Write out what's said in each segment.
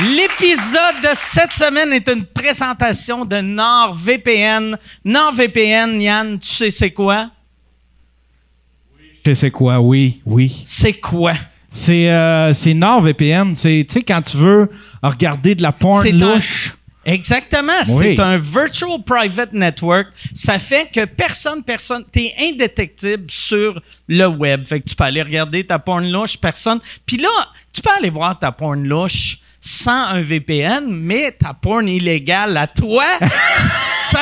L'épisode de cette semaine est une présentation de NordVPN. NordVPN, Yann, tu sais c'est quoi? Je sais quoi, oui, oui. C'est quoi? C'est euh, c'est NordVPN. C'est, tu sais, quand tu veux regarder de la porn C'est un- louche. Exactement. Oui. C'est un virtual private network. Ça fait que personne, personne, t'es indétectible sur le web. Fait que tu peux aller regarder ta porn louche, personne. Puis là, tu peux aller voir ta porn louche sans un VPN, mais ta porn illégale à toi, ça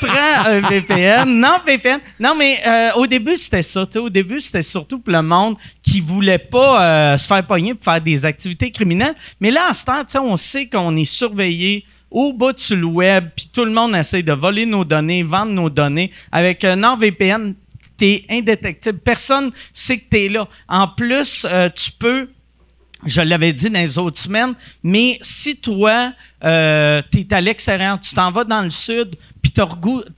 prend un VPN. Non, VPN. Non, mais euh, au début, c'était ça. Au début, c'était surtout pour le monde qui voulait pas euh, se faire pogner pour faire des activités criminelles. Mais là, à ce temps, tu sais, on sait qu'on est surveillé au bout sur le web, puis tout le monde essaie de voler nos données, vendre nos données. Avec euh, NordVPN, t'es indétectible. Personne sait que t'es là. En plus, euh, tu peux je l'avais dit dans les autres semaines, mais si toi, euh, tu es à l'extérieur, tu t'en vas dans le sud, puis tu as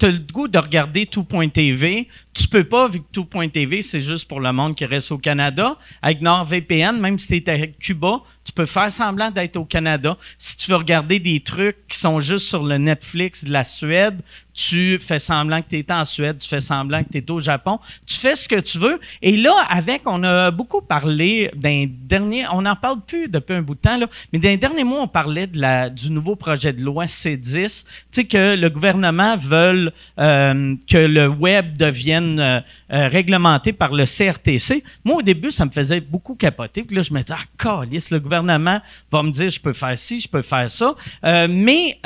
le goût de regarder tout.tv, tu peux pas, vu que tout.tv, c'est juste pour le monde qui reste au Canada. Avec NordVPN, même si tu es à Cuba, tu peux faire semblant d'être au Canada. Si tu veux regarder des trucs qui sont juste sur le Netflix de la Suède, tu fais semblant que tu es en Suède, tu fais semblant que tu es au Japon, tu fais ce que tu veux. Et là, avec, on a beaucoup parlé d'un dernier, on n'en parle plus depuis un bout de temps, là, mais dans les derniers mois, on parlait du nouveau projet de loi C10, tu sais, que le gouvernement veut euh, que le web devienne euh, euh, réglementé par le CRTC. Moi, au début, ça me faisait beaucoup capoter. Puis là, je me disais, ah, calice, le gouvernement va me dire, je peux faire ci, je peux faire ça. Mais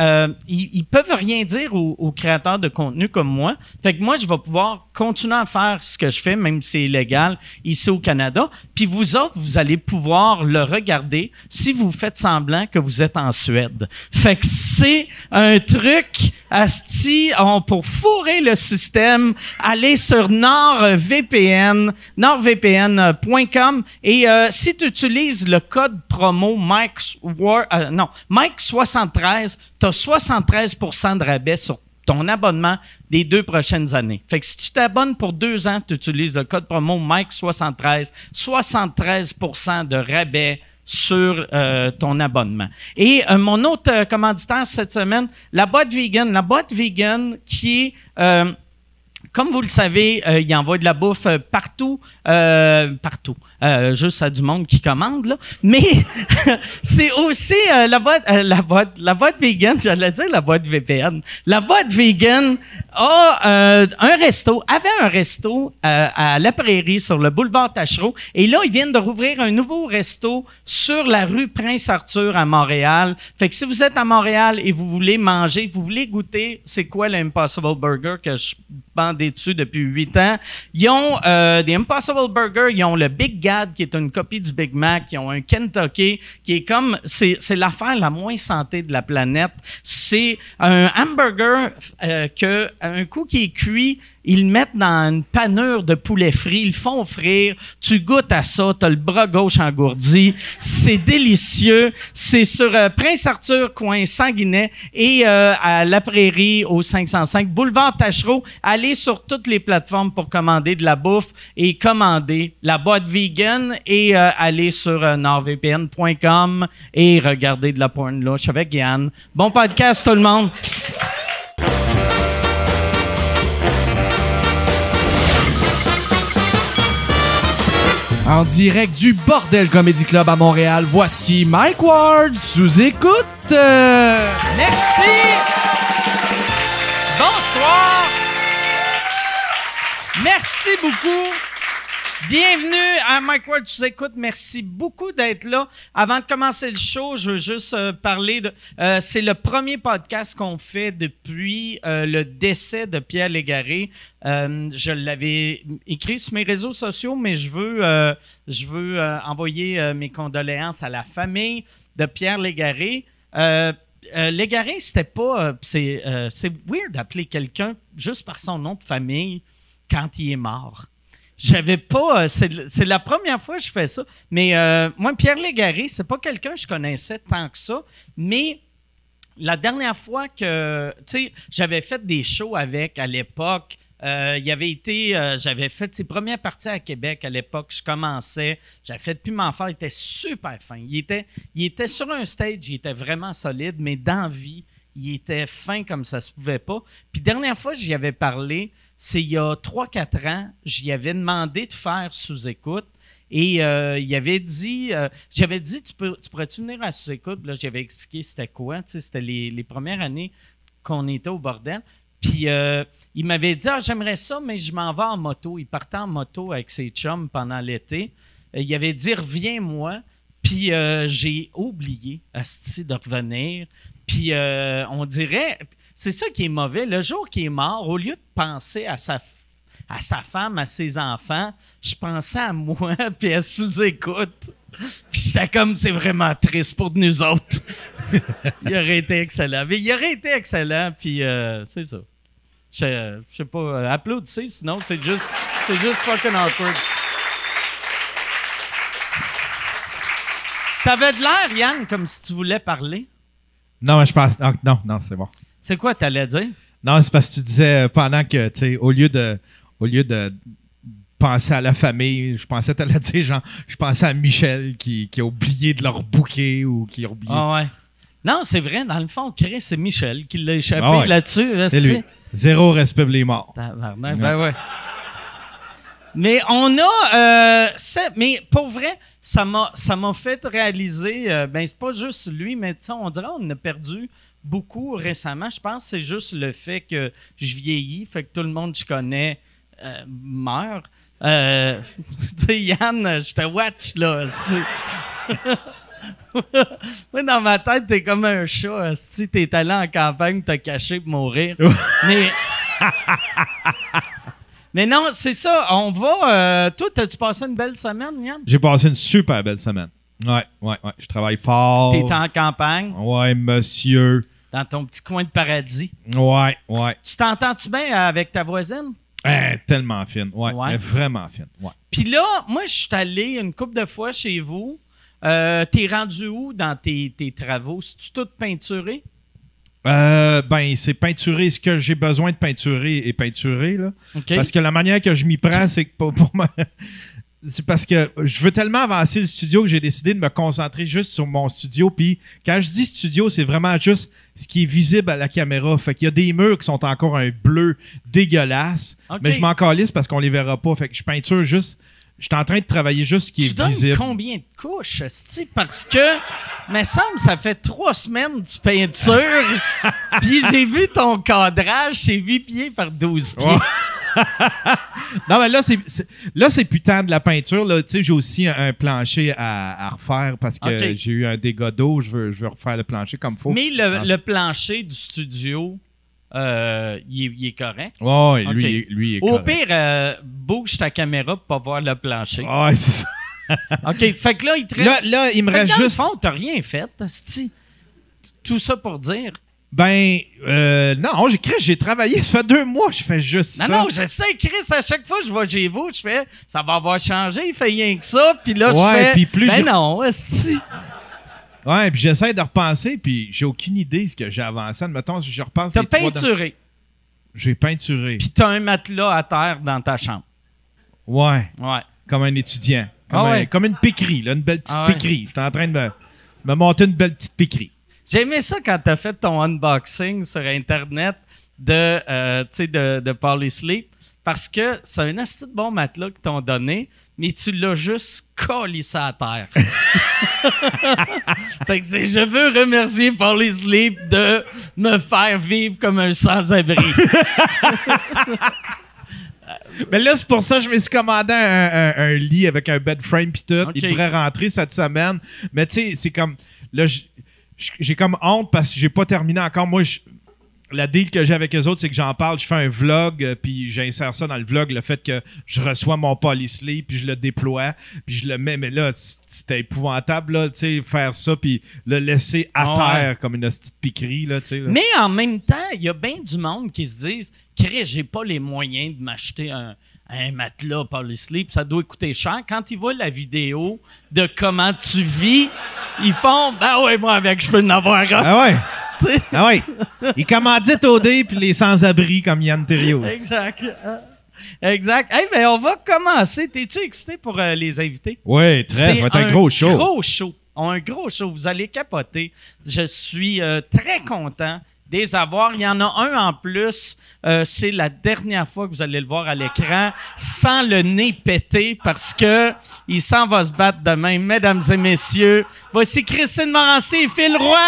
ils, ils peuvent rien dire aux, créateurs de contenu comme moi. Fait que moi, je vais pouvoir continuer à faire ce que je fais, même si c'est illégal ici au Canada. Puis vous autres, vous allez pouvoir le regarder si vous faites semblant que vous êtes en Suède. Fait que c'est un truc, asti, on, pour fourrer le système, aller sur NordVPN, nordvpn.com et euh, si tu utilises le code promo Mike, euh, non, Mike 73, tu as 73% de rabais sur ton abonnement des deux prochaines années. Fait que si tu t'abonnes pour deux ans, tu utilises le code promo Mike73, 73% de rabais sur euh, ton abonnement. Et euh, mon autre euh, commanditaire cette semaine, la boîte vegan. La boîte vegan qui est... comme vous le savez, euh, il envoie de la bouffe euh, partout, euh, partout. Euh, juste à du monde qui commande là. Mais c'est aussi euh, la boîte, la boîte, la boîte vegan. J'allais dire la boîte VPN. La boîte vegan a un resto, avait un resto à la Prairie sur le boulevard Tachereau. Et là, ils viennent de rouvrir un nouveau resto sur la rue Prince-Arthur à Montréal. Fait que si vous êtes à Montréal et vous voulez manger, vous voulez goûter, c'est quoi l'Impossible Burger que je bandé dessus depuis huit ans. Ils ont euh, des Impossible Burger, ils ont le Big Gad qui est une copie du Big Mac, ils ont un Kentucky qui est comme c'est c'est l'affaire la moins santé de la planète. C'est un hamburger euh, que un coup qui est cuit, ils le mettent dans une panure de poulet frit, ils le font frire, tu goûtes à ça, t'as le bras gauche engourdi, c'est délicieux, c'est sur euh, Prince Arthur, coin Sanguinet, et euh, à La Prairie, au 505, boulevard Tachereau, allez sur toutes les plateformes pour commander de la bouffe et commander la boîte vegan et euh, allez sur euh, nordvpn.com et regardez de la porn louche avec Yann. Bon podcast tout le monde! En direct du Bordel Comedy Club à Montréal, voici Mike Ward sous écoute. Merci. Bonsoir. Merci beaucoup. Bienvenue à Mike Ward, tu écoutes. Merci beaucoup d'être là. Avant de commencer le show, je veux juste euh, parler de. euh, c'est le premier podcast qu'on fait depuis euh, le décès de Pierre Légaré. Je l'avais écrit sur mes réseaux sociaux, mais je veux, je veux envoyer mes condoléances à la famille de Pierre Légaré. Légaré, c'était pas. c'est, c'est weird d'appeler quelqu'un juste par son nom de famille quand il est mort. J'avais pas. euh, c'est, la première fois que je fais ça. Mais euh, moi, Pierre Légaré, c'est pas quelqu'un que je connaissais tant que ça. Mais la dernière fois que, tu sais, j'avais fait des shows avec à l'époque Euh, il avait été, j'avais fait ses premières parties à Québec à l'époque. Je commençais, j'avais fait depuis m'en faire. Il était super fin. Il était, il était sur un stage, il était vraiment solide, mais dans vie, il était fin comme ça se pouvait pas. Puis dernière fois, j'y avais parlé, c'est il y a 3-4 ans, j'y avais demandé de faire sous-écoute. Et euh, il avait dit, euh, j'avais dit, tu, pourrais-tu venir à sous-écoute? Là, j'avais expliqué c'était quoi. C'était les, premières années qu'on était au bordel. Puis euh, il m'avait dit, ah, j'aimerais ça, mais je m'en vais en moto. Il partait en moto avec ses chums pendant l'été. Il avait dit, reviens-moi. Puis j'ai oublié, asti, de revenir. Puis on dirait, c'est ça qui est mauvais. Le jour qu'il est mort, au lieu de penser à sa, à sa femme, à ses enfants, je pensais à moi, puis à sous-écoute. Puis j'étais comme, c'est vraiment triste pour nous autres. il aurait été excellent. Mais il aurait été excellent, puis euh, c'est ça. Je, je sais pas, euh, applaudissez, sinon c'est juste, juste fucking awkward. T'avais de l'air, Yann, comme si tu voulais parler. Non, je pense. Non, non, c'est bon. C'est quoi t'allais dire? Non, c'est parce que tu disais euh, pendant que, tu sais, au lieu de. Au lieu de penser à la famille, je pensais, t'allais dire, genre, je pensais à Michel qui, qui a oublié de leur bouquet ou qui a oublié. Ah ouais. Non, c'est vrai, dans le fond, Chris, c'est Michel qui l'a échappé Ah ouais. là-dessus. c'est lui. Zéro respect pour les morts. Tabarnak, ben ouais. Mais on a, euh, mais pour vrai, ça m'a, ça m'a fait réaliser, euh, ben c'est pas juste lui, mais on dirait on a perdu beaucoup récemment. Je pense que c'est juste le fait que je vieillis, fait que tout le monde que je connais euh, meurt. Euh, tu sais, Yann, je te watch là. Moi, dans ma tête, t'es comme un chat. Si t'es allé en campagne, t'as caché pour mourir. Mais. Mais non, c'est ça. On va. euh, toi, t'as-tu passé une belle semaine, Yann? J'ai passé une super belle semaine. Ouais, ouais, ouais. Je travaille fort. T'es en campagne, Ouais, monsieur. Dans ton petit coin de paradis. Ouais, ouais. Tu t'entends-tu bien avec ta voisine? Eh, tellement fine. Ouais, vraiment fine. Ouais. Puis là, moi, je suis allé une couple de fois chez vous. Euh, T'es rendu où dans tes, tes travaux? C'est-tu tout peinturé? Euh, ben, c'est peinturé. Ce que j'ai besoin de peinturer est peinturé, là. OK. Parce que la manière que je m'y prends, c'est que pour, pour moi. C'est parce que je veux tellement avancer le studio que j'ai décidé de me concentrer juste sur mon studio. Puis quand je dis studio, c'est vraiment juste ce qui est visible à la caméra. Fait qu'il y a des murs qui sont encore un bleu dégueulasse. Mais je m'en calisse parce qu'on les verra pas. Fait que je peinture juste. Je suis en train de travailler juste ce qui tu est donnes visible. combien de couches, esti? Parce que, me semble, ça fait trois semaines que tu peintures. Puis j'ai vu ton cadrage, c'est 8 pieds par 12 pieds. Ouais. Non, mais là, c'est, là, c'est putain de la peinture. Là. Tu sais, j'ai aussi un, un plancher à, à refaire parce que j'ai eu un dégât d'eau. Je veux, je veux refaire le plancher comme faut. Mais le, Ah, le plancher du studio, euh, il, est, il est correct? Lui, il est- lui, il est Au correct. pire, euh, bouge ta caméra pour pas voir le plancher. Ouais, c'est ça. OK, fait que là, il te reste... là, il me Fait que reste dans juste. le fond, t'as rien fait. Tout ça pour dire... Ben, euh, non, j'ai créé, j'ai travaillé. Ça fait deux mois je fais juste Non, ça. non, je sais, Chris, à chaque fois que je vais chez vous, je fais, ça va avoir changé, il fait rien que ça, puis là, Ouais, je fais, puis plus ben j'ai- non, esti. Ouais, puis j'essaie de repenser, puis j'ai aucune idée ce que j'ai avancé. Admettons, je repense. T'as peinturé, dans- J'ai peinturé. puis t'as un matelas à terre dans ta chambre. Ouais, Ouais. comme un étudiant. Comme, Ah un- ouais. comme une piquerie, là, une belle petite Ah ouais. piquerie. J'étais en train de me, me monter une belle petite piquerie. J'ai aimé ça quand t'as fait ton unboxing sur Internet de, euh, tu sais, de, de Polysleep, parce que c'est un assez de bon matelas qu'ils t'ont donné, mais tu l'as juste collissé à terre. fait que c'est, je veux remercier Polysleep de me faire vivre comme un sans-abri. Mais là, c'est pour ça que je me suis commandé un, un- un lit avec un bed frame pis tout. Il devrait rentrer cette semaine. Mais tu sais, c'est comme. Là, j- j- j'ai comme honte parce que j'ai pas terminé encore. Moi, je- la deal que j'ai avec eux autres, c'est que j'en parle, je fais un vlog, euh, puis j'insère ça dans le vlog, le fait que je reçois mon polysleep, puis je le déploie, puis je le mets. Mais là, c'était épouvantable, là, tu sais, faire ça, puis le laisser à Ah ouais. terre comme une petite piquerie, là, tu sais. Mais en même temps, il y a bien du monde qui se disent Chris, j'ai pas les moyens de m'acheter un, un matelas Polysleep, ça doit coûter cher. Quand ils voient la vidéo de comment tu vis, ils font Ben ouais, moi avec, je peux en avoir un. Ah ouais! Ah oui. Il commandite OD puis les sans-abri comme Yann Terrios. Exact. Exact. Hey, ben, on va commencer. T'es-tu excité pour euh, les invités? Oui, très. Ça va être un, gros show. Gros show. Un gros show. Vous allez capoter. Je suis euh, très content de les avoir. Il y en a un en plus. Euh, c'est la dernière fois que vous allez le voir à l'écran sans le nez pété parce que il s'en va se battre demain. Mesdames et messieurs, voici Christine Morancy et Phil Roy.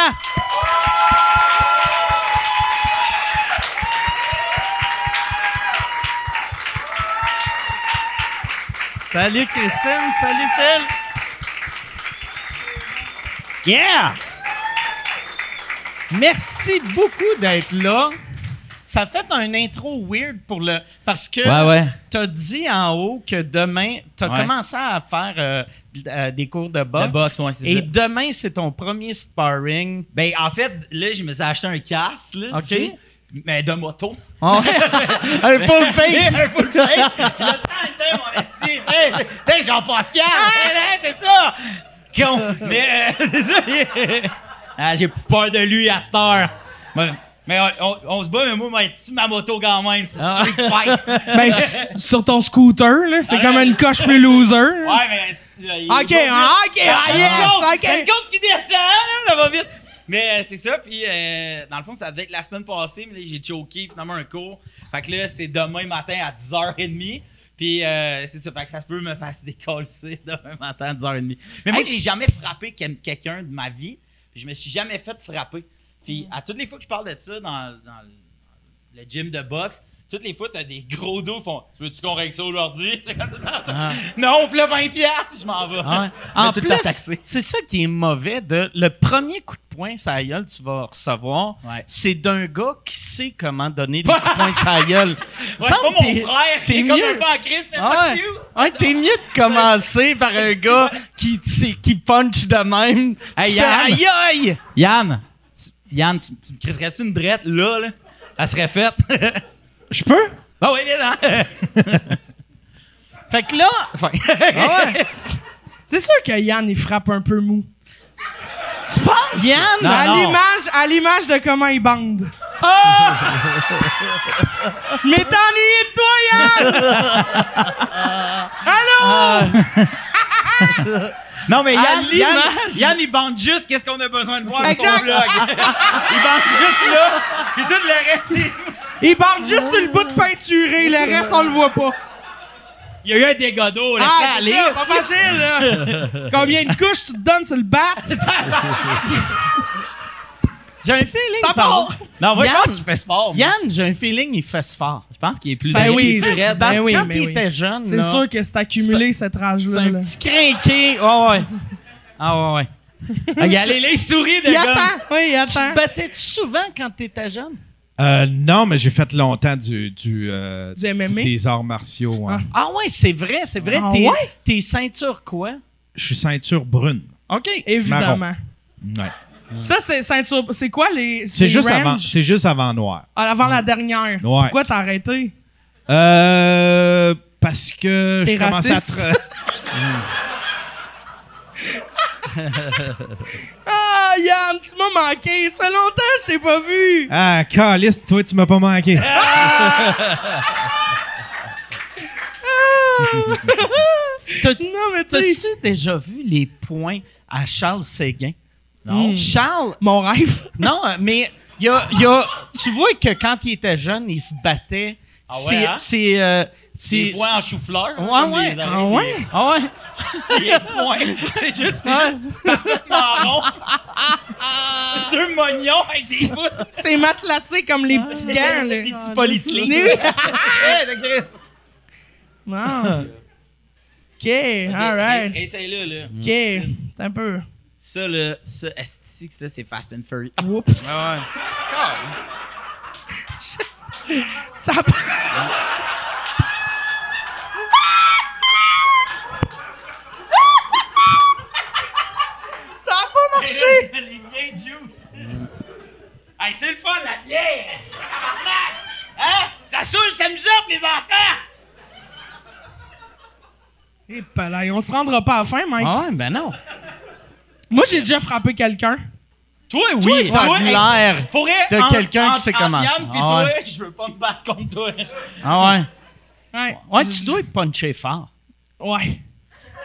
Salut Christine, salut Phil. Yeah! Merci beaucoup d'être là. Ça fait un intro weird pour le parce que Ouais, ouais. t'as dit en haut que demain t'as Ouais. commencé à faire euh, euh, des cours de boxe. De boxe, Et ça. demain c'est ton premier sparring. Ben, en fait, là, je me suis acheté un casque, là. Ok. tu sais, Mais de moto. un full face. un full face. Puis là, tant, tant, mon esti. Hey, hey, Jean-Pascal. Hey, hey, c'est ça. Con. Mais, euh, c'est ça. Ah, j'ai plus peur de lui à cette heure. Mais, mais on, on- on se bat, mais moi, moi, sur ma moto quand même. C'est Ah. street fight. Ben, sur ton scooter, là, c'est Ah, comme une coche plus loser. Ouais, mais. euh, Ok, ah, ok, ah, yes, côte, ok. qui descend, là, ça va vite. Mais euh, c'est ça, puis euh, dans le fond, ça devait être la semaine passée, mais j'ai choqué finalement un cours. Fait que là, c'est demain matin à 10h30. Puis euh, c'est ça, fait que ça peut me faire décoller demain matin à 10h30. Mais moi, Hey. j'ai jamais frappé quel- quelqu'un de ma vie. Puis je me suis jamais fait frapper. Puis à toutes les fois que je parle de ça dans, dans le- gym de boxe, toutes les fois, t'as des gros dos qui font Tu veux-tu qu'on règle ça aujourd'hui? Non, on fait 20$, piastres, je m'en vais. Ah ouais. En plus, c'est ça qui est mauvais de le premier coup de poing la gueule que tu vas recevoir, Ouais. c'est d'un gars qui sait comment donner des coups de poing la gueule. Ouais, pas mon t'es- frère, t'es comme mieux. un peu en crise, mais Ah ouais. t'es mieux de commencer par un gars qui, qui, qui punch de même. Hey, Yann. Aïe aïe! Yann, tu, Yann, tu, tu me crisserais-tu une drette là, là? Elle serait faite. Je peux? Ah oui, bien, hein? Fait que là, enfin, Ah ouais. C'est sûr que Yann, il frappe un peu mou. tu penses? Yann, Non, à non. l'image, à l'image de comment il bande. Ah! Mais t'es ennuyé de toi, Yann! Allô? Non, mais Yann, Yann, il bande juste qu'est-ce qu'on a besoin de voir sur Exact. son blog. il bande juste là, puis tout le reste, Il bande juste sur le bout de peinturé, le reste, on le voit pas. Il y a eu un dégât d'eau, là. Ah, c'est ça, pas facile, là. Combien de couches tu te donnes sur le bat? j'ai un feeling. Ça part! Non, moi, Yann. je pense qu'il fait sport. Yann, j'ai un feeling il fait fort. Je pense qu'il est plus Ben il est oui, c'est- raide. ben oui, Quand ben il oui. était jeune, C'est sûr que c'est accumulé, cette c'est rage-là. un là. petit crinqué. Ah ouais. Ah ouais, ouais. Regardez, là, il sourit de Il gars. attend, oui, il Tu te attend. battais-tu souvent quand t'étais jeune? Euh, non, mais j'ai fait longtemps du, du, euh, Du MMA? des arts martiaux. hein. Ah ouais, c'est vrai, c'est vrai. Ah T'es, ouais? t'es ceinture quoi? Je suis ceinture brune. OK. Évidemment. Ouais. Ça, c'est ceinture. C'est quoi les. C'est les juste, avant, c'est juste avant noir. Ah, avant la dernière. Ouais. Pourquoi t'as arrêté? Euh, parce que T'es je commençais à... raciste? tra- Ah, Yann, tu m'as manqué. Ça fait longtemps que je t'ai pas vu. Ah, Calice, toi, tu m'as pas manqué. T'as- Non, mais. T'as-tu déjà vu les points à Charles Séguin? Non. Charles, Mon rêve. non, mais il y a, y a- tu vois que quand il était jeune, il se battait. Ah ouais, c'est, hein? c'est, euh, c'est, points en chou-fleur. Ouais, comme ouais. Ah ouais? ah ouais? Des points. C'est juste, c'est Ouais. juste marron. C'est deux mognons avec des bouts. C'est matelassé comme les petits gants, là. Des petits policiers. Oui. Non. OK, alright. Essaye-le, là. OK, un peu. Ça, là, ça, est que ça, c'est Fast and Furious. Oups. Ça a pas- Ça a pas marché. Les biens juice. Hey, c'est le fun, la bière! Hein? Ça saoule, ça nous offre, les enfants! Et palais, on se rendra pas à la fin, Mike. Ah ouais, ben non. Moi, j'ai déjà frappé quelqu'un. Toi, oui. t'as Toi, de hey, l'air de quelqu'un qui sait comment. Yann pis Ah toi, je veux pas me battre contre toi. Ah ouais. Ouais. Ouais, tu dois être punché fort. Ouais.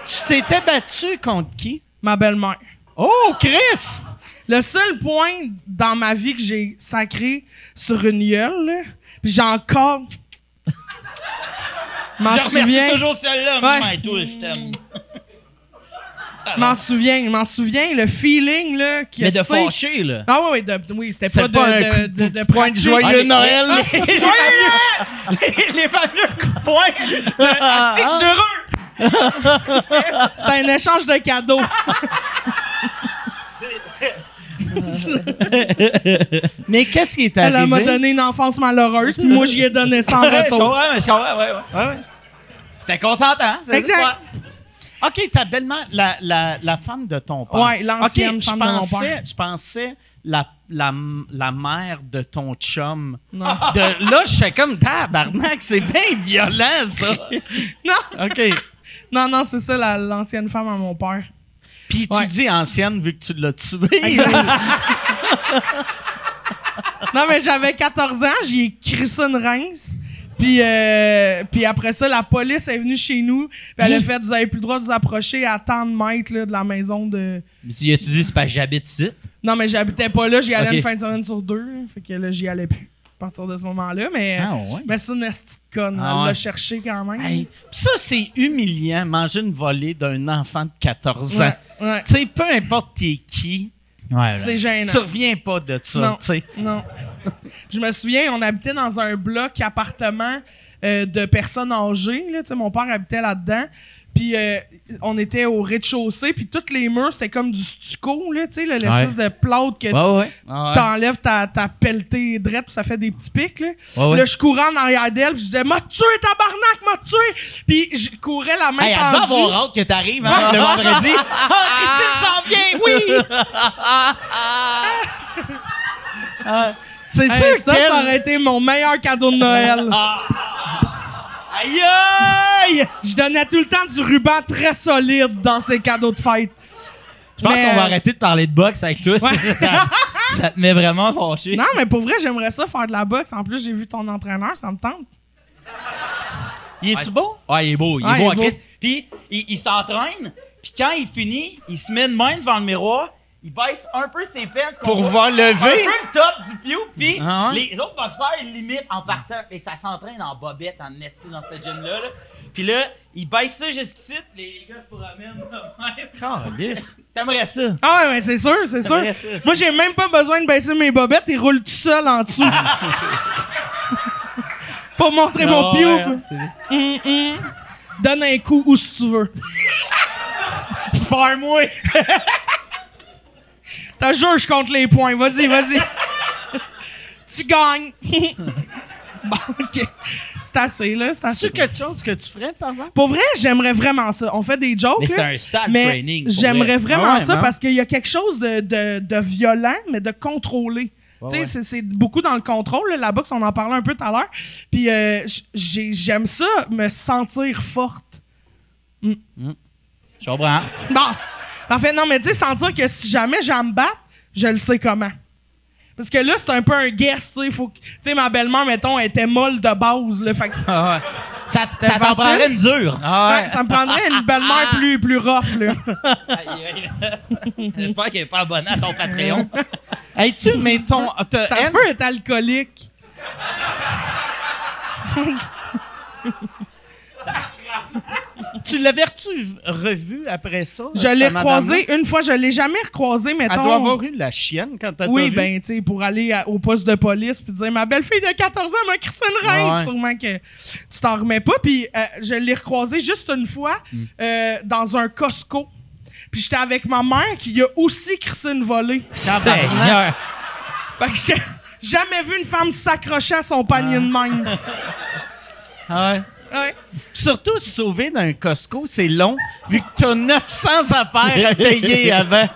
Tu t'étais battu contre qui? Ma belle-mère. Oh, Chris! Le seul point dans ma vie que j'ai sacré sur une gueule, là, puis j'ai encore. M'en Je remercie souviens. toujours celle-là, Ouais. mais toi, je t'aime. M'en souviens. M'en souviens. Le feeling, là. qui Mais de fâché, là. Ah ouais, ouais, de- oui, c'était pas, pas un de, coup de, de de, joyeux Ah, les- Noël. les- les fameux- les- Les fameux poing de Astic Jureux. C'était un échange de cadeaux. Mais qu'est-ce qui est Elle arrivé? m'a donné une enfance malheureuse, puis moi, j'y ai donné sans je retour. comprends, je comprends, ouais, ouais. ouais, ouais. C'était consentant, c'est Exact. ça. OK, ta belle-mère, la, la, la femme de ton père. Ouais, l'ancienne femme je de mon pensais, père. Je pensais la, la, la mère de ton chum. Non. De, là, je fais comme tabarnak, c'est bien violent, ça. Non, OK. non, non, c'est ça, la- l'ancienne femme à mon père. Puis tu Ouais. dis ancienne vu que tu l'as tué. Non, mais j'avais 14 ans, j'y ai crissé une rince. Puis, euh, puis après ça, la police est venue chez nous. Puis elle a fait, vous avez plus le droit de vous approcher à tant de mètres là, de la maison de... Mais tu as-tu dit, c'est pas j'habite ici? Non, mais j'habitais pas là, j'y allais une fin de semaine sur deux. Fait que là, j'y allais plus à partir de ce moment-là. Mais, Ah, ouais? mais c'est une petite conne. Ah, elle ouais. l'a cherché quand même. Hey, pis ça, c'est humiliant, manger une volée d'un enfant de 14 ans. Ouais, ouais. Tu sais, peu importe t'es qui, Ouais, C'est gênant. tu reviens pas de ça, Non. tu sais. Non. Je me souviens, on habitait dans un bloc appartement euh, de personnes âgées. Là, mon père habitait là-dedans. Puis euh, on était au rez-de-chaussée, puis tous les murs, c'était comme du stucco, là, tu sais, l'espèce de plâtre que Ouais, ouais. Ah ouais. t'enlèves ta, ta pelletée drette, puis ça fait des petits pics, là. Ouais, ouais. Là, je courais en arrière d'elle, puis je disais « M'a tué, tabarnak, m'a tué! » Puis je courais la main Hey, elle tendue. avoir hâte que t'arrives hein, le vendredi. Ah, Christine s'en vient, oui! C'est Hey, sûr ça, ça aurait été mon meilleur cadeau de Noël. Aïe aïe! Je donnais tout le temps du ruban très solide dans ces cadeaux de fête. Je pense Mais, qu'on va euh, arrêter de parler de boxe avec toi. ça, ça te met vraiment fâché. Non, mais pour vrai, j'aimerais ça faire de la boxe. En plus, j'ai vu ton entraîneur, ça me tente. Il est-tu beau? Ouais, il est beau, il est Ouais, beau il en est beau. Christ. Puis il, il s'entraîne, puis quand il finit, il se met de main devant le miroir, il baisse un peu ses peines Pour voir lever? un peu le top du piou, puis Ah ouais? les autres boxeurs, ils limitent en partant. Et ça s'entraîne en bobette, en esti dans cette gym-là. là. Puis là, il baisse ça jusqu'ici, les, les gars se promènent de même. T'aimerais ça? Ah ouais, mais c'est sûr, c'est sûr. ça. Moi, j'ai même pas besoin de baisser mes bobettes, ils roulent tout seul en dessous. Pour montrer mon piou. Hum, hum. Donne un coup où si tu veux. Spare-moi! T'as jure, je compte les points. Vas-y, vas-y. tu gagnes. bon, OK. C'est assez, là. C'est assez. C'est quelque chose que tu ferais, par exemple? Pour vrai, j'aimerais vraiment ça. On fait des jokes, Mais c'est un sale mais training. j'aimerais vrai. vraiment Ah ouais, ça parce qu'il y a quelque chose de, de, de violent, mais de contrôlé. tu sais, ouais. c'est- c'est beaucoup dans le contrôle. là. La boxe, on en parlait un peu tout à l'heure. Puis euh, j'aime ça, me sentir forte. Je comprends. Bon. En fait, non, mais tu sais, sentir que si jamais à me battre, je le sais comment. Parce que là, c'est un peu un guess, tu sais. faut Tu sais, ma belle-mère, mettons, elle était molle de base, là. Fait que Ah ouais. Ça, ça t'en prendrait une dure. Ah ouais, ça me prendrait une belle-mère plus, plus rough, là. J'espère qu'elle n'est pas abonnée à ton Patreon. Hey, tu, mais ton. Ça se peut être alcoolique. Tu l'avais-tu revu après ça? Je l'ai recroisé une fois, je l'ai jamais recroisé, mettons. Elle doit avoir eu la chienne quand t'as Oui, ben, tu sais, pour aller à- au poste de police puis dire ma belle-fille de 14 ans m'a crissé une reine. Ouais. Sûrement que tu t'en remets pas. Puis euh, je l'ai recroisé juste une fois Hmm. euh, dans un Costco. Puis j'étais avec ma mère qui a aussi crissé une volée. Tabarnak. Fait que j'étais jamais vu une femme s'accrocher à son panier de même. Ah ouais. Ouais. Surtout se sauver d'un Costco, c'est long, vu que t'as 900 affaires à payer avant.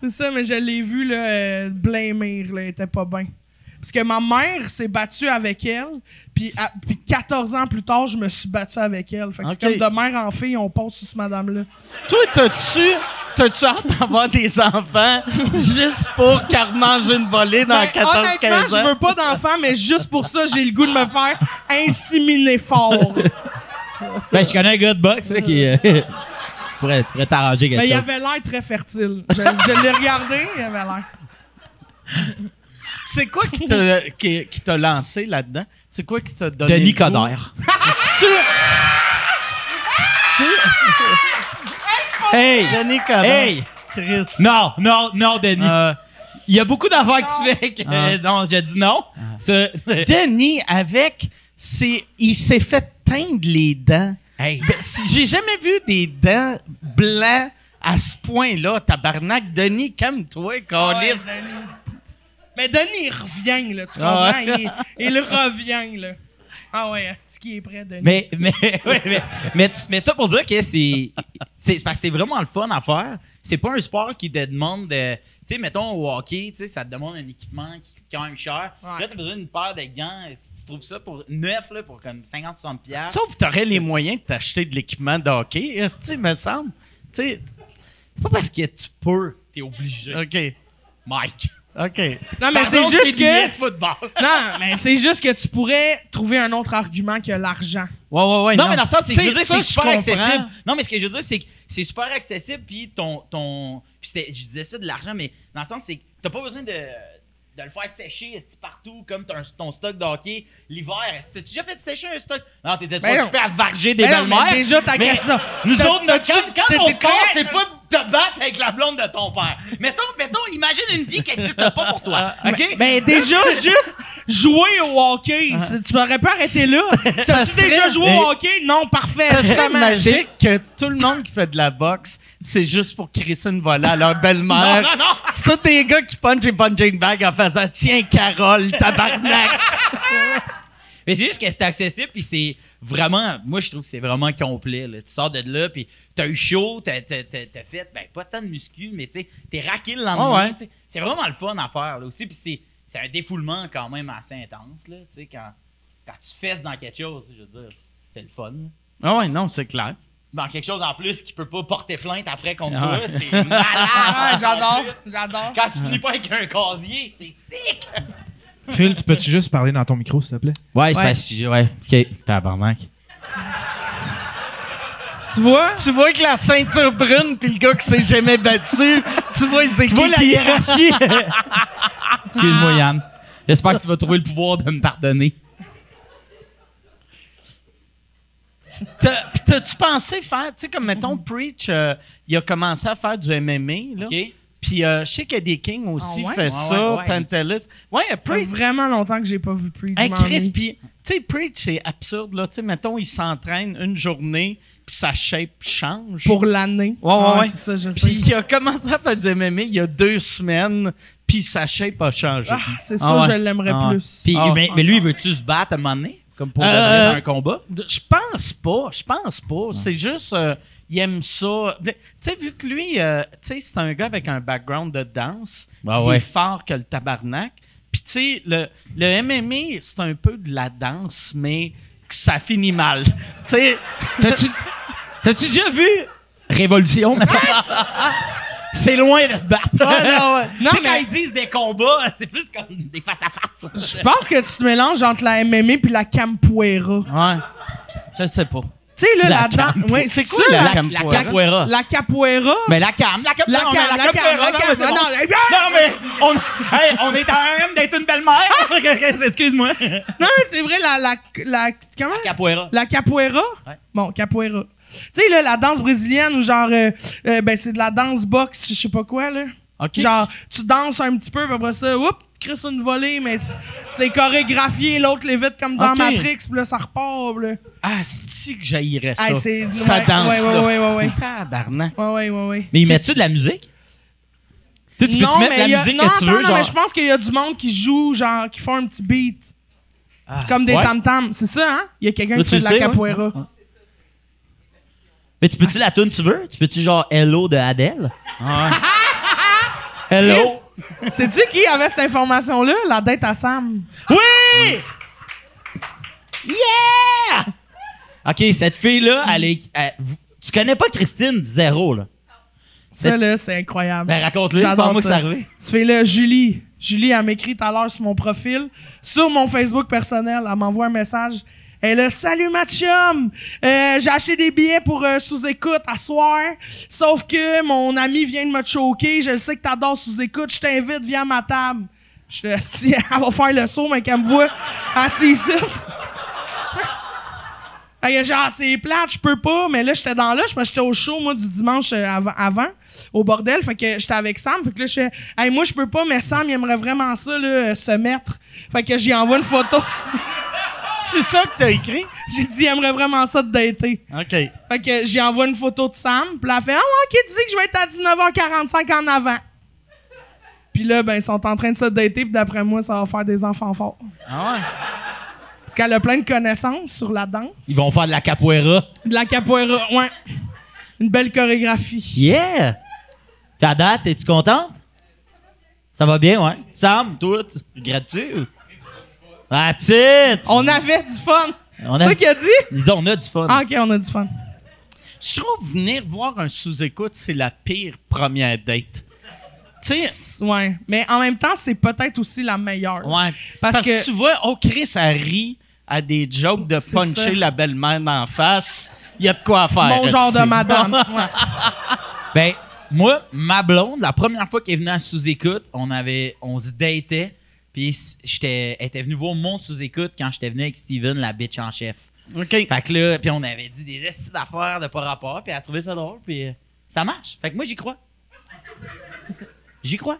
C'est ça, mais je l'ai vu là, euh, blâmir, là, elle était pas bien. Parce que ma mère s'est battue avec elle, puis, à- puis 14 ans plus tard, je me suis battu avec elle. Fait que c'est comme de mère en fille, on passe sur ce madame-là. Toi, t'as-tu t'as-tu hâte d'avoir des enfants juste pour qu'elle mange une volée dans Ben, 14-15 honnêtement, ans? je veux pas d'enfant, mais juste pour ça, j'ai le goût de me faire inséminer fort. Ben, je connais un gars de boxe là, qui euh, pourrait, pourrait t'arranger quelque Mais il chose. avait l'air très fertile. Je, je l'ai regardé, il avait l'air. C'est quoi qui t'a, qui, qui t'a lancé là-dedans? C'est quoi qui t'a donné Denis? Coderre. C'est- Hey! Denis Coderre. Hey! Chris. Non, non, non, Denis. Euh, Il y a beaucoup d'affaires que tu fais que. Ah. euh, non, j'ai dit non. Ça- Denis, avec, c'est, il s'est fait teindre les dents. Hey. Ben, si- j'ai jamais vu des dents blancs à ce point-là, tabarnak. Denis, calme-toi, Ouais, câlisse. Denis. Mais Denis, il revient, là, tu Ah comprends? ouais. Il, il revient, là. Ah ouais, est-ce qu'il est prêt, Denis? Mais, mais, ouais, mais, mais, ça pour dire que c'est. C'est parce que c'est vraiment le fun à faire. C'est pas un sport qui te demande de. Tu sais, mettons au hockey, tu sais, ça te demande un équipement qui coûte quand même cher. Ouais. Là, t'as besoin d'une paire de gants. Si tu trouves ça pour neuf, là, pour comme 50-60$. piastres. Sauf que t'aurais les moyens de t'acheter de l'équipement de hockey, est-ce que me semble? Tu sais, C'est pas parce que tu peux, t'es obligé. OK, Mike. OK. non, mais c'est juste que. de football. Non, mais c'est juste que tu pourrais trouver un autre argument que l'argent. Ouais, ouais, ouais. Non, mais dans le sens, c'est que je veux dire, c'est ça, super comprends. accessible. Non, mais ce que je veux dire, c'est que c'est super accessible, puis ton. ton puis je disais ça de l'argent, mais dans le sens, c'est que t'as pas besoin de, de le faire sécher partout comme ton, ton stock de hockey l'hiver. T'as-tu déjà fait sécher un stock? Non, t'étais trop occupé à varger des non, mais belles-mères. déjà, ta Mais question. Nous T'as- autres, notre- quand, quand on se passe, c'est pas te battre avec la blonde de ton père. Mettons, mettons imagine une vie qui n'existe pas pour toi. OK? Ben déjà, juste jouer au hockey. C'est- Tu aurais pu arrêter là. T'as-tu serait- déjà joué au hockey? Non, parfait. Ça serait justement. magique que tout le monde qui fait de la boxe, c'est juste pour crisser une volée à leur belle-mère. Non, non, non. C'est tous des gars qui punchent les punching bags en faisant Tiens, Carole, tabarnak! Mais c'est juste que c'est accessible, puis c'est vraiment. Moi, je trouve que c'est vraiment complet. Là. Tu sors de là, puis t'as eu chaud, t'as, t'as, t'as- t'as fait, ben, pas tant de muscu, mais tu sais, t'es raqué le lendemain. Ouais. C'est vraiment le fun à faire, là aussi. Puis c'est, c'est un défoulement quand même assez intense, là. Tu sais, quand, quand tu fesses dans quelque chose, je veux dire, c'est le fun. Ah ouais, non, c'est clair. Dans quelque chose en plus qui peut pas porter plainte après contre Ah toi, c'est malade. Ah, j'adore. J'adore. Quand tu finis pas avec un casier, c'est thick. Phil, tu peux-tu juste parler dans ton micro, s'il te plaît? Ouais, c'est parce que. Ouais, ok. Tabarnak. Tu vois? Tu vois que la ceinture brune puis le gars qui s'est jamais battu, tu vois, c'est Tu vois la hiérarchie. Excuse-moi, Yann. J'espère que tu vas trouver le pouvoir de me pardonner. T'as- pis T'as-tu pensé faire, tu sais, comme mettons, Preach, euh, il a commencé à faire du MMA, là. OK? Puis euh, je sais qu'Eddie King aussi Ah ouais? fait Ouais, ça, ouais, ouais. Pantelis. Ouais, Ça fait Preach. vraiment longtemps que j'ai pas vu Preach. Hey, Chris, puis, tu sais, Preach, c'est absurde, là. Tu sais, mettons, il s'entraîne une journée, puis sa shape change. Pour l'année. Ouais, ouais, Ah, ouais. C'est ça, je sais. Puis il a commencé à faire du MMA il y a deux semaines, puis sa shape a changé. Ah, c'est Ah sûr, ouais. je l'aimerais Ah ouais. plus. Puis, Ah. mais, mais lui, veux-tu se battre à un moment donné? Comme pour Euh, un combat? Je pense pas, je pense pas. C'est juste, euh, il aime ça. Tu sais, vu que lui, euh, tu sais, c'est un gars avec un background de danse Ah qui ouais. est fort que le tabarnak. Puis tu sais, le, le MMA, c'est un peu de la danse, mais que ça finit mal. Tu sais, T'as-tu, t'as-tu déjà vu Révolution? c'est loin de se battre. Ouais, non, ouais. Non, tu sais, quand ils disent des combats, c'est plus comme des face-à-face. Je pense que tu te mélanges entre la MMA puis la capoeira. ouais. Je sais pas. Tu sais, là, La là-dedans. Ouais, c'est quoi la la, capoeira? La capoeira. la? Mais la cam, la cam, La cam, la cam, la non, cam. mais Ah, on, on est à même d'être une belle-mère. Excuse-moi. Non, mais c'est vrai, la, la, la, comment? Capoeira. La capoeira? Bon, capoeira. Tu sais, là, la danse brésilienne ou genre, euh, euh, ben, c'est de la danse boxe, je sais pas quoi, là. OK. Genre, tu danses un petit peu, puis après ça, oups, Chris une volée, mais c'est- chorégraphié, l'autre l'évite comme dans. Matrix, puis là, ça repart, là. Ah, c'est que j'haïrais ça. Hey, ça ouais, danse ouais, là. ouais, ouais, ouais. Tabarnak. Ouais, ouais, ouais, ouais. Mais ils mettent-tu de la musique? Tu peux-tu mettre mais la a- musique non, que tu veux, non, genre... mais je pense qu'il y a du monde qui joue, genre, qui font un petit beat. comme des tam-tams. C'est ça, hein? Il y a quelqu'un qui fait de la ouais. capoeira. Mais tu peux-tu la tune tu veux? Tu peux-tu genre Hello de Adele? Hello? Sais-tu qui avait cette information-là? La dette à Sam. Oui! Yeah! OK, cette fille-là, elle est... elle- vous- tu connais pas Christine Zéro, là? Ça, là, c'est incroyable. Ben, raconte-le, J'adore parle-moi que ça. c'est arrivé. Tu fais là, Julie. Julie, elle m'écrit tout à l'heure sur mon profil. Sur mon Facebook personnel, elle m'envoie un message. Salut ma chum! Euh, J'ai acheté des billets pour euh, sous-écoute à soir. Sauf que mon ami vient de me choquer. Je le sais que t'adores sous-écoute. Je t'invite, viens à ma table. Je te dis, elle va faire le saut, mais qu'elle me voit assise ici. Fait genre, c'est plate, je peux pas, mais là, j'étais dans que j'étais au show, moi, du dimanche euh, avant, au bordel. Fait que j'étais avec Sam. Fait que là, je fais, hey, moi, je peux pas, mais Sam, il aimerait vraiment ça, là, se mettre. Fait que j'y envoie une photo. C'est ça que t'as écrit? J'ai dit, il aimerait vraiment ça de dater. OK. Fait que j'y envoie une photo de Sam. Puis là, elle fait, ah, ouais, ok, tu dis que je vais être à 19h45 en avant. Puis là, ben, ils sont en train de se dater, puis d'après moi, ça va faire des enfants forts. Ah ouais? Parce qu'elle a plein de connaissances sur la danse. Ils vont faire de la capoeira. De la capoeira, ouais. Une belle chorégraphie. Yeah! À date, es-tu contente? Ça va bien, ouais. Sam, toi, tu regrettes-tu? That's it! On avait du fun. On C'est ça qu'il a dit? Ils ont- on a du fun. Ah, ok, on a du fun. Je trouve venir voir un sous-écoute, c'est la pire première date. Tu sais, Ouais. Mais en même temps, c'est peut-être aussi la meilleure. ouais. Parce Parce, que- que, tu vois, oh Chris, elle rit à des jokes de puncher la belle-mère d'en face. Il y a de quoi faire. Mon genre de madame. Ouais. Ben, moi, ma blonde, la première fois qu'elle est venue à sous-écoute, on avait, on se datait. Puis j'étais, elle était venue voir mon sous-écoute quand j'étais venu avec Steven, la bitch en chef. OK. Fait que là, puis on avait dit des essais d'affaires de pas rapport, puis elle a trouvé ça drôle, puis euh, ça marche. Fait que moi, j'y crois. J'y crois.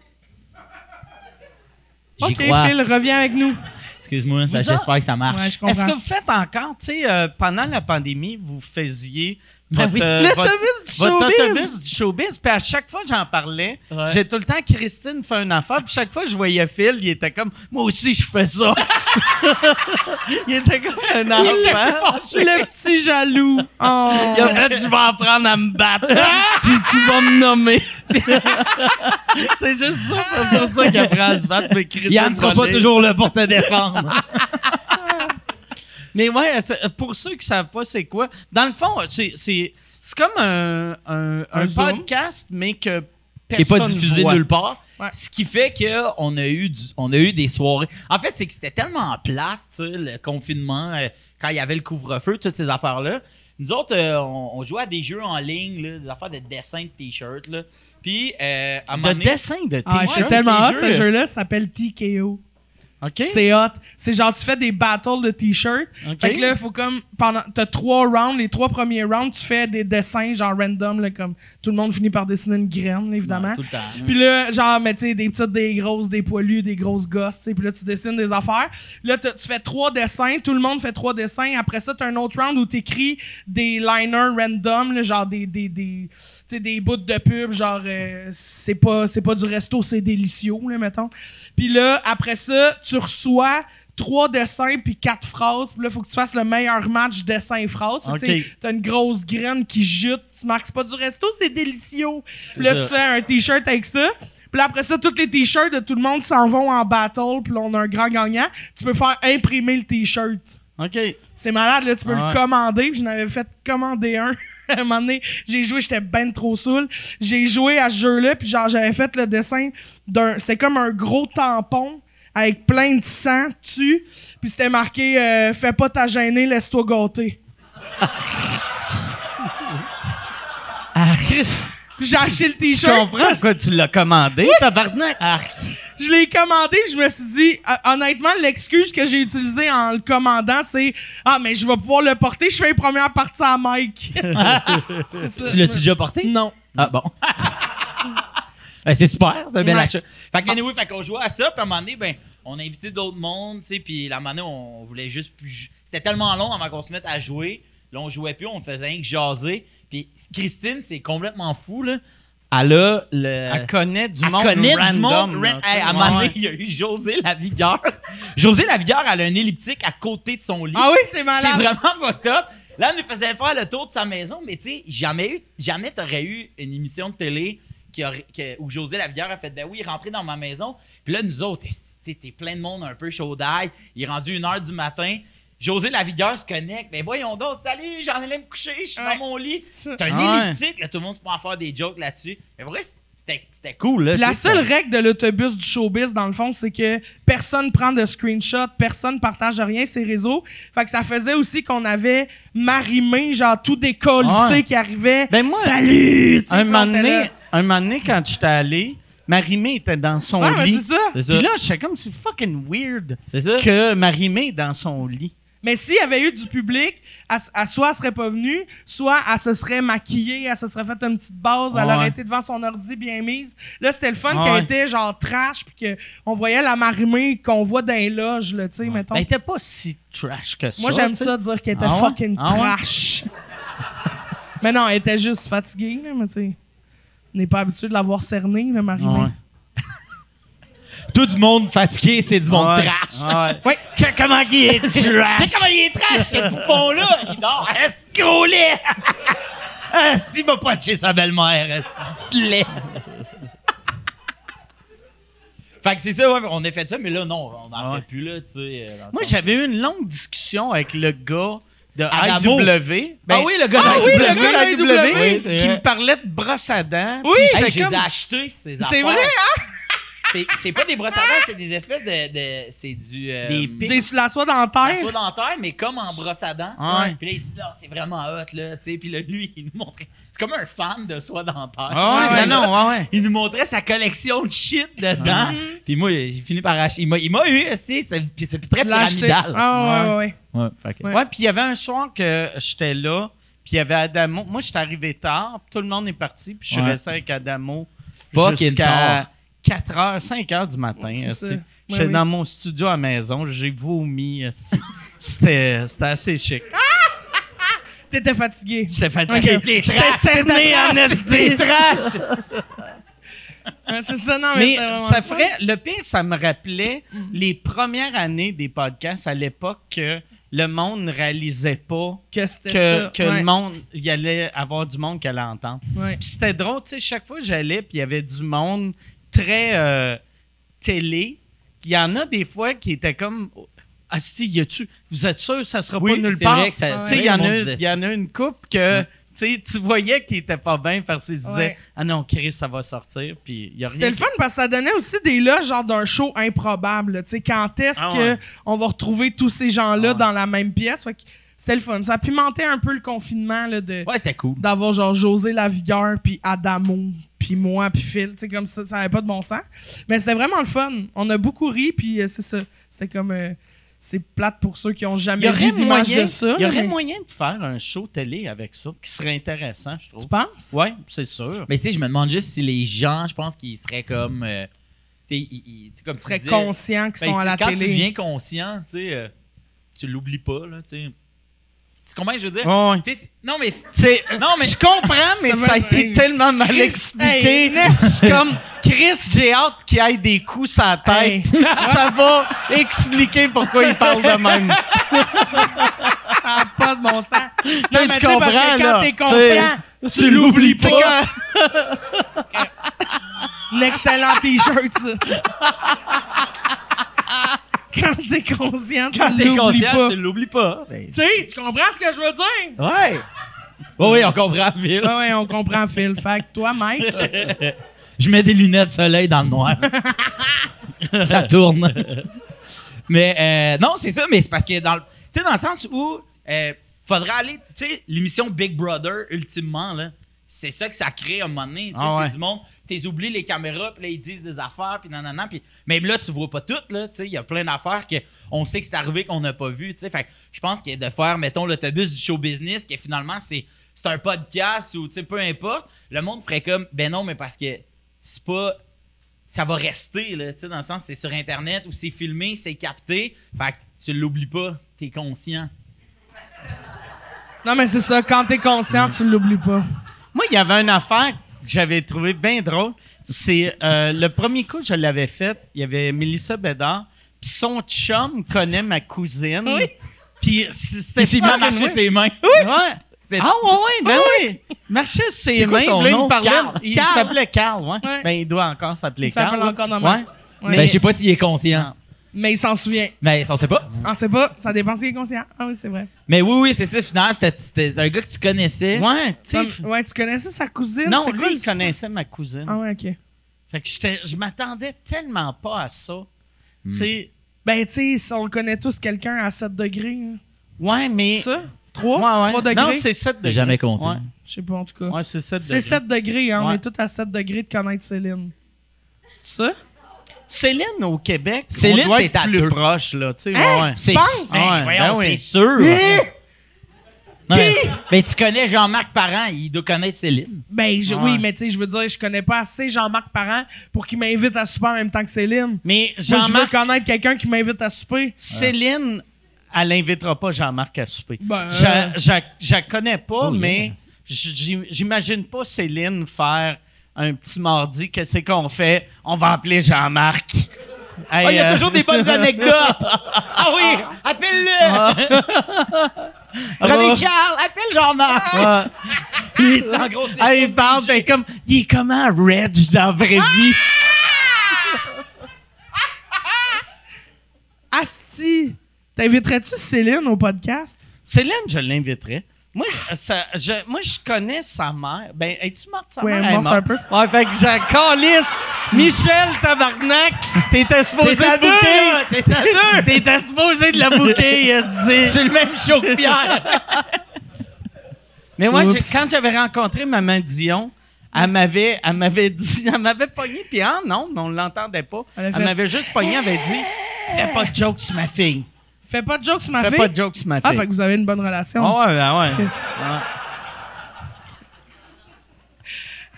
J'y Ok, crois. Phil, reviens avec nous. Excuse-moi, ça, j'espère que ça marche. Ouais. Est-ce que vous faites encore, tu sais, euh, pendant la pandémie, vous faisiez votre, oui. euh, votre- du votre showbiz. autobus du showbiz, puis à chaque fois que j'en parlais, Ouais. j'ai tout le temps Christine fait une affaire, puis chaque fois que je voyais Phil, il était comme moi aussi je fais ça. il était comme un enfant. Le petit jaloux. Oh. Il a fait je vais apprendre à me battre, puis tu vas me nommer. C'est juste ça, c'est pour ça qu'il apprend à se battre, mais Christine. Yann sera pas toujours là pour te défendre. Mais ouais, pour ceux qui savent pas c'est quoi, dans le fond, c'est c'est c'est comme un, un, un podcast, mais que qui est pas personne diffusé voit. nulle part. Ouais. Ce qui fait qu'on a eu du- on a eu des soirées. En fait, c'est que c'était tellement plate, le confinement, euh, quand il y avait le couvre-feu, toutes ces affaires-là. Nous autres, euh, on, on jouait à des jeux en ligne, là, des affaires de dessin de t-shirts. là. Puis, euh, à un moment De donné- dessin de Ah, t-shirt. c'est tellement ces hot, jeux. ce jeu-là. Ça s'appelle TKO. C'est hot. C'est genre, tu fais des battles de t-shirts. Fait que là, il faut comme. pendant T'as trois rounds. Les trois premiers rounds, tu fais des dessins, genre random, là, comme tout le monde finit par dessiner une graine, évidemment. Ouais, tout le temps. Puis là, genre, mais tu sais, des petites, des grosses, des poilus, des grosses gosses, tu sais. Puis là, tu dessines des affaires. Là, tu fais trois dessins. Tout le monde fait trois dessins. Après ça, t'as un autre round où t'écris des liners random, là, genre des, des, des, tu sais, des bouts de pub, genre, euh, c'est pas, c'est pas du resto, c'est délicieux, là, mettons. Puis là, après ça, tu reçois trois dessins puis quatre phrases. Puis là, faut que tu fasses le meilleur match dessin-phrase. Tu sais, T'as une grosse graine qui jute. Tu marques, pas du resto, c'est délicieux. Puis là, tu fais un t-shirt avec ça. Puis là, après ça, tous les t-shirts de tout le monde s'en vont en battle. Puis là, on a un grand gagnant. Tu peux faire imprimer le t-shirt. OK. C'est malade, là. Tu peux Ah le commander. Puis j'en avais fait commander un. à un moment donné, j'ai joué, j'étais ben trop saoul. J'ai joué à ce jeu-là. Puis genre, j'avais fait le dessin d'un. C'était comme un gros tampon avec plein de sang dessus. Puis c'était marqué euh, Fais pas ta gênée, laisse-toi gâter. Ah, j'ai acheté le je t-shirt. comprends pourquoi tu l'as commandé, tabarnak. Je l'ai commandé, puis je me suis dit, euh, honnêtement, l'excuse que j'ai utilisée en le commandant, c'est Ah, mais je vais pouvoir le porter, je fais une première partie à Mike. Tu l'as-tu déjà porté? Non. Ah bon. Ben, c'est super, c'est bien Ouais. Fait que, anyway, fait qu'on jouait à ça, puis à un moment donné, ben, on a invité d'autres mondes, tu sais, puis la moment donné, on voulait juste plus. C'était tellement long avant qu'on se mette à jouer. Là, on jouait plus, on faisait rien que jaser. Puis Christine, c'est complètement fou, là. Elle a le. Elle connaît du Elle monde connaît random. du monde. là. Hey, à un moment donné, il y a eu José Lavigueur. José Lavigueur, elle a un elliptique à côté de son lit. Ah oui, c'est C'est malade. vraiment fucked up. Là, elle nous faisait faire le tour de sa maison, mais tu sais, jamais, eu, jamais t'aurais eu une émission de télé qui aurait- que- où José Lavigueur a fait Ben oui, rentrez dans ma maison. Puis là, nous autres, t'es plein de monde un peu chaud d'ail. Il est rendu une heure du matin. José Lavigueur se connecte. Mais voyons donc, salut, j'en allais me coucher, je suis Ouais. dans mon lit. C'est un ouais. elliptique, là, tout le monde se peut en faire des jokes là-dessus. Mais vrai, c'était c'était cool, là. Puis la seule règle de l'autobus du showbiz, dans le fond, c'est que personne prend de screenshot, personne partage rien ses réseaux. Fait que ça faisait aussi qu'on avait Marimé, genre tout décollissé Ouais. qui arrivait. Ben moi, Salut! Un moment donné. Un moment donné, quand j'étais allé, Marimé était dans son Ouais, mais lit. c'est ça. C'est ça. Puis là, j'étais comme, c'est fucking weird C'est ça. que Marimé est dans son lit. Mais s'il y avait eu du public, elle, elle- soit elle serait pas venue, soit elle se serait maquillée, elle se serait fait une petite base, elle Ouais. aurait été devant son ordi bien mise. Là, c'était le fun Ouais. qu'elle était genre trash, puis qu'on voyait la marimée qu'on voit dans les loges, là, tu sais, mettons. Ben, elle était pas si trash que ça. Moi, j'aime tu sais. ça dire qu'elle était Ah ouais? fucking Ah ouais? trash. mais non, elle était juste fatiguée, là, mais tu sais. On n'est pas habitué de la voir cerner, là, Marimé. Ouais. Tout du monde fatigué, c'est du monde Ouais. trash. Ouais. Ouais. Check comment il est trash. Tu sais comment il est trash, ce poupon-là? Il dort. Lait? Ah, s'il m'a pas chez sa belle-mère, est-ce lait? fait que c'est ça, ouais, on a fait ça, mais là, non, on n'en Ouais. fait plus, là, tu sais. euh, le Moi, j'avais eu une longue discussion avec le gars de Adamo. IW. Ah oui, le gars Ah de oui, de IW. Oui, c'est qui vrai. me parlait de brosse à dents. Oui. Hey, j'étais je les comme- ai achetés, ces C'est affaires. vrai, hein? C'est, c'est pas des brosses à dents, c'est des espèces de. de- c'est du. euh, Des pics. Des la soie la dentaire. soie dentaire, mais comme en brosse à dents. Ouais. Puis là, il dit, là, c'est vraiment hot, là, tu sais. Puis là, lui, il nous montrait. C'est comme un fan de soie dentaire. Ah ouais, Ouais, non, non, ouais, ouais. Il nous montrait sa collection de shit dedans. Puis moi, j'ai fini par acheter. Il m'a, il m'a eu, c'est, très pyramidal. Ah, ouais, ouais, ouais. Ouais, Ouais. Ouais, puis il y avait un soir que j'étais là, puis il y avait Adamo. Moi, j'étais arrivé tard, tout le monde est parti, puis je suis Ouais. resté avec Adamo jusqu'à tard. 4 h, 5 h du matin. C'est esti. ça. J'étais oui. dans mon studio à la maison, j'ai vomi. C'était c'était assez chic. T'étais fatigué. J'étais fatigué. J'étais cerné en esti. trash. C'est ça, non, mais, ça ferait. Le pire, ça me rappelait les premières années des podcasts à l'époque que le monde ne réalisait pas que que, ça. que ouais. le monde, il y allait avoir du monde qui allait entendre. Ouais. Puis c'était drôle, tu sais, chaque fois que j'allais, puis il y avait du monde très euh, télé. Il y en a des fois qui étaient comme. Ah, si, y a-tu. Vous êtes sûr que ça sera Oui, pas nulle c'est part? il y, en a- y en a une couple que. Tu sais, tu voyais qu'il était pas bien parce qu'il se disait Ouais. Ah non, Chris, ça va sortir. Puis il y a rien. C'était le fun parce que ça donnait aussi des loges genre d'un show improbable. Tu sais, quand est-ce Ah que ouais. on va retrouver tous ces gens-là Ah ouais. dans la même pièce? Fait que c'était le fun. Ça pimentait un peu le confinement là, de Ouais, c'était cool. d'avoir genre José Lavigueur puis Adamo puis moi puis Phil. Tu sais, comme ça, ça avait pas de bon sens. Mais c'était vraiment le fun. On a beaucoup ri puis euh, c'est ça. C'était comme euh, c'est plate pour ceux qui ont jamais vu d'image moyen, de ça. il y aurait mais- moyen de faire un show télé avec ça qui serait intéressant, je trouve. Tu penses? Ouais, c'est sûr. Mais tu sais, je me demande juste si les gens, je pense qu'ils seraient comme. euh, tu sais, ils- ils- tu sais, comme Ils tu seraient disais, conscients qu'ils ben, sont à c'est la quand télé. tu deviens conscient, tu sais, euh, tu l'oublies pas, là, tu sais. Tu comprends ce que je veux dire? C'est- non, mais. C'est- Non, mais- Je comprends, mais Ça ça, a été tellement mal Chris, expliqué. hey. Je suis comme, Chris, j'ai hâte qu'il aille des coups sur la tête. Hey. Ça va expliquer pourquoi il parle de même. Ça a pas de bon sens. Non, mais tu sais, parce comprends, que là. quand t'es Tu conscient, sais, tu l'oublies pas. un excellent t-shirt, ça. Quand t'es conscient, tu Quand t'es l'oublies conscient, pas. tu l'oublies pas. Ben, Tu sais, tu comprends ce que je veux dire? Ouais. Oui, oui, on comprend, Phil. Ouais, ouais, on comprend, Phil. Fait que toi, Mike, Je mets des lunettes de soleil dans le noir. ça tourne. mais euh, non, c'est ça, mais c'est parce que dans le, tu sais, dans le sens où euh, faudrait aller, tu sais, l'émission Big Brother, ultimement, là, c'est ça que ça crée à un moment donné. tu sais, Ah ouais. C'est du monde, tu oublies les caméras, puis là, ils disent des affaires, puis nanana, puis même là, tu vois pas toutes, là, tu sais, il y a plein d'affaires que on sait que c'est arrivé qu'on n'a pas vu, tu sais. Fait que je pense que de faire, mettons, l'autobus du show business, que finalement, c'est c'est un podcast ou, tu sais, peu importe, le monde ferait comme, ben non, mais parce que c'est pas ça va rester là, tu sais dans le sens c'est sur internet ou c'est filmé, c'est capté, fait que tu l'oublies pas, t'es conscient. non, mais c'est ça, quand t'es conscient, tu l'oublies pas. Moi, il y avait une affaire que j'avais trouvé bien drôle. C'est euh, le premier coup que je l'avais fait, il y avait Mélissa Bédard, puis son chum connaît ma cousine. Oui. Puis c'était Il s'est mis à marcher ses mains. Ouais. C'est- Ah ouais, ouais, ben oui. Marchait ses C'est quoi mains. son là, il nom? me parlait. Carl. Il Carl. s'appelait Carl, ouais. Ouais. Ben, il doit encore s'appeler Il Carl. s'appelle là. encore de même. Ouais. Ouais. Mais- Ben je sais pas s'il est conscient. Mais il s'en souvient. Mais ça, on sait pas. On sait pas, ça dépend s'il est conscient. Ah oui, c'est vrai. Mais oui, oui, c'est ça, finalement, c'était- c'était un gars que tu connaissais. Ouais, tu sais. Comme- ouais, tu connaissais sa cousine? Non, C'est lui, quoi, il l'histoire? connaissait ma cousine. Ah ouais, ok. Fait que j'étais- je m'attendais tellement pas à ça. Hmm. Tu sais, Ben, tu sais, on connaît tous quelqu'un à 7 degrés. hein. ouais, mais. Ça? 3? Ouais, ouais. 3 degrés? Non, c'est 7 degrés. jamais compté. Ouais, Je sais pas, en tout cas. Ouais, c'est 7 c'est degrés. 7 degrés, hein. On Ouais. est tous à 7 degrés de connaître Céline. C'est ça? Céline au Québec, Céline, on doit être plus deux. proche, là. Tu sais, Hein? ouais. C'est penses? Ben, Ouais, ben oui. c'est sûr. Hein? Non, mais, mais tu connais Jean-Marc Parent, il doit connaître Céline. Ben, je- Ouais. oui, mais tu sais, je veux dire, je connais pas assez Jean-Marc Parent pour qu'il m'invite à souper en même temps que Céline. Mais Moi, je veux Jean-Marc, connaître quelqu'un qui m'invite à souper. Céline, elle n'invitera pas Jean-Marc à souper. Ben, Je euh, je- je la connais pas, Oh, mais j- j'imagine pas Céline faire un petit mardi. Qu'est-ce qu'on fait? On va appeler Jean-Marc. Ah, Hey, il y a euh, toujours des bonnes anecdotes. ah oui, appelle-le. René Charles, appelle Jean-Marc. Ouais. Lui, c'est en gros, Ah, il parle, ben, comme, il est comment Reg dans la vraie vie? Asti! T'inviterais-tu Céline au podcast? Céline, je l'inviterais. Moi, ça, je, moi, je connais sa mère. Ben, es-tu morte, sa Ouais, mère? Elle morte un peu. Ouais, fait que j'ai calisse. Michel, tabarnak, t'étais supposé de bouquer. deux, t'es à deux. T'étais supposé de la bouquer, esti. C'est le même show que Pierre. Mais moi, Oups. quand j'avais rencontré Maman Dion, elle m'avait, elle m'avait dit, elle m'avait pogné, puis ah non, mais on l'entendait pas. Elle m'avait juste pogné, elle avait dit, fais pas de jokes sur ma fille. Fais pas de jokes sur ma Fais fille. pas de jokes sur ma Ah, fille. fait que vous avez une bonne relation. Ah ouais, ben ouais. Ouais.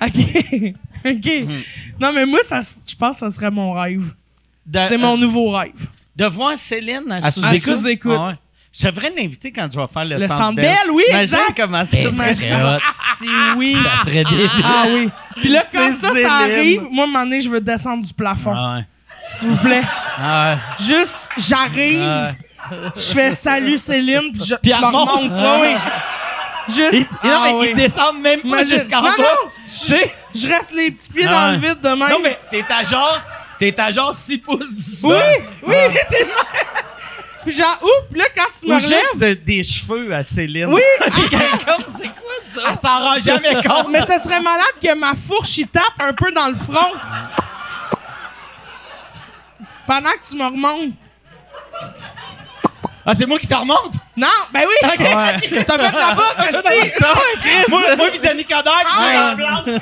OK. OK. Mhm. Non, mais moi, ça, je pense que ça serait mon rêve. De, C'est mon euh, nouveau rêve. de voir Céline à, À sous-écoute. sous-écoute. Ah ouais. Je devrais l'inviter quand je vais faire le, Le centre Bell. Oui, Imagine exact. comment ça Ben, serait. ça serait hot. Si oui. Ça serait débile. Ah oui. Puis là, quand C'est ça, Céline. ça arrive, moi, à un moment donné, je veux descendre du plafond. Ah ouais. S'il vous plaît. Ah ouais. Juste, j'arrive, Ah je fais salut Céline, puis je, Puis elle me remonte. remonte. Oui, oui. Juste. Ah non, mais oui. ils descendent même pas Imagine- jusqu'en non, bas. non? Je reste les petits pieds Ah dans ouais. le vide de même. Non, mais t'es à genre, t'es à genre 6 pouces du sol. Oui, oui, t'es de même. Puis genre, oups, là, quand tu me relèves... juste de- des cheveux à Céline. Oui, Comme, c'est quoi ça? Elle s'en rend jamais compte. mais ce serait malade que ma fourche, il tape un peu dans le front. Pendant que tu me remontes. Ah, c'est moi qui te remonte? Non, ben oui! T'as fait de la boxe, esti! Ça va, Chris? Moi, moi pis Danny Coderre, qui Ah. sont en blanc.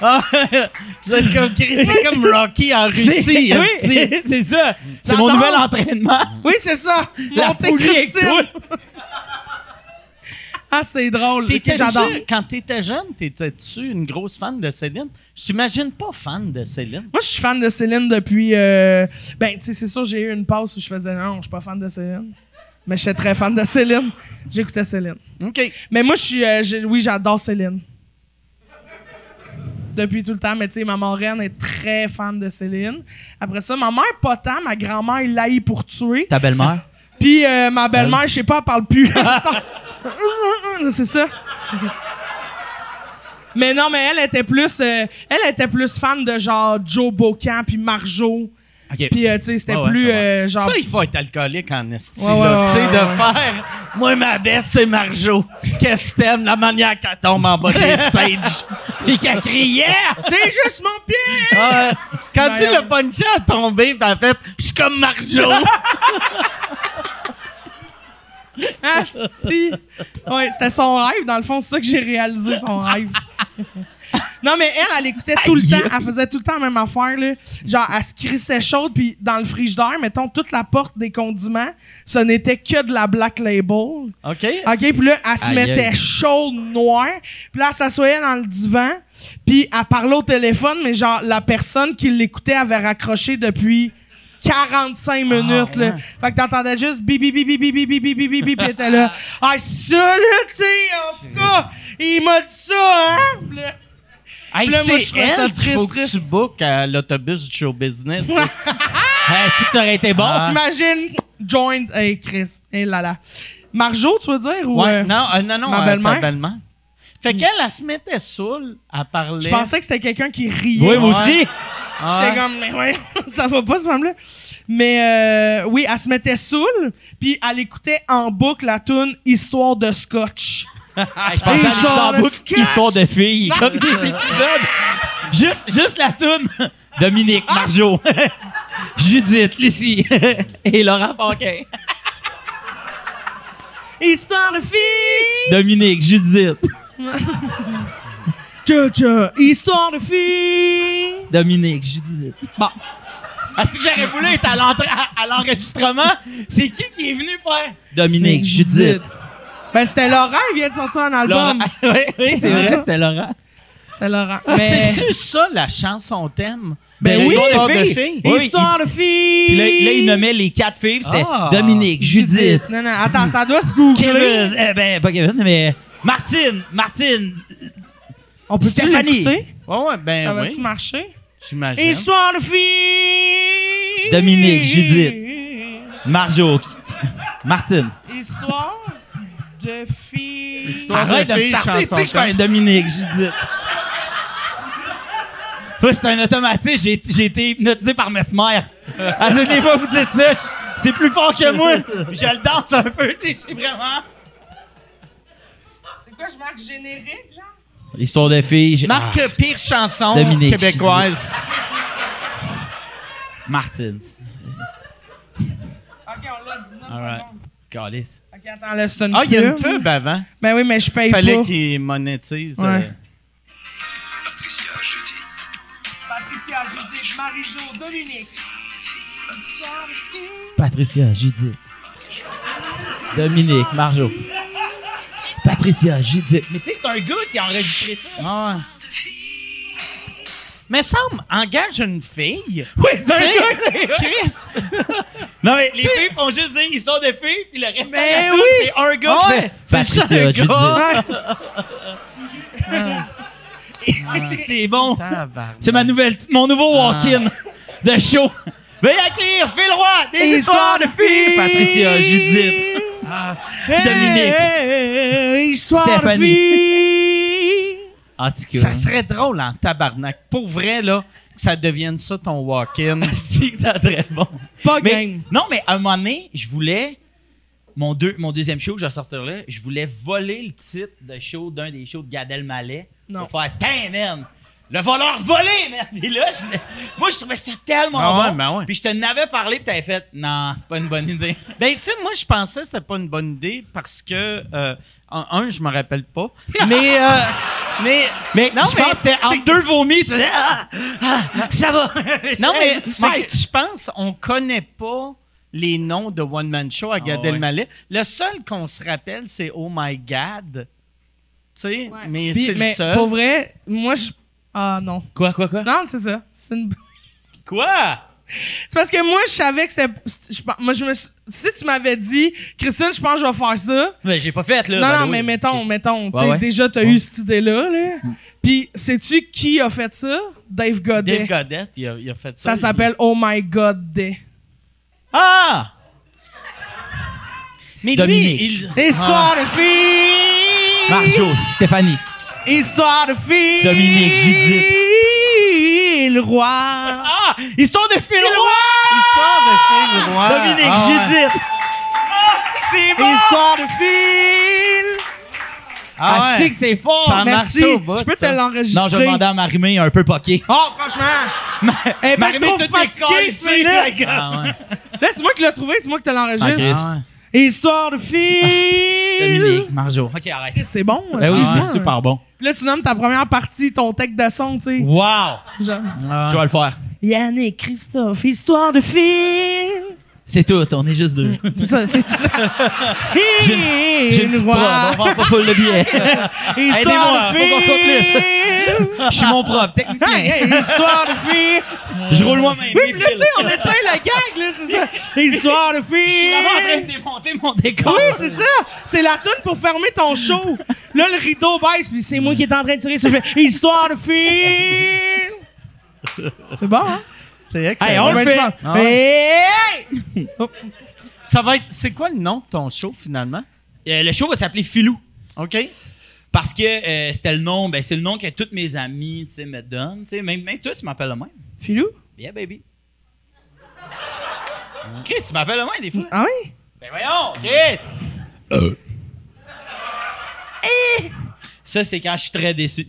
Ah, Vous êtes comme Chris, c'est comme Rocky en Russie. Oui, c'est ça. C'est mon nouvel entraînement. Oui, c'est ça! La Monter Christine! Ah, c'est drôle. Ok, T'étais-tu- J'adore. quand t'étais jeune, t'étais-tu une grosse fan de Céline? Je t'imagine pas fan de Céline. Moi, je suis fan de Céline depuis. euh, Ben, tu sais, c'est sûr, j'ai eu une passe où je faisais non, je suis pas fan de Céline. Mais j'étais très fan de Céline. J'écoutais Céline. OK. Mais moi, je suis. euh, oui, j'adore Céline. Depuis tout le temps, mais tu sais, ma marraine est très fan de Céline. Après ça, ma mère, pas tant, ma grand-mère, il l'a eu pour tuer. Ta belle-mère? Puis euh, ma belle-mère, je sais pas, elle parle plus. c'est ça. Mais non, mais elle était plus, euh, elle était plus fan de genre Joe Bocan puis Marjo. OK. Puis euh, tu sais, c'était Ouais, ouais, plus euh, genre. Ça, il faut être alcoolique en esti, Ouais, là. tu sais, de faire... Moi, ma baisse, c'est Marjo. Qu'est-ce que t'aimes? La manière qu'elle tombe en bas des stages. Puis qu'elle criait. C'est juste mon pied! Ah, quand tu le punché a tombé, pis elle fait « Je suis comme Marjo. Ah, si! Ouais, c'était son rêve. Dans le fond, c'est ça que j'ai réalisé, son rêve. Non, mais elle, elle écoutait tout le Aïe. temps. Elle faisait tout le temps la même affaire, là. Genre, elle se crissait chaude, puis dans le frigidaire, mettons, toute la porte des condiments, ce n'était que de la Black Label. » OK? OK, puis là, elle se Aïe, mettait chaude, noire. Puis là, elle s'assoyait dans le divan, puis elle parlait au téléphone, mais genre, la personne qui l'écoutait avait raccroché depuis 45 minutes, là. ouais. Fait que t'entendais juste bip, bip, bip, bip, bip, bip, bip, bip, bip, bip, était là. Ah, ça, là, tu sais, en tout cas, il m'a dit ça, hein? Puis là, Hey, Puis là, moi, je c'est trouvais ça elle qu'il faut triste, que tu bookes à l'autobus du show business. Hey, ça aurait été bon. Ah. Imagine, joined, hey, Chris, hey là là. Marjo, tu veux dire? Ou, Ouais, euh, non, euh, non, non, ma euh, belle-mère? Fait qu'elle, elle se mettait saoule à parler. Je pensais que c'était quelqu'un qui riait. Oui, moi aussi. Ah J'étais comme, mais ouais, ça va pas, ce femme-là. Mais euh, oui, elle se mettait saoule, puis elle écoutait en boucle la tune Histoire de Scotch. Je pensais à book, sketch. histoire de filles, comme des épisodes. Juste, juste la toune. Dominique, Marjo, Judith, Lucie et Laurent Paquin. Histoire de fille! Dominique, Judith, Tcha, tcha, Histoire de fille! Dominique, Judith. Bon. Est-ce que j'aurais voulu être à l'entrée- à à l'enregistrement? C'est qui qui est venu faire? Dominique, Judith. Ben, c'était Laurent, il vient de sortir un album. Laurent. oui, oui, c'est vrai, c'était Laurent. C'était Laurent. Mais... C'est-tu ça, la chanson thème? Ben De oui, l'histoire les de filles. filles? Oui, Histoire de fille! Puis là, là, il nommait les quatre filles, c'était Ah. Dominique, Judith, Non, non, attends, ça doit se googler. Kevin, eh ben, pas Kevin, mais Martine, Martine, On peut Stéphanie. l'écouter? Ouais, ouais, ben Ça oui. va-tu marcher? J'imagine. Histoire de fille! Dominique, Judith. Marjo, Martine. Histoire de fille. Histoire Arrête de me filles, starter, tu chanson sais que je fais un thème. Dominique, Judith. C'est un automatique, j'ai j'ai été hypnotisé par Mesmer. À toutes les fois, vous dites ça, je- c'est plus fort que moi. Je le danse un peu, tu sais, je suis vraiment... C'est quoi, je marque générique, genre? L'histoire de filles, j'ai- Marque pire chanson Dominique, québécoise. Ah, Martine. Ok, on l'a 19 Alright. secondes. Calice. Ok, attends, là, c'est une Ah, il y a une pub. avant. Ben oui, mais je paye Fallait pas. qu'il monétise. Ouais. euh, Patricia, Judith, Marie-Jo, Dominique. Histoire. Patricia, Judith. Dominique, Marjo. Patricia, Judith. Mais tu sais, c'est un gars qui a enregistré ça. Ah. Mais semble, engage une fille. Oui, c'est un gars. Chris. Non, mais les filles font juste dire histoire de filles, puis le reste de la oui. c'est un gars Ah ouais, c'est un Judith. gars. c'est bon. C'est ma nouvelle, mon nouveau Ah. walk-in de show. Veuillez accueillir Phil Roy, des histoires de filles. Patricia, Judith, Ah, Dominique. Hey, histoire Stéphanie. de fille. En tout cas, Ça serait drôle en tabarnak. Pour vrai, là, que ça devienne ça ton walk-in. si que ça serait bon. Pas Mais, game. non, mais à un moment donné, je voulais. Mon, deux, mon deuxième show que je vais sortir là, je voulais voler le titre de show d'un des shows de Gad Elmaleh. Non. Pour faire man! Le voleur volé! Et là, je- moi, je trouvais ça tellement Ah ouais, bon. ben ouais. Puis je te n'avais parlé, puis t'avais fait Non, c'est pas une bonne idée. Ben, tu sais, moi, je pensais que c'était pas une bonne idée parce que, euh, un, je me rappelle pas. Mais, euh, mais, Mais Non, je mais pense que c'était entre deux vomis, tu disais Ah, ah, ça va! non, mais je pense on connaît pas les noms de One Man Show à Gad Ah ouais. Elmaleh. Le seul qu'on se rappelle, c'est Oh My God. Tu sais, mais c'est le mais seul. pour vrai, moi, je. Ah non. Quoi, quoi, quoi? Non, c'est ça. C'est une. Quoi? C'est parce que moi, je savais que c'était. je Moi, je me Si tu m'avais dit, Christine, je pense que je vais faire ça. Mais j'ai pas fait, là. non, non, mais mettons, mettons. Ouais, ouais. Déjà, t'as Ouais. eu cette idée-là. Là. Puis, sais-tu qui a fait ça? Dave Godet. Dave Godette, il a, il a fait ça. ça Il- s'appelle Oh My God Day. Ah! Mais Dominique. lui, il... Histoire de fille! Marjo, Stéphanie. Histoire de fille! Dominique, Judith. Le roi! Ah! Histoire de Phil Roy! Histoire de fille, le roi. Dominique, Ah ouais. Judith. Ah, c'est bon! Histoire de fille! Ah Ah, ouais. c'est que c'est fort! Ça Merci. marche au bout, Je peux ça. te l'enregistrer. Non, je vais demander à Marimé un peu poqué. Oh, franchement! Elle est trop fatiguée, c'est- Ah ouais. Là, c'est moi qui l'ai trouvé, c'est moi qui te l'enregistre. Ah, Chris. Ah ouais. Histoire de fille! Dominique, Marjo. Ok, arrête. C'est bon. Ben oui, c'est super bon. Puis là, tu nommes ta première partie, ton tech de son, tu sais. Wow! Genre. Ah Je vais le faire. Yannick, Christophe, histoire de fille! C'est tout, on est juste deux. C'est ça, c'est ça. J'ai une, j'ai une petite prod, on vend pas full de billets. Aidez-moi, faut qu'on soit plus. Je suis mon propre technicien. Hey, histoire de fille! Je roule moi-même. Oui, puis là, tu sais, on éteint la gag, là, c'est ça. Histoire de fille! Je suis vraiment en train de démonter mon décor. Oui, c'est ça. C'est la toune pour fermer ton show. Là, le rideau baisse, puis c'est moi qui est en train de tirer. Je fais Histoire de fille! C'est bon, hein? C'est excellent. Hey, on le fait. Ah Hey! Ça va être. C'est quoi le nom de ton show finalement? Euh, le show va s'appeler Filou. OK? Parce que euh, c'était le nom, ben c'est le nom que toutes mes amis, tu sais, me donnent. Tu sais, même, même toi, tu m'appelles le même. Filou? Yeah, baby. Chris, tu m'appelles le moins des fois. Ah oui? Ben voyons, Chris! Eh! Ça, c'est quand je suis très déçu.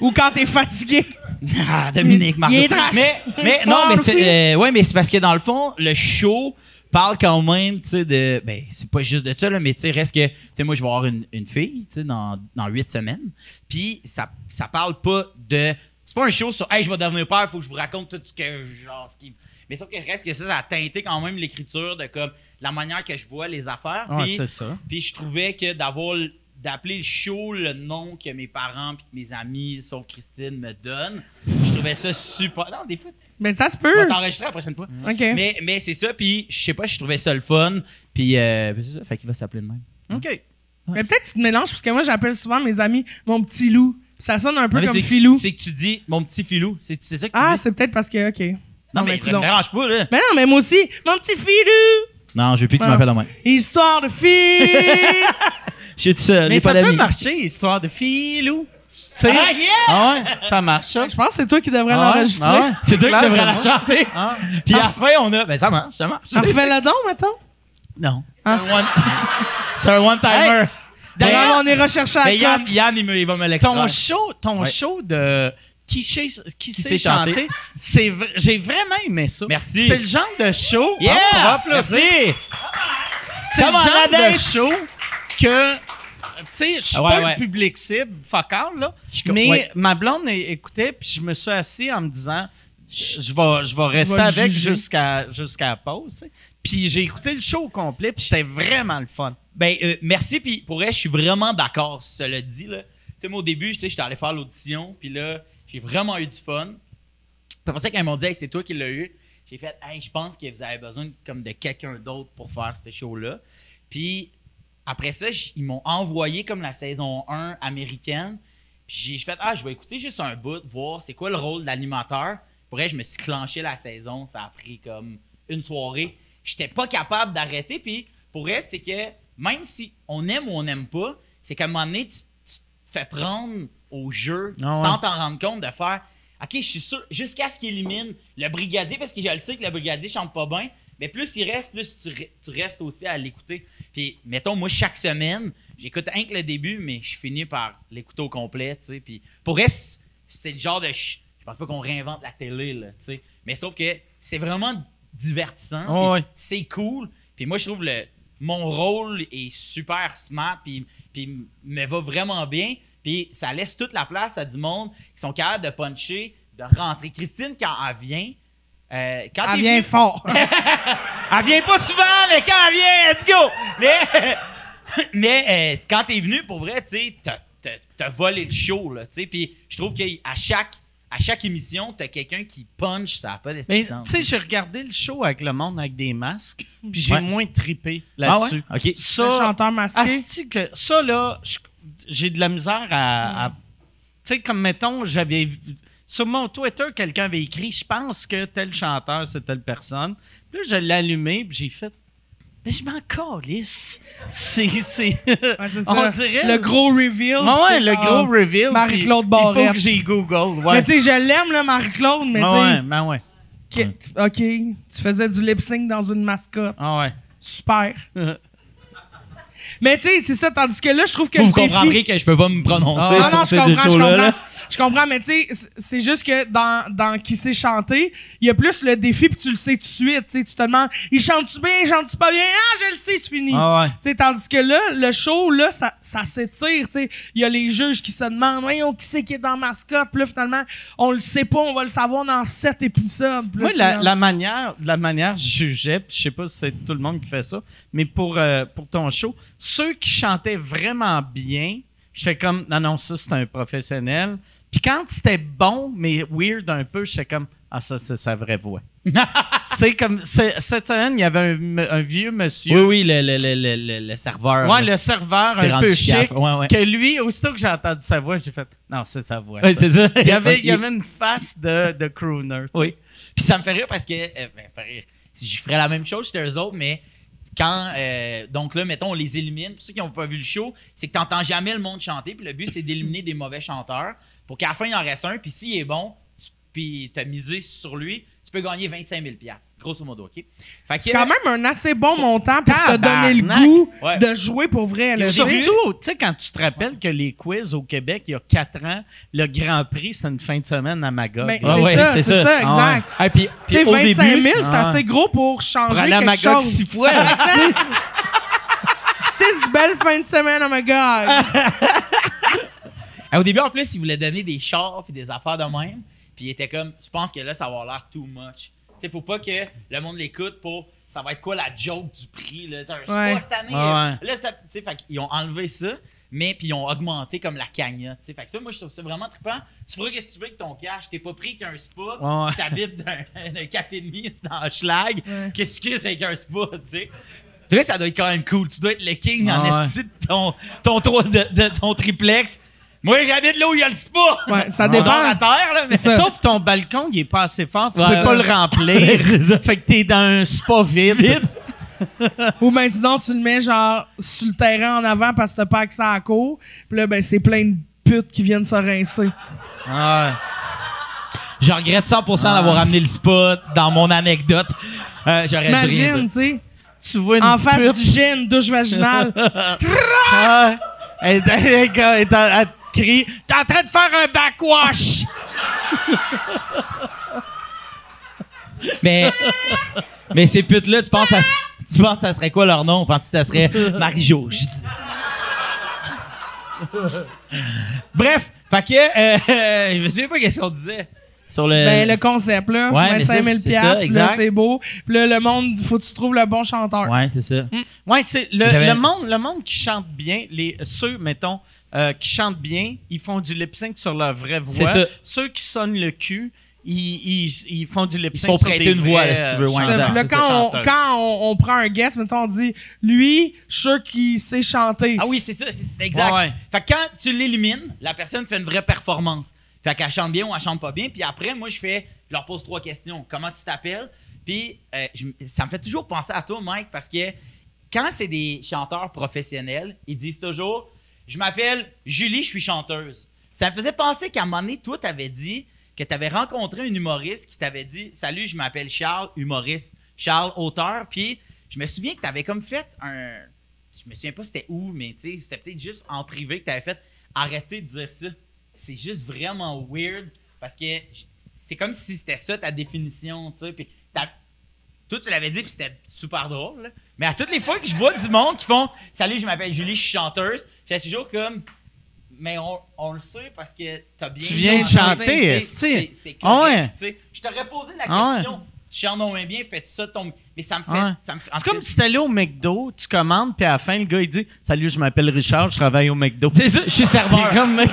Ou quand t'es fatigué? Ah, Dominique, Marceau. Il est trash. Mais, non, mais c'est, euh, ouais, mais c'est parce que dans le fond, le show parle quand même, tu sais, de, ben, c'est pas juste de ça, là, mais tu sais, reste que, tu sais, moi, je vais avoir une, une fille, tu sais, dans, dans huit semaines. Puis, ça, ça parle pas de, c'est pas un show sur, hey, je vais devenir père, faut que je vous raconte tout ce que, genre, ce qui, mais sauf que reste que ça, ça a teinté quand même l'écriture de comme, la manière que je vois les affaires. Ouais, Puis- c'est ça. puis je trouvais que d'avoir d'appeler le show le nom que mes parents puis que mes amis, sauf Christine, me donnent, je trouvais ça super. Non, des fois, Mais ça se on peut. va t'enregistrer la prochaine fois. OK. Mais, mais c'est ça, puis je sais pas, je trouvais ça le fun. Puis euh, c'est ça, fait qu'il va s'appeler de même. OK. Mais peut-être que tu te mélanges, parce que moi, j'appelle souvent mes amis mon petit loup. Ça sonne un peu Non, mais comme filou. C'est que tu dis mon petit filou. C'est ça que tu Ah, dis? c'est peut-être parce que, OK. Non, mais ben, ça me dérange pas, là. Mais non, mais moi aussi, mon petit filou! Non, je veux plus que tu Ah. m'appelles de même. Histoire de fille! Je suis tout seul, Mais ça pas peut marcher, histoire de filou. Ah, yeah! Ah ouais, ça marche, ça. Je pense que c'est toi qui devrais Ah ouais, l'enregistrer. ah ouais. C'est toi qui devrais la chanter. Ah. Puis à la fin, on a. Ben ça marche, ça marche. Refais-le donc, mettons. Non. C'est un one- c'est un one-timer. D'ailleurs, D'ailleurs, on est recherché à mais la Yann. Yann il, me- il va me l'extraire. Ton show, ton Ouais. show de qui, sait- qui sait sait chanter. chanter, c'est vra- j'ai vraiment aimé ça. Merci. C'est le genre de show. Yeah! Ah, on va applaudir. Merci! C'est le genre de show que tu sais, je suis Ah ouais, pas ouais. le public cible, fuck là. Mais ouais. ma blonde écoutait, puis je me suis assis en me disant, je vais, je vais rester avec juger. jusqu'à jusqu'à la pause. Puis j'ai écouté le show au complet, puis c'était vraiment le fun. Ben, euh, merci, puis pour vrai, je suis vraiment d'accord, cela dit, là. Tu sais, moi, au début, j'étais allé faire l'audition, puis là, j'ai vraiment eu du fun. Puis après ça, quand ils m'ont dit, hey, c'est toi qui l'as eu, j'ai fait, hey, je pense que vous avez besoin comme de quelqu'un d'autre pour faire ce show-là. Puis après ça, ils m'ont envoyé comme la saison 1 américaine. Puis j'ai fait, ah, je vais écouter juste un bout, voir c'est quoi le rôle d'animateur. Pour vrai, je me suis clenché la saison, ça a pris comme une soirée. J'étais pas capable d'arrêter. Puis pour vrai, c'est que même si on aime ou on n'aime pas, c'est qu'à un moment donné, tu, tu te fais prendre au jeu Ah ouais. sans t'en rendre compte de faire OK, je suis sûr, jusqu'à ce qu'il élimine le brigadier, parce que je le sais que le brigadier chante pas bien, mais plus il reste, plus tu, re- tu restes aussi à l'écouter. Puis, mettons, moi, chaque semaine, j'écoute rien que le début, mais je finis par l'écouter au complet, tu sais. Puis, pour vrai, c'est- le genre de. Je pense pas qu'on réinvente la télé, là, tu sais. Mais sauf que c'est vraiment divertissant. Oh, ouais. C'est cool. Puis moi, je trouve le mon rôle est super smart, puis, puis me va vraiment bien. Puis ça laisse toute la place à du monde qui sont capables de puncher, de rentrer. Christine, quand elle vient, euh, quand Elle vient venu- fort. elle vient pas souvent, mais quand elle vient, let's go! Mais, mais euh, quand t'es venu, pour vrai, tu sais, t'as- volé le show, là, tu sais. Puis je trouve qu'à chaque, à chaque émission, t'as quelqu'un qui punch, ça a pas de Mais tu sais, j'ai regardé le show avec le monde avec des masques, puis j'ai Ouais. moins trippé Ah ouais? là-dessus. OK. Le Ça, chanteur masqué? que ça là, j'ai de la misère à, à- tu sais comme mettons, j'avais vu- sur mon Twitter quelqu'un avait écrit, je pense que tel chanteur c'est telle personne. Puis là, je l'ai allumé, puis j'ai fait mais je m'en calisse. C'est c'est Ouais, on dirait Le gros reveal. Ouais, ouais, le gros reveal. Marie-Claude puis Il faut Barrette. que j'ai Google, ouais. Mais tu sais, je l'aime, là, Marie-Claude, mais tu Ah sais, ouais, ben ouais. que- OK, tu faisais du lip-sync dans une mascotte. Ah ouais. Super. Mais tu sais, c'est ça, tandis que là, je trouve que Vous, vous défi- comprendrez que je peux pas me prononcer Ah, non, sur non, je ces deux comprends, je comprends. mais tu sais, c'est juste que dans, dans qui sait chanter, il y a plus le défi, puis tu le sais tout de suite. tu te demandes, il chante-tu bien, il chante-tu pas bien? Ah, je le sais, c'est fini. Ah ouais. Tandis que là, le show, là, ça, ça s'étire. tu sais. Il y a les juges qui se demandent, voyons, qui c'est qui est dans mascotte? Puis là, finalement, on le sait pas, on va le savoir dans sept épisodes. Moi, tu la, la manière, la manière je jugeais, puis je sais pas si c'est tout le monde qui fait ça, mais pour, euh, pour ton show, ceux qui chantaient vraiment bien, je fais comme, non, non, ça, c'est un professionnel. Puis quand c'était bon, mais weird un peu, je fais comme, ah, ça, c'est sa vraie voix. c'est comme, cette semaine, il y avait un, vieux monsieur. Oui, oui, le, le, le, le, serveur. Ouais, le serveur un peu chic. Ouais, ouais. Que lui, aussitôt que j'ai entendu sa voix, j'ai fait, non, c'est sa voix. Ouais, ça. il, y avait, il y avait une face de, de crooner. Oui. Puis ça me fait rire parce que. euh, ben, fait rire. Si je ferais la même chose chez eux autres, mais quand. euh, donc là, mettons, on les élimine. Pour ceux qui n'ont pas vu le show, c'est que tu n'entends jamais le monde chanter. Puis le but, c'est d'éliminer des mauvais chanteurs pour qu'à la fin, il en reste un. Puis s'il est bon, tu, puis t'as misé sur lui, tu peux gagner 25 000 grosso modo, OK? Fait que, C'est quand même un assez bon montant pour te donner le goût Ouais. de jouer pour vrai. tu sais. Surtout, tu sais, quand tu te rappelles que les quiz au Québec, il y a quatre ans, le Grand Prix, c'est une fin de semaine à Magog. Ben, Ah c'est ouais, ça, c'est c'est ça. ça, Ah exact. Ah, puis, Tu puis sais, au 25 000, début, c'est Ah. assez gros pour changer Pour aller à quelque Magog chose. six fois. Six belles fins de semaine, oh my Au début, en plus, il voulait donner des chars puis des affaires de même. Puis il était comme, je pense que là, ça va avoir l'air too much. Tu sais, faut pas que le monde l'écoute pour, ça va être quoi la joke du prix, là? Un spa Ouais. cette année. Ouais. Là, ça- tu sais, fait qu'ils ont enlevé ça, mais puis ils ont augmenté comme la cagnotte. Tu sais, fait que ça, moi, je trouve ça vraiment trippant. Tu feras qu'est-ce que tu veux avec ton cash. T'es pas pris qu'un spa. Ouais. T'habites d'un d'un 4,5 dans Schlag. Ouais. Qu'est-ce que c'est avec un spa, tu sais? Tu vois, ça doit être quand même cool. Tu dois être le king en esti de ton, ton, de ton triplex. Moi, j'habite là où il y a le spa. Ouais, ça dépend. à terre, là, mais C'est ça. Sauf ton balcon, il est pas assez fort, tu Ouais. peux pas le remplir. fait que t'es dans un spa vide. Ou ben sinon, tu le mets genre sur le terrain en avant parce que t'as pas accès à la cour. Puis là, ben c'est plein de putes qui viennent se rincer. Ouais. Je regrette 100% d'avoir amené le spa dans mon anecdote. Euh, J'aurais dû rien Imagine, dire. tu vois une en face pute. du une douche vaginale. Elle elle est- elle crie T'es en train de faire un backwash! Mais, mais ces putes-là, tu penses, à, tu penses que ça serait quoi leur nom? Penses que ça serait Marie-Jo? Bref, fait que, euh, je me souviens pas qu'est-ce qu'on disait. Sur le. ben, le concept, là. Ouais, mais 25 000 ça, c'est piastres, ça, puis là, c'est beau. Puis là, le monde, faut que tu trouves le bon chanteur. Ouais, c'est ça. Ouais, c'est le, le monde, le monde qui chante bien, les ceux mettons euh, qui chantent bien, ils font du lip sync sur leur vraie voix. C'est ça. Ceux qui sonnent le cul, ils, ils, ils font du lip Ils sync se font sur prêter des une voix, là, si tu veux, ouais, euh, là, ça, quand, on, quand on, on prend un guest, mettons, on dit, lui, je suis sûr qu'il sait chanter. Ah oui, c'est ça, c'est exact. Ouais. Fait que quand tu l'élimines, la personne fait une vraie performance. Fait qu'elle chante bien ou elle chante pas bien. Puis après, moi, je fais, je leur pose trois questions. Comment tu t'appelles? Puis euh, je- ça me fait toujours penser à toi, Mike, parce que quand c'est des chanteurs professionnels, ils disent toujours, je m'appelle Julie, je suis chanteuse. Ça me faisait penser qu'à un moment donné, toi, t'avais dit que tu avais rencontré un humoriste qui t'avait dit, salut, je m'appelle Charles, humoriste. Charles, auteur. Puis je me souviens que tu avais comme fait un je me souviens pas c'était où, mais tu sais, c'était peut-être juste en privé que tu avais fait arrêter de dire ça. C'est juste vraiment weird parce que c'est comme si c'était ça ta définition, tu sais. Puis toi, tu l'avais dit, puis c'était super drôle. Mais à toutes les fois que je vois du monde qui font Salut, je m'appelle Julie, je suis chanteuse, j'ai toujours comme. Mais on, on le sait parce que t'as bien Tu viens de chanter. C'est c'est Ah correct, ouais. Je t'aurais posé la Ah ouais. Tu chantes donc bien, fais ça ton. Mais ça me fait. Ouais. Ça me fait en C'est comme fait- si t'allais au McDo, tu commandes, puis à la fin, le gars, il dit Salut, je m'appelle Richard, je travaille au McDo. C'est ça, je suis serveur. C'est comme, me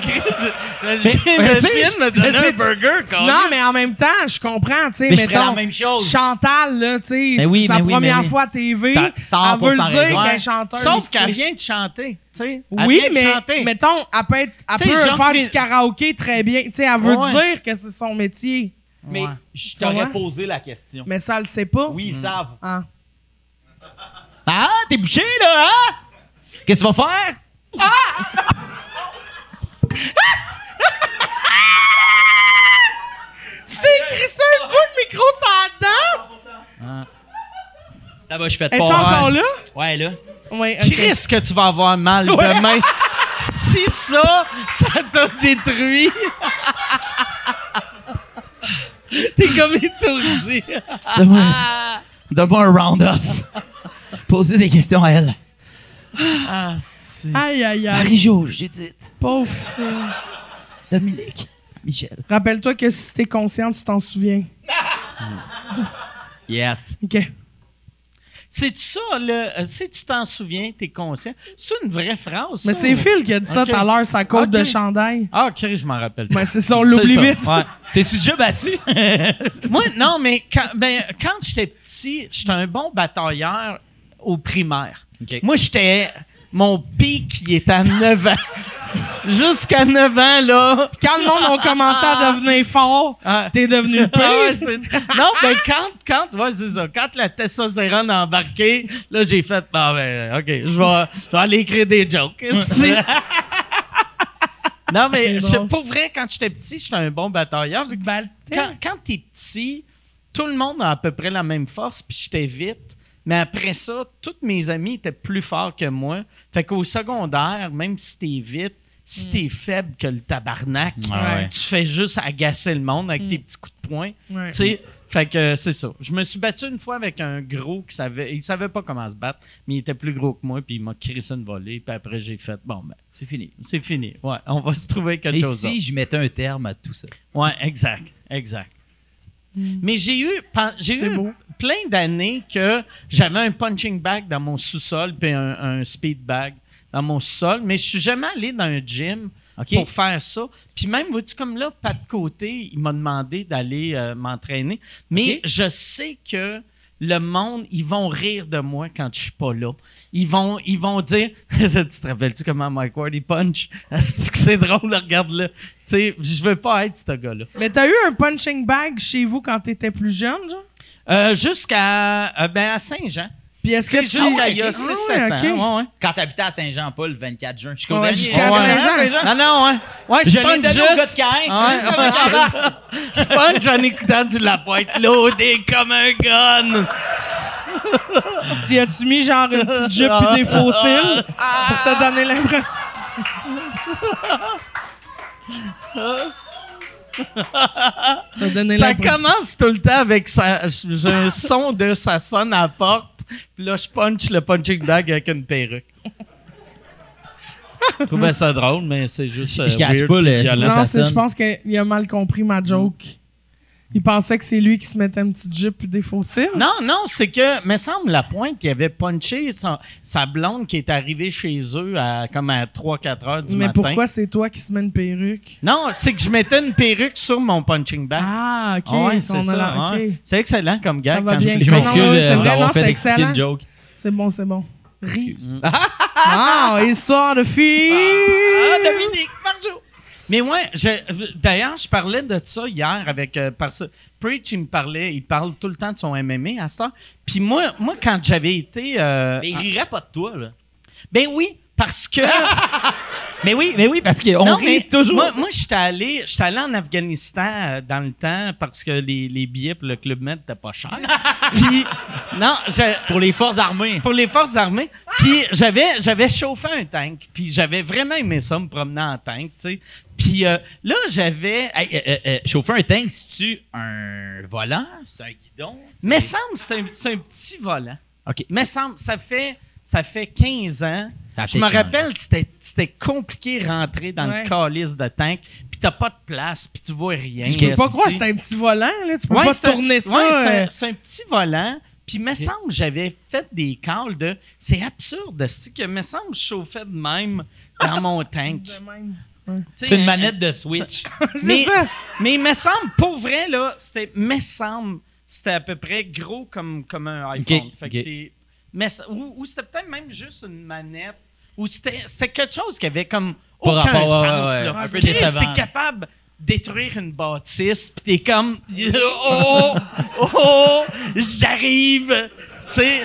burger, quand Non, mais en même temps, je comprends, tu sais, Mais je ferais mettons, la même chose. Chantal, là, tu sais, oui, sa oui, première oui. fois à TV, elle 100% veut le dire qu'elle est chanteuse. Sauf qu'elle vient de chanter, tu sais. Oui, mais chanter. mettons, elle peut, être, elle faire du karaoké très bien. Tu sais, elle veut dire que c'est son métier, Mais Ouais. je t'aurais posé la question. mais ça, elle le sait pas? Oui, ils savent. Ah. Ah, t'es bouché, là, hein? Qu'est-ce que tu vas faire? Tu t'es écrit ça un coup de micro sur la dent? Ça va, je fais de Es-tu encore là? Ouais, là. Oui, ok. Chris, que tu vas avoir mal demain. si ça, ça t'a détruit. T'es comme étourdi. Donne-moi donne-moi un round-off. Poser des questions à elle. Ah, c'est- Aïe, aïe, aïe. Marie-Jo, Judith, Pauvre. Dominique, Michel. Rappelle-toi que si t'es conscient, tu t'en souviens. Yes. OK. C'est ça, là. euh, Si tu t'en souviens, t'es conscient. C'est une vraie phrase. Mais c'est Phil qui a dit ça tout à l'heure, sa côte de chandail. Ah, ok, je m'en rappelle. Ben, c'est ça, on l'oublie vite. ouais. T'es-tu déjà battu? Moi, non, mais quand, ben, quand j'étais petit, j'étais un bon batailleur au primaire. OK. Moi, j'étais. Mon pic, il était à 9 ans. Jusqu'à 9 ans, là. Quand le monde a commencé à devenir fort, Ah. t'es devenu Ah ouais, pire. non, mais quand, quand, ouais, c'est ça. Quand la testostérone a embarqué, là, j'ai fait, ah, ben, OK, je vais, aller écrire des jokes. Non, mais drôle. pour vrai, quand j'étais petit, j'étais un bon batailleur. Tu? Quand, quand t'es petit, tout le monde a à peu près la même force, puis j'étais vite. Mais après ça, tous mes amis étaient plus forts que moi. Fait qu'au secondaire, même si t'es vite, si Hmm. t'es faible que le tabarnak, Ah ouais. tu fais juste agacer le monde avec tes petits coups de poing. Ouais. Tu sais, fait que c'est ça. Je me suis battu une fois avec un gros qui savait, il savait pas comment se battre, mais il était plus gros que moi, puis il m'a crissé une volée, puis après j'ai fait, bon ben, C'est fini. c'est fini. Ouais, on va se trouver quelque Et chose. si je mettais un terme à tout ça? Ouais, exact, exact. Mais j'ai eu, pen- j'ai C'est eu beau. plein d'années que j'avais un punching bag dans mon sous-sol puis un, un speed bag dans mon sous-sol, mais je suis jamais allé dans un gym pour faire ça. Puis même, vois-tu, comme là, pas de côté, il m'a demandé d'aller euh, m'entraîner. Mais je sais que le monde, ils vont rire de moi quand je suis pas là. Ils vont, ils vont dire, tu te rappelles-tu comment Mike Ward il punch? C'est drôle, regarde-le. Tu sais, je veux pas être ce gars-là. Mais t'as eu un punching bag chez vous quand t'étais plus jeune, genre? Euh, jusqu'à euh, ben, à Saint-Jean. Puis est-ce que C'est tu... jusqu'à il y a Ah 6-7 ouais, ok. ans. Ouais, ouais. Quand t'habitais à Saint-Jean-Paul le 24 juin, je convaincu. jusqu'à. Saint-Jean. Ah non, ouais. Ouais, je punch juste. je punch en écoutant du Lapointe loadé comme un gun. Tu as-tu mis genre une petite jupe Ah. et des faux cils pour te donner l'impression? Ça commence tout le temps avec ça. J'ai un son de ça sonne à la porte. Puis là, je punch le punching bag avec une perruque. Je trouvais ça drôle, mais c'est juste. euh, Je catch weird pas le- puis violent. Non, ça c'est- je pense qu'il a mal compris ma joke. Il pensait que c'est lui qui se mettait une petite jupe et des faux cils. Non, non, c'est que, me semble, la pointe, il avait punché sa blonde qui est arrivée chez eux à, comme à 3-4 heures du Mais matin. pourquoi c'est toi qui se met une perruque? Non, c'est que je mettais une perruque sur mon punching bag. Ah, ok. Ah ouais, c'est ça. la- ok. ouais. C'est excellent comme gars. Ça va quand bien. je m'excuse vrai, d'avoir non, fait c'est expliquer excellent. une joke. C'est bon, c'est bon. Ris. ah, histoire de fille. Ah, Dominique, Marjo! Mais ouais, d'ailleurs, je parlais de ça hier avec euh, parce Preach, il me parlait, il parle tout le temps de son MMA à heure. Puis moi, moi quand j'avais été, euh, Mais il rirait pas de toi, là. ben oui, parce que Mais oui, mais oui, parce qu'on rit mais toujours. Moi, moi j'étais allé, j'étais allé en Afghanistan euh, dans le temps parce que les, les billets pour le Club Med n'étaient pas chers. Puis, non, Pour les forces armées. pour les forces armées. Puis j'avais j'avais chauffé un tank. Puis j'avais vraiment aimé ça, me promener en tank, tu sais. Puis euh, là, j'avais... Hey, euh, euh, chauffer un tank, c'est-tu un volant? C'est un guidon? Me semble c'est un, c'est un petit volant. OK. Me semble, ça fait, ça fait 15 ans. Je me rappelle, c'était c'était compliqué de rentrer dans Ouais. le calice de tank. Puis t'as pas de place, puis tu vois rien. Je peux pas croire c'est un petit volant, là. Tu peux Ouais, pas tourner ça. ouais, c'est un- euh, c'est un, petit volant. Puis, me semble, j'avais fait des calls de. C'est absurde, c'est que me semble, je chauffais de même dans mon tank. de même. C'est une un- manette de Switch. Mais, ça. mais il me semble, pour vrai, là, c'était. Me semble, c'était à peu près gros comme, comme un iPhone. Fait que mais ou ou c'était peut-être même juste une manette. Ou c'était quelque chose qui avait comme aucun rapport, ouais, sens. ouais, là. un peu Chris, décevant. t'es capable de détruire une bâtisse, pis t'es comme oh oh j'arrive, tu sais.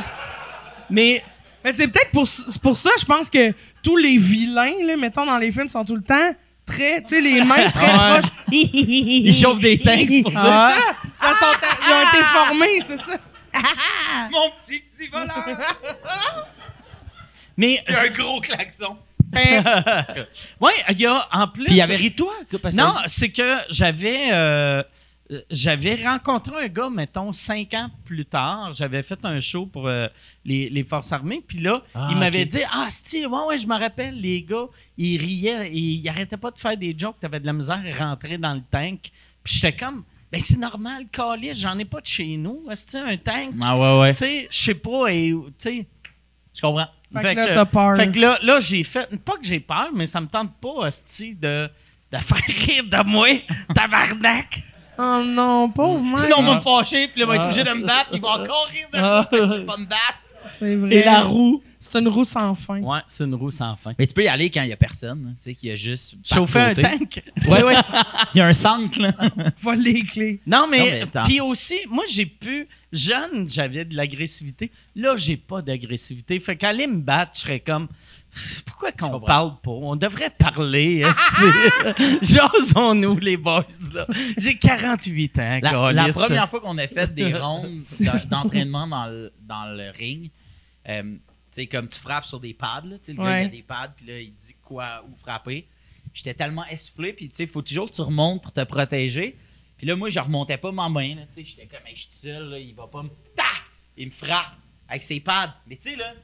Mais Mais c'est peut-être pour, pour ça, je pense que tous les vilains, là, mettons, dans les films, sont tout le temps très, tu sais, les mains très Ouais. proches. Ils chauffent des tanks, c'est pour C'est ça. ça. Ils, sont- ils ont été formés, c'est ça. Mon petit petit volant. Mais un gros klaxon. ouais, il y a en plus Puis il y avait ri de toi. que- parce que- Non, c'est que j'avais euh, j'avais rencontré un gars, mettons, cinq ans plus tard. J'avais fait un show pour euh, les, les Forces armées. Puis là, Ah, il m'avait dit Ah, Steve, ouais, ouais, je me rappelle, les gars, ils riaient, ils, ils arrêtaient pas de faire des jokes, t'avais de la misère à rentrer dans le tank. Puis j'étais comme Ben, c'est normal, Calis, j'en ai pas de chez nous. Est-ce un tank? Ah ouais, ouais. Tu sais, je sais pas, et, tu sais. Je comprends. Fait que là, t'as peur. Fait que là, là j'ai fait. Pas que j'ai peur, mais ça me tente pas, hostie, de, de faire rire de moi, tabarnak. Oh non, pauvre mec. Sinon, on va me fâcher, puis là, il va être obligé de me battre, il va encore rire de moi, va pas me battre. C'est vrai. Et la roue. C'est une roue sans fin. Ouais, c'est une roue sans fin. Mais tu peux y aller quand il y a personne, tu sais, qu'il y a juste. Chauffer un tank. Ouais, ouais. Il y a un centre, là. Vole les clés. Non, mais, puis aussi, moi, j'ai pu. Jeune, j'avais de l'agressivité. Là, j'ai pas d'agressivité. Fait qu'aller me battre, je serais comme. Pourquoi qu'on parle pas? On devrait parler. Jasons-nous, les boys. là. J'ai 48 ans. La, la première fois qu'on a fait des rondes d'entraînement dans le, dans le ring, euh, sais, comme tu frappes sur des pads, là, tu sais, le gars, Ouais. il a des pads, puis là, il dit quoi, où frapper. J'étais tellement essoufflé, puis tu sais, il faut toujours que tu remontes pour te protéger. Puis là, moi, je remontais pas ma main, tu sais, j'étais comme, hey, je suis seul, là, il va pas me. Tac! Il me frappe avec ses pads. Mais tu sais, là,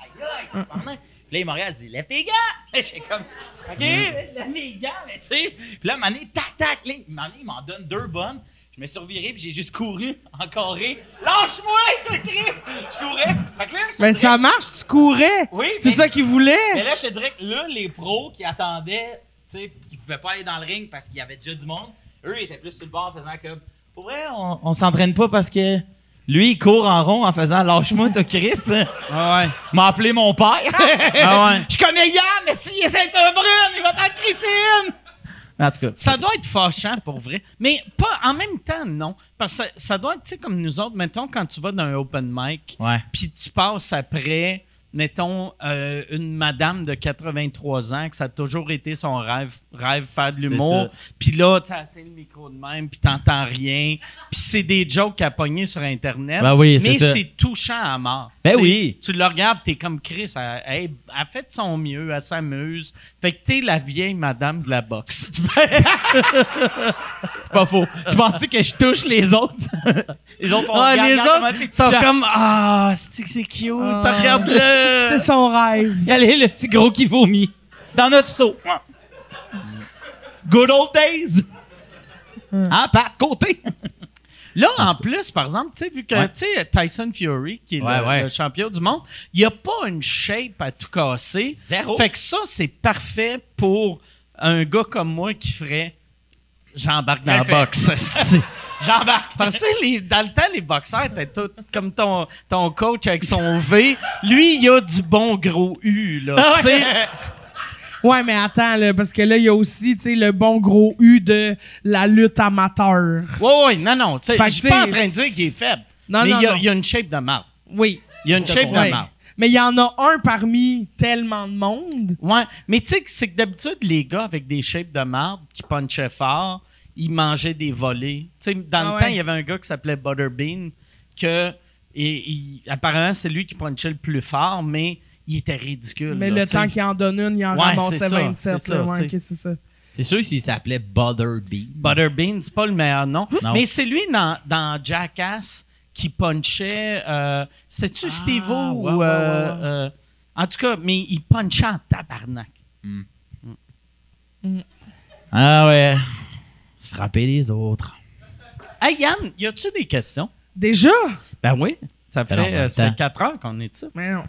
aïe, aïe, tabarnak. Puis là, il m'a regardé, il dit, lève tes gants! J'étais comme, OK, je lève mes gants, mais tu sais. Puis là, à un moment donné, tac, tac, là, il m'en donne deux bonnes. Je me suis reviré, puis j'ai juste couru en carré. Lâche-moi, toi, crime! Je courais. Fait que là, je te Mais dirais- ça marche, tu courais. Oui, C'est mais- ça qu'il voulait. mais là, je te dirais que là, les pros qui attendaient, tu sais, qui pouvaient pas aller dans le ring parce qu'il y avait déjà du monde, eux, ils étaient plus sur le bord faisant comme, pour vrai, on, on s'entraîne pas parce que lui, il court en rond en faisant lâche-moi, toi, Chris. Ah ouais. m'a appelé mon père. Ah ouais. Je connais Yann, mais s'il est ceinture brune, il va t'en Christine. En tout cas. Ça doit être fâchant pour vrai. Mais pas en même temps, non. Parce que ça, ça doit être, tu sais, comme nous autres, mettons, quand tu vas dans un open mic, puis tu passes après, mettons, euh, une madame de 83 ans, que ça a toujours été son rêve, rêve faire de l'humour. Puis là, tu sais, le micro de même, puis t'entends rien. Puis c'est des jokes à pogner sur Internet. Ben oui, mais c'est touchant à mort. Ben oui. Tu le regardes, t'es comme Chris, elle, elle, elle fait de son mieux, elle s'amuse. Fait que t'es la vieille madame de la boxe. C'est pas faux. tu penses que je touche les autres? les autres Ah, regarde, les regarde autres sont comme Ah, c'est cute? Ah. Regarde-le. C'est son rêve. Allez, le petit gros qui vomit. Dans notre seau. Good old days. Hein, Pat, côté. Là, en plus, par exemple, tu sais, vu que Ouais. tu sais, Tyson Fury, qui est Ouais, le, ouais. le champion du monde, il a pas une shape à tout casser. Zéro. Fait que ça, c'est parfait pour un gars comme moi qui ferait j'embarque dans la boxe. J'embarque. Parce que les- dans le temps, les boxeurs étaient tous comme ton, ton coach avec son V. Lui, il a du bon gros U, là. Ah. Ouais, mais attends, là, parce que là, il y a aussi, tu sais, le bon gros U de la lutte amateur. Ouais, ouais, non, non. tu sais, Je suis pas en train de dire qu'il est faible. Non, mais non, il y a, y une shape de marde. Oui. Il y a une shape de Ouais. marde. Mais il y en a un parmi tellement de monde. Ouais, mais tu sais que c'est que d'habitude, les gars avec des shapes de marde qui punchaient fort, ils mangeaient des volets. Tu sais, dans Ah le ouais. temps, il y avait un gars qui s'appelait Butterbean, que et, apparemment, c'est lui qui punchait le plus fort, mais il était ridicule. Mais là, le temps qu'il en donne une, il en Ouais, ramassait c'est ça, 27. c'est Ouais, c'est ça. C'est sûr s'il s'appelait Butterbean. Butterbean, c'est pas le meilleur nom. Non. Mais c'est lui dans, dans Jackass qui punchait. Euh, C'était-tu Ah, ouais, ou. ouais, euh, ouais, ouais. euh, en tout cas, mais il punchait en tabarnak. Ah ouais. Frapper les autres. Hey Yann, y a-tu des questions? Déjà? Ben oui. Ça fait, euh, ça même fait temps. 4 heures qu'on est de ça. Mais non.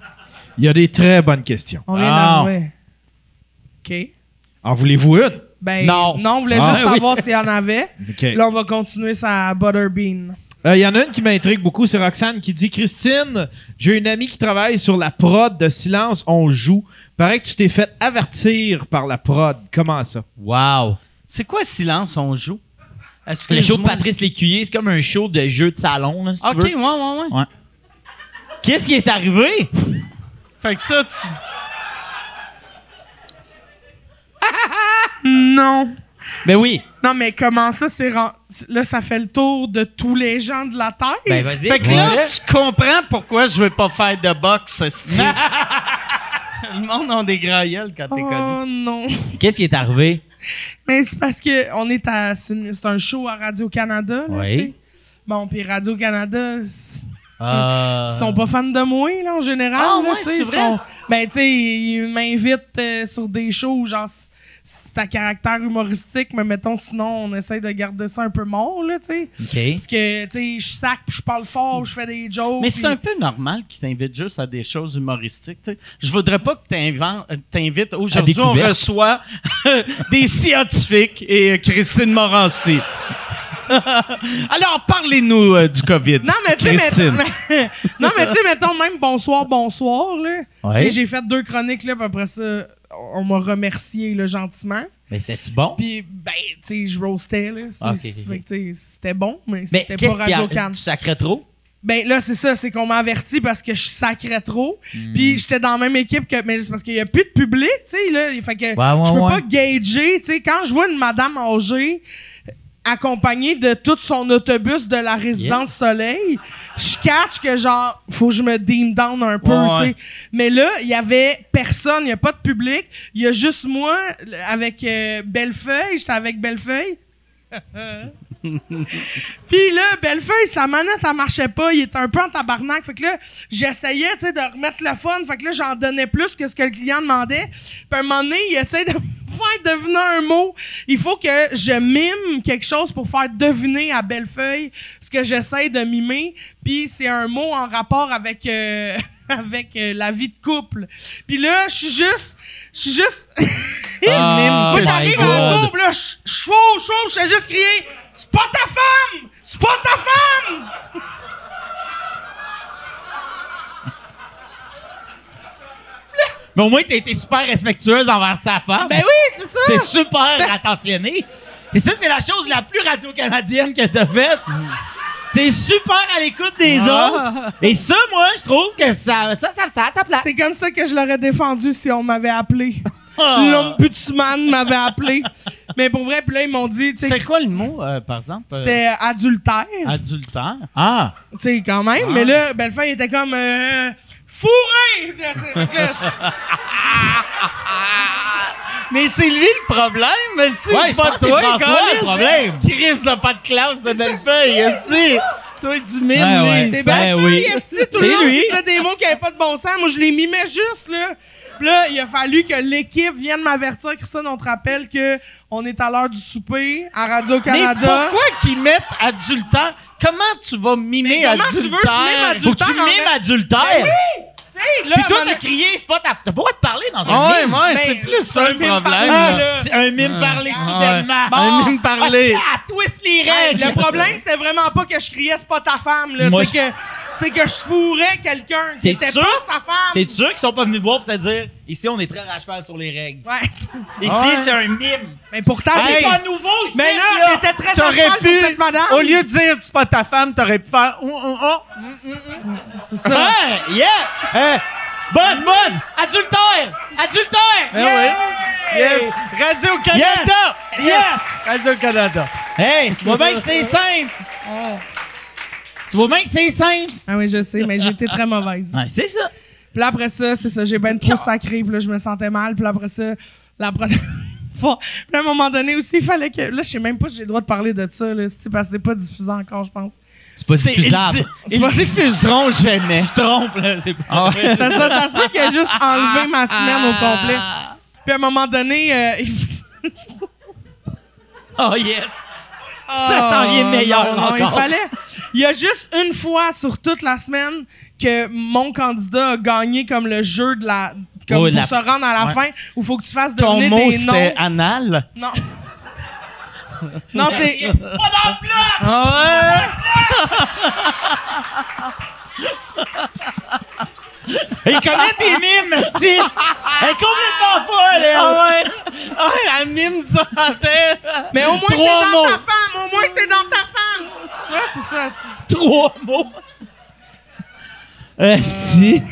Il y a des très bonnes questions. On vient Ah. OK. En voulez-vous une? Ben, Non. non, on voulait Ah, juste oui. savoir s'il y en avait. OK. Là, on va continuer sa Butterbean. Euh, Il y en a une qui m'intrigue beaucoup, c'est Roxane qui dit Christine, j'ai une amie qui travaille sur la prod de Silence, on joue. Paraît que tu t'es fait avertir par la prod. Comment ça? Wow. C'est quoi Silence, on joue? Est-ce que Le show de Patrice Lécuyer, c'est comme un show de jeu de salon, là, si tu Ok, veux. ouais, ouais, ouais. Ouais. Qu'est-ce qui est arrivé? Fait que ça, tu. Non. Ben oui. Non, mais comment ça, c'est... ren- Là, ça fait le tour de tous les gens de la Terre? Ben vas-y. Fait que tu comprends pourquoi je veux pas faire de boxe, esti. Le monde a des grands gueules quand t'es connu. oh non. Qu'est-ce qui est arrivé? Mais c'est parce que on est à... C'est une- c'est un show à Radio-Canada, là, Oui. tu sais. Bon, puis Radio-Canada... c'est- Euh, Ils sont pas fans de moi, là, en général. Ah, là, ouais, c'est ils vrai? sont- Ben, tu sais, ils m'invitent euh, sur des shows, genre, c'est à caractère humoristique, mais mettons, sinon, on essaye de garder ça un peu mort, là, tu sais. Parce que, tu sais, je sac, puis je parle fort, je fais des jokes. Mais c'est un peu normal qu'ils t'invitent juste à des choses humoristiques. tu sais. Je voudrais pas que euh, t'invites. Aujourd'hui, on reçoit des scientifiques et euh, Christine Morancy. Alors, parlez-nous euh, du COVID. Non, mais tu sais, Christine. mettons, mais- non, mais tu sais, mettons, même bonsoir, bonsoir, là. Ouais. Tu sais, j'ai fait deux chroniques, là, puis après ça, on m'a remercié, là, gentiment. Mais c'était-tu bon? Puis, ben, tu sais, je roastais, là. C'est- Ah, ok, c'est- ok, fait que, tu sais, C'était bon, mais Mais c'était pas qu'est-ce a... Radio-Can. Tu sacrais trop? Ben là, c'est ça, c'est qu'on m'a averti parce que je sacrais trop. Hmm. Puis j'étais dans la même équipe que. Mais c'est parce qu'il y a plus de public, tu sais, là. Fait que Ouais, ouais, je peux ouais. pas gager, tu sais. Quand je vois une madame âgée accompagnée de tout son autobus de la résidence Soleil, je catch que genre, faut que je me dim down un peu, Ouais, tu sais. ouais. Mais là, il y avait personne, il y a pas de public. Il y a juste moi avec euh, Bellefeuille. J'étais avec Bellefeuille. Puis là, Bellefeuille, sa manette, elle marchait pas. Il était un peu en tabarnak. Fait que là, j'essayais, tu sais, de remettre le fun. Fait que là, j'en donnais plus que ce que le client demandait. Puis à un moment donné, il essaie de me faire deviner un mot. Il faut que je mime quelque chose pour faire deviner à Bellefeuille ce que j'essaie de mimer. Puis c'est un mot en rapport avec... euh, avec euh, la vie de couple. Puis là, je suis juste... Je suis juste... Ah, Moi, j'arrive en couple, là, je suis chaud, je fais juste crier « C'est pas ta femme! C'est pas ta femme! Mais au moins, t'as été super respectueuse envers sa femme. » Ben oui, c'est ça! C'est super attentionné. Et ça, c'est la chose la plus radio-canadienne que t'as faite. T'es super à l'écoute des Ah. autres. Et ça, moi, je trouve que ça, ça, ça, ça a sa place. C'est comme ça que je l'aurais défendu si on m'avait appelé. Ah. L'ombudsman m'avait appelé. Mais pour vrai, puis là, ils m'ont dit, tu C'est quoi le mot, euh, par exemple? euh, c'était adultère. adultère. Ah. Tu sais, quand même. Mais là, Bellefeuille était comme euh, fourré! Tu Mais c'est lui le problème, mais si Ouais, c'est pas toi c'est le problème. Chris n'a pas de classe de Bellefeuille, esti. Toi, du mime, Ouais, lui. ouais. C'est Ben oui. C'est lui. des mots qui avaient pas de bon sens. Moi, je les mimais juste, là. Puis là, il a fallu que l'équipe vienne m'avertir, Christian, on te rappelle que on est à l'heure du souper à Mais Radio-Canada. pourquoi qu'ils mettent adultère? Comment tu vas mimer Mais comment tu veux que je mime adultère? Faut que tu Adultère, en mimes fait. adultère. Tu sais, là, Puis toi, t'as crié, c'est pas ta... T'as pas le droit de parler dans un Ah ouais, mime. ouais, Ben, c'est plus ça un le mime problème. par- Ah, c'est un mime parlé soudainement. Bon. Un mime parlé. Ah, c'est- ah, twist les règles. le problème, c'était vraiment pas que je criais c'est pas ta femme, là. Moi, C'est que, c'est que je fourrais quelqu'un. T'es C'était sûr? pas sa femme. T'es sûr qu'ils sont pas venus te voir pour te dire ici on est très à cheval sur les règles. Ouais. Ici Ouais. c'est un mime. Mais pourtant, Hey. j'ai C'est pas nouveau ici. Mais là, j'étais très à T'aurais cheval pu, sur cette madame. au lieu de dire c'est pas ta femme, t'aurais pu faire oh, oh, oh. C'est ça. Ouais, yeah. Hein? Buzz, buzz, adultère, adultère. Eh Yeah. oui. Yes. Radio-Canada. Yes. Radio-Canada. Hey, tu vois bien que c'est simple. Tu vois bien que c'est simple. Ah oui, je sais, mais j'ai été très mauvaise. Ouais, c'est ça. Puis là, après ça, c'est ça, j'ai ben trop sacré, puis là, je me sentais mal. Puis là, après ça, la puis à un moment donné aussi, il fallait que... Là, je sais même pas si j'ai le droit de parler de ça, là, c'est- parce que c'est pas diffusé encore, je pense. C'est pas C'est- Ils, ils diffuseront jamais. Tu te trompes, là. C'est pas Ah. vrai. Ça, ça, ça se peut qu'il a juste enlevé ma semaine au complet. Puis à un moment donné, euh, il- Oh, yes. Ça s'en vient meilleur non, non, il encore. fallait. Il y a juste une fois sur toute la semaine que mon candidat a gagné comme le jeu de la. Comme Oui, pour la- se rendre à la ouais. fin, où il faut que tu fasses Ton deviner mot, des noms. c'était anal? Non. non, c'est. Pas! Ah Il connaît tes mimes, esti. Elle est complètement folle, elle. Ah ouais! Ah elle mime ça fait! Mais au moins, c'est dans mots. ta femme! Au moins, c'est dans ta femme! Tu vois, c'est ça. Trois mots. Esti.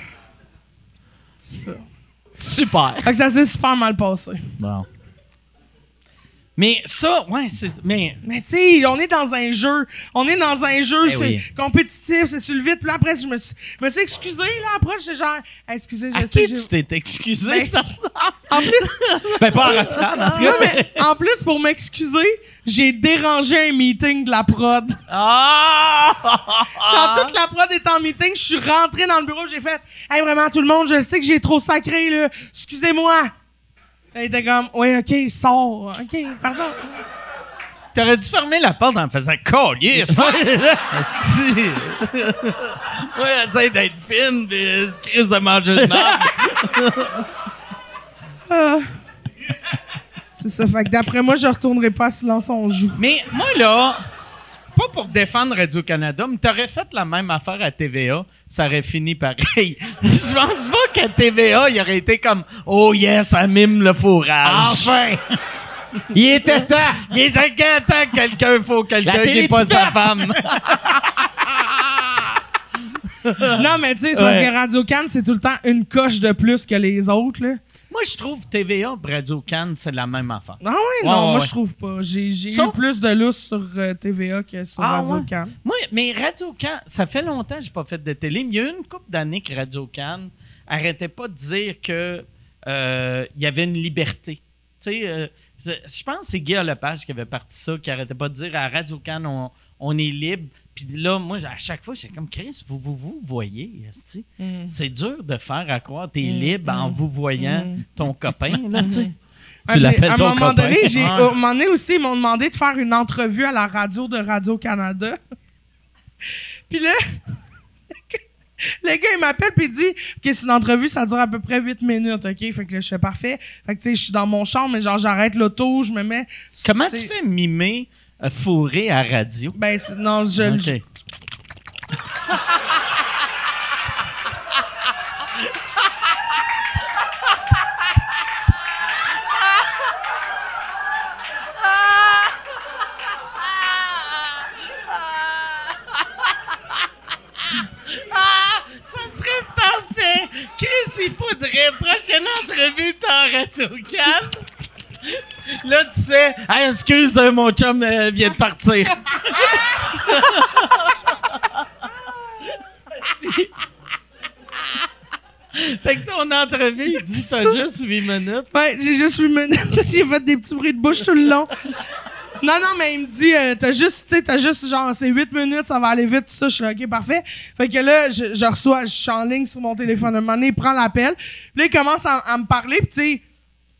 Super! Fait que ça s'est super mal passé. Bon. Mais ça, ouais, c'est. Mais. Mais tu sais, on est dans un jeu. On est dans un jeu, Eh c'est oui. compétitif, c'est sur le vite. Puis là, après, je me suis, je me suis excusé, là. Après, j'étais genre, excusez, je À sais. qui tu t'es excusé? Ben, parce- En plus, Ben, pas en Roxane, en tout non, cas. mais en plus, pour m'excuser, j'ai dérangé un meeting de la prod. Ah! Quand toute la prod est en meeting, je suis rentré dans le bureau, j'ai fait Hey, vraiment, tout le monde, je sais que j'ai trop sacré, là. Excusez-moi. Il était comme Ouais, ok, sors. Ok, pardon. T'aurais dû fermer la porte en faisant Calice! Esti. ouais, essaye d'être fine, pis crise de manger de merde. C'est ça. Fait que d'après moi, je retournerai pas à Silence on joue. Mais moi, là, pas pour défendre Radio-Canada, mais t'aurais fait la même affaire à TVA, ça aurait fini pareil. Je pense pas qu'à TVA, il aurait été comme « Oh yes, ça mime le fourrage! » Enfin! Il était temps! Il était temps que quelqu'un faut quelqu'un La qui n'est pas sa femme. non, mais tu sais, c'est parce Ouais. que Radio Cannes, c'est tout le temps une coche de plus que les autres, là. Moi, je trouve TVA Radio Cannes, c'est la même affaire. Ah ouais, Ouais, non, ouais, moi je trouve pas. J'ai j'ai Ça- eu plus de lousse sur euh, TVA que sur Ah, Radio ouais? Cannes. Moi, mais Radio Cannes, ça fait longtemps que j'ai pas fait de télé, mais il y a eu une couple d'années que Radio Cannes arrêtait pas de dire que euh, il y avait une liberté. Tu sais, euh, je je pense que c'est Guy Lepage qui avait parti ça, qui arrêtait pas de dire à Radio Cannes, on, on est libre. Puis là, moi, à chaque fois, j'étais comme Chris, vous vous, vous voyez. Mm. c'est dur de faire à croire t'es libre en vous voyant Mm. ton copain, là, tu Tu l'appelles À un ton moment copain. donné, j'ai, au moment donné aussi, ils m'ont demandé de faire une entrevue à la radio de Radio-Canada. puis là, le gars, il m'appelle puis il dit que c'est une entrevue, ça dure à peu près 8 minutes, OK? Fait que là, je fais parfait. Fait que, tu sais, je suis dans mon champ, mais genre, j'arrête l'auto, je me mets... Comment tu fais mimer fourré à radio? Ben, non, je... Ok. Ça serait parfait! Chris, il faudrait, prochaine entrevue, t'es en radio calme. Là, tu sais, hey, excuse, euh, mon chum euh, vient de partir. fait que ton entrevue, il dit, t'as juste 8 minutes. Ouais, j'ai juste 8 minutes. j'ai fait des petits bruits de bouche tout le long. Non, non, mais il me dit, euh, t'as juste, tu sais, t'as juste, genre, c'est 8 minutes, ça va aller vite, tout ça. Je suis là, OK, parfait. Fait que là, je, je reçois, je suis en ligne sur mon téléphone. À un moment donné, il prend l'appel. Puis là, il commence à, à me parler, puis tu sais,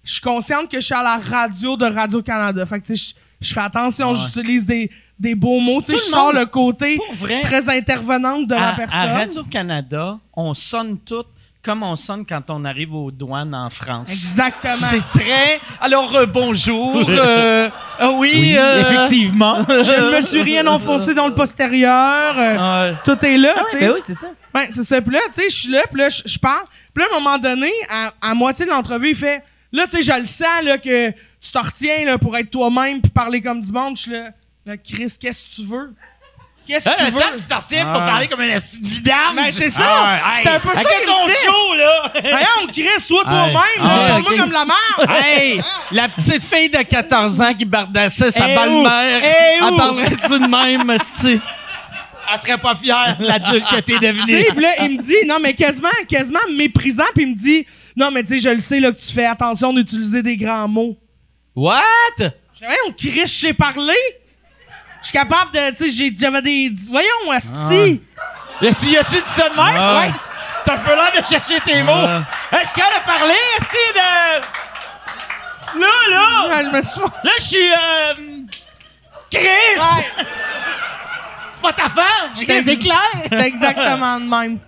je suis consciente que je suis à la radio de Radio-Canada. Fait que, tu sais, je- fais attention, Ouais. j'utilise des, des beaux mots. Tu sais, je sors le côté vrai, très intervenante de la personne. à Radio-Canada, on sonne tout comme on sonne quand on arrive aux douanes en France. Exactement. C'est très. Alors, euh, bonjour. euh, ah oui, euh, effectivement. Je ne me suis rien enfoncé dans le postérieur. euh, tout est là, tu sais. ben oui, c'est ça. Ben, c'est ça. Puis là, tu sais, je suis là, puis là, je je parle. Puis là, à un moment donné, à, à moitié de l'entrevue, il fait Là, tu sais, je le sens, là, que tu t'en retiens, là, pour être toi-même, puis parler comme du monde. Je suis là, là, Chris, qu'est-ce que tu veux? Qu'est-ce que tu veux? ça, tu t'en retiens pour Ah. parler comme un esti de vidange. Ben, c'est ça! Ah, c'est un peu ça ton show, là! Voyons, Chris, sois toi-même, Ah, parle-moi comme la merde! Hey, la petite fille de 14 ans qui bardassait sa Eh belle-mère? Eh elle où? parlerait-tu de même, esti? Elle serait pas fière, l'adulte que t'es devenu. sais, puis là, il me dit, non, mais quasiment, quasiment méprisant, puis il me dit, non, mais tu sais, je le sais, là, que tu fais attention d'utiliser des grands mots. What? Je voyons, Chris, je sais parler. Je suis capable de, tu sais, j'avais des, voyons, asti. Y a-tu y a-tu dit ça de même? Ah. Ouais. T'as un peu l'air de chercher tes mots. Ah. Hey, je suis capable de parler, esti de... Là, là! Ouais, je me suis Là, je suis... Euh... Chris! Ouais, pas ta femme! Je des éclairs! c'est exactement de même.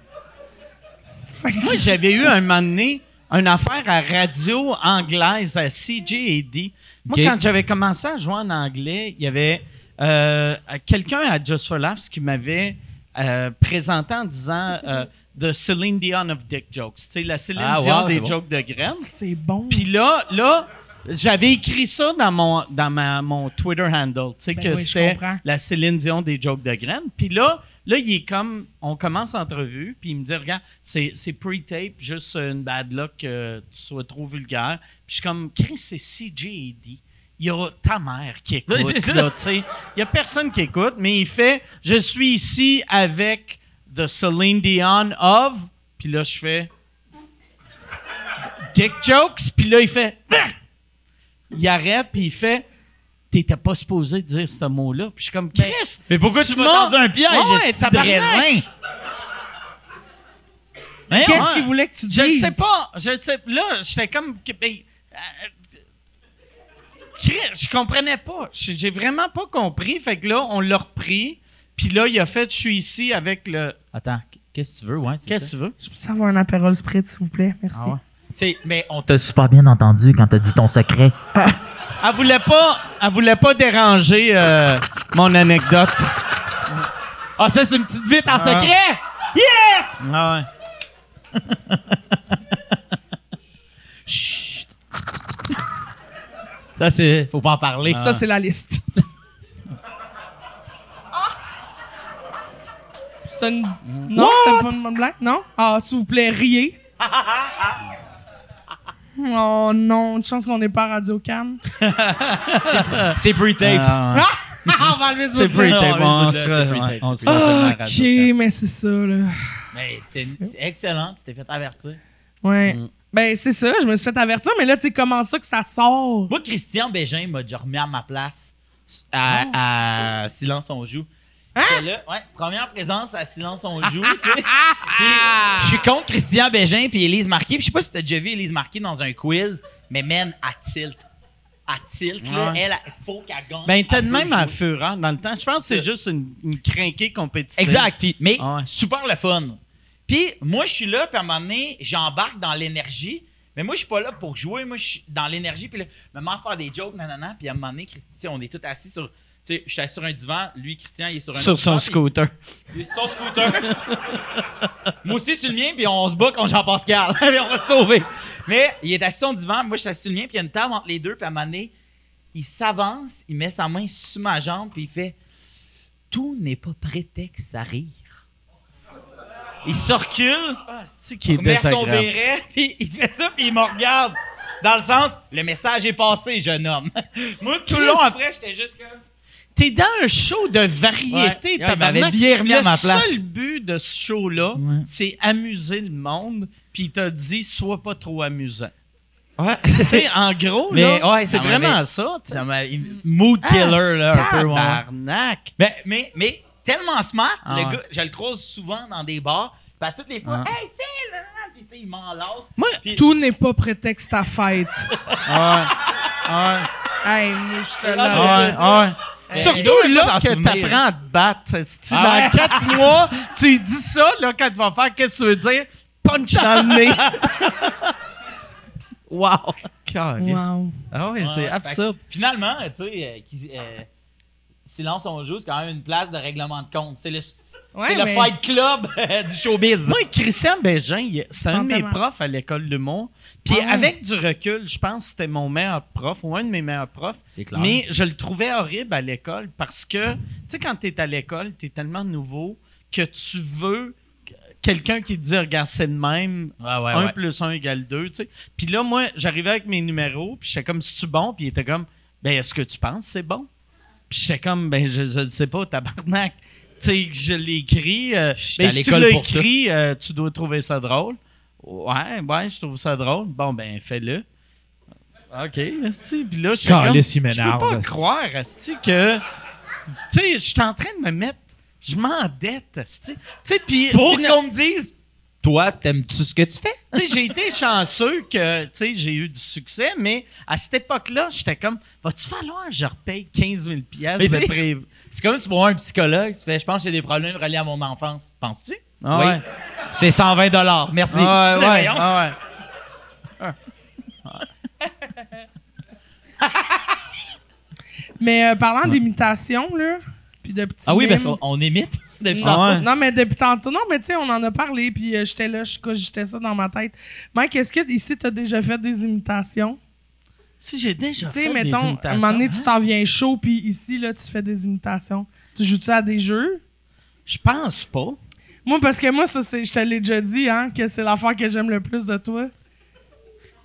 Moi, j'avais eu un moment donné une affaire à radio anglaise à CJAD. Moi, quand j'avais commencé à jouer en anglais, il y avait euh, quelqu'un à Just for Laughs qui m'avait euh, présenté en disant euh, The Celine Dion of Dick Jokes. Tu sais, la Céline Ah, Dion wow, des bon. jokes de graines. C'est bon. Puis là, là, j'avais écrit ça dans mon dans ma, mon Twitter handle, tu sais Ben que oui, c'était la Céline Dion des jokes de graines. Puis là, là, il est comme, on commence l'entrevue, puis il me dit, regarde, c'est c'est pre-tape, juste une bad luck que tu sois trop vulgaire. Puis je suis comme, Chris, c'est CJAD. Il y a ta mère qui écoute, là, tu sais. Il y a personne qui écoute, mais il fait, je suis ici avec The Celine Dion of, puis là, je fais, Dick jokes, puis là, il fait. Il arrête, puis il fait. T'étais pas supposé dire ce mot-là. Puis je suis comme, Chris! Mais pourquoi tu m'as tendu un piège, Ouais, de tabarnak! raisin? Qu'est-ce qu'il voulait que tu dises? Je ne sais pas. Je le sais. Là, j'étais comme. ben, euh, Chris, je comprenais pas. J'ai vraiment pas compris. Fait que là, on l'a repris. Puis là, il a fait, je suis ici avec le. Attends, qu'est-ce que tu veux, ouais? Qu'est-ce que ça? tu veux? Je peux avoir un apérole spritz, s'il vous plaît? Merci. Ah ouais. C'est- mais on t'a super bien entendu quand t'as dit ton secret. Elle voulait pas, elle voulait pas déranger euh, mon anecdote. Ah, ça, c'est une petite vite en Ah. secret! Yes! Ah ouais. Ça, c'est. Faut pas en parler. Ça, c'est la liste. C'était une... Non, c'était pas une bonne blague? Non? Ah, s'il vous plaît, riez. oh non, une chance qu'on n'est pas à Radio Cannes. C'est pre-tape. Ah, ouais. on va enlever C'est du c'est sera- pre-tape, on c'est sera Ok, mais c'est ça, là. Mais c'est c'est excellent, tu t'es fait avertir. Ouais. Mm. Ben, c'est ça, je me suis fait avertir, mais là, tu sais, comment ça que ça sort? Moi, Christian Bégin m'a déjà remis à ma place à, à Silence on joue. Là, ouais, première présence à Silence on joue, tu sais. Puis je suis contre Christian Bégin puis Élise Marquis. Puis je sais pas si t'as déjà vu Élise Marquis dans un quiz, mais man, à tilt. À tilt, là, Ouais. elle, il faut qu'elle gagne. Ben, t'as Elle de veut même à jouer. Fureur dans le temps. Je pense que c'est juste une, une crinquée compétitive. Exact. Puis, mais Ah ouais. super le fun. Puis moi, je suis là, puis à un moment donné, j'embarque dans l'énergie. Mais moi, je suis pas là pour jouer. Moi, je suis dans l'énergie. Puis là, à faire des jokes, nanana. Puis à un moment donné, Christian, on est tous assis sur. Tu sais, je suis assis sur un divan. Lui, Christian, il est sur un Sur son scooter. Il est sur son scooter. moi aussi, sur le mien. Puis on se bat contre Jean-Pascal. On va se sauver. Mais il est assis sur son divan. Moi, je suis assis sur le mien. Puis il y a une table entre les deux. Puis à un moment donné, il s'avance. Il met sa main sur ma jambe. Puis il fait Tout n'est pas prétexte à rire. Il se recule. Qui est Il met son béret, puis il fait ça, puis il me regarde. Dans le sens, le message est passé, jeune homme. Moi, tout le long après, j'étais juste comme. T'es dans un show de variété, Ouais. Tabarnak. m'avait bien remis à ma Le place. seul but de ce show-là, Ouais. c'est amuser le monde, puis il t'a dit « sois pas trop amusant Ouais. ». Tu sais, en gros, Mais, là, ouais, c'est vraiment ça. Ça Mood killer, là, un peu. ouais. Tabarnak. Mais, mais, mais, tellement smart, Ah le ouais. gars, je le croise souvent dans des bars, puis à toutes les fois, Ah. hey, Phil! Puis, tu sais, il m'enlace. Moi, Tout n'est pas prétexte à fête. ouais, ouais, hey, moi, je te Ah, l'avais ouais, ouais. Il Surtout là que t'apprends à te battre. esti. Ah dans quatre mois, tu lui dis ça, là, quand tu vas faire, qu'est-ce que tu veux dire? Punch dans le nez. wow. Wow. Ah oui, c'est absurde. Finalement, tu sais, euh, qui- euh, Silence on joue, c'est quand même une place de règlement de compte. C'est le, Ouais, c'est le mais- fight club euh, du showbiz. Moi, Christian Bégin, c'était un de mes profs à l'école d'humour. Puis Ah avec du recul, je pense que c'était mon meilleur prof ou un de mes meilleurs profs. C'est clair. Mais je le trouvais horrible à l'école parce que, tu sais, quand tu es à l'école, tu es tellement nouveau que tu veux quelqu'un qui te dit, regarde, c'est de même, Ouais, ouais, 1 ouais. plus 1 égale 2, tu sais. Puis là, moi, j'arrivais avec mes numéros, puis j'étais comme, c'est-tu bon? Puis il était comme, ben, est-ce que tu penses que c'est bon? Puis j'étais comme, ben, je, je ne sais pas, tabarnak. Tu sais, je l'ai écrit. euh, ben, à si tu l'école l'as écrit, euh, tu dois trouver ça drôle. Ouais, ouais, je trouve ça drôle. Bon, ben, fais-le. OK. Puis là, je suis comme, je peux pas croire, que... Tu sais, je suis en train de me mettre... Je m'endette. Tu sais, puis... Pour qu'on me dise, toi, t'aimes-tu ce que tu fais? tu sais, j'ai été chanceux que, tu sais, j'ai eu du succès, mais à cette époque-là, j'étais comme, va-tu falloir que je repaye 15 000 piastres de pré... C'est comme si vois un psychologue, tu fais, je pense que j'ai des problèmes reliés à mon enfance. Penses-tu? Ah Oui. ouais. C'est 120 dollars. Merci. Ah ouais, ouais, Voyons. ah ouais. Mais euh, parlant d'imitation, là, puis de petits Ah oui, parce qu'on on imite depuis Ah tantôt. Non, mais depuis tantôt. Non, mais tu sais, on en a parlé, puis euh, j'étais là, je cogitais ça dans ma tête. Mike, est-ce que ici, t'as déjà fait des imitations? Si j'ai déjà Tu sais, fait des mettons, à un imitations. moment donné, tu t'en viens chaud, puis ici, là, tu fais des imitations. Tu joues-tu à des jeux? Je pense pas. Moi, parce que moi, ça, c'est, je te l'ai déjà dit, hein, que c'est l'affaire que j'aime le plus de toi.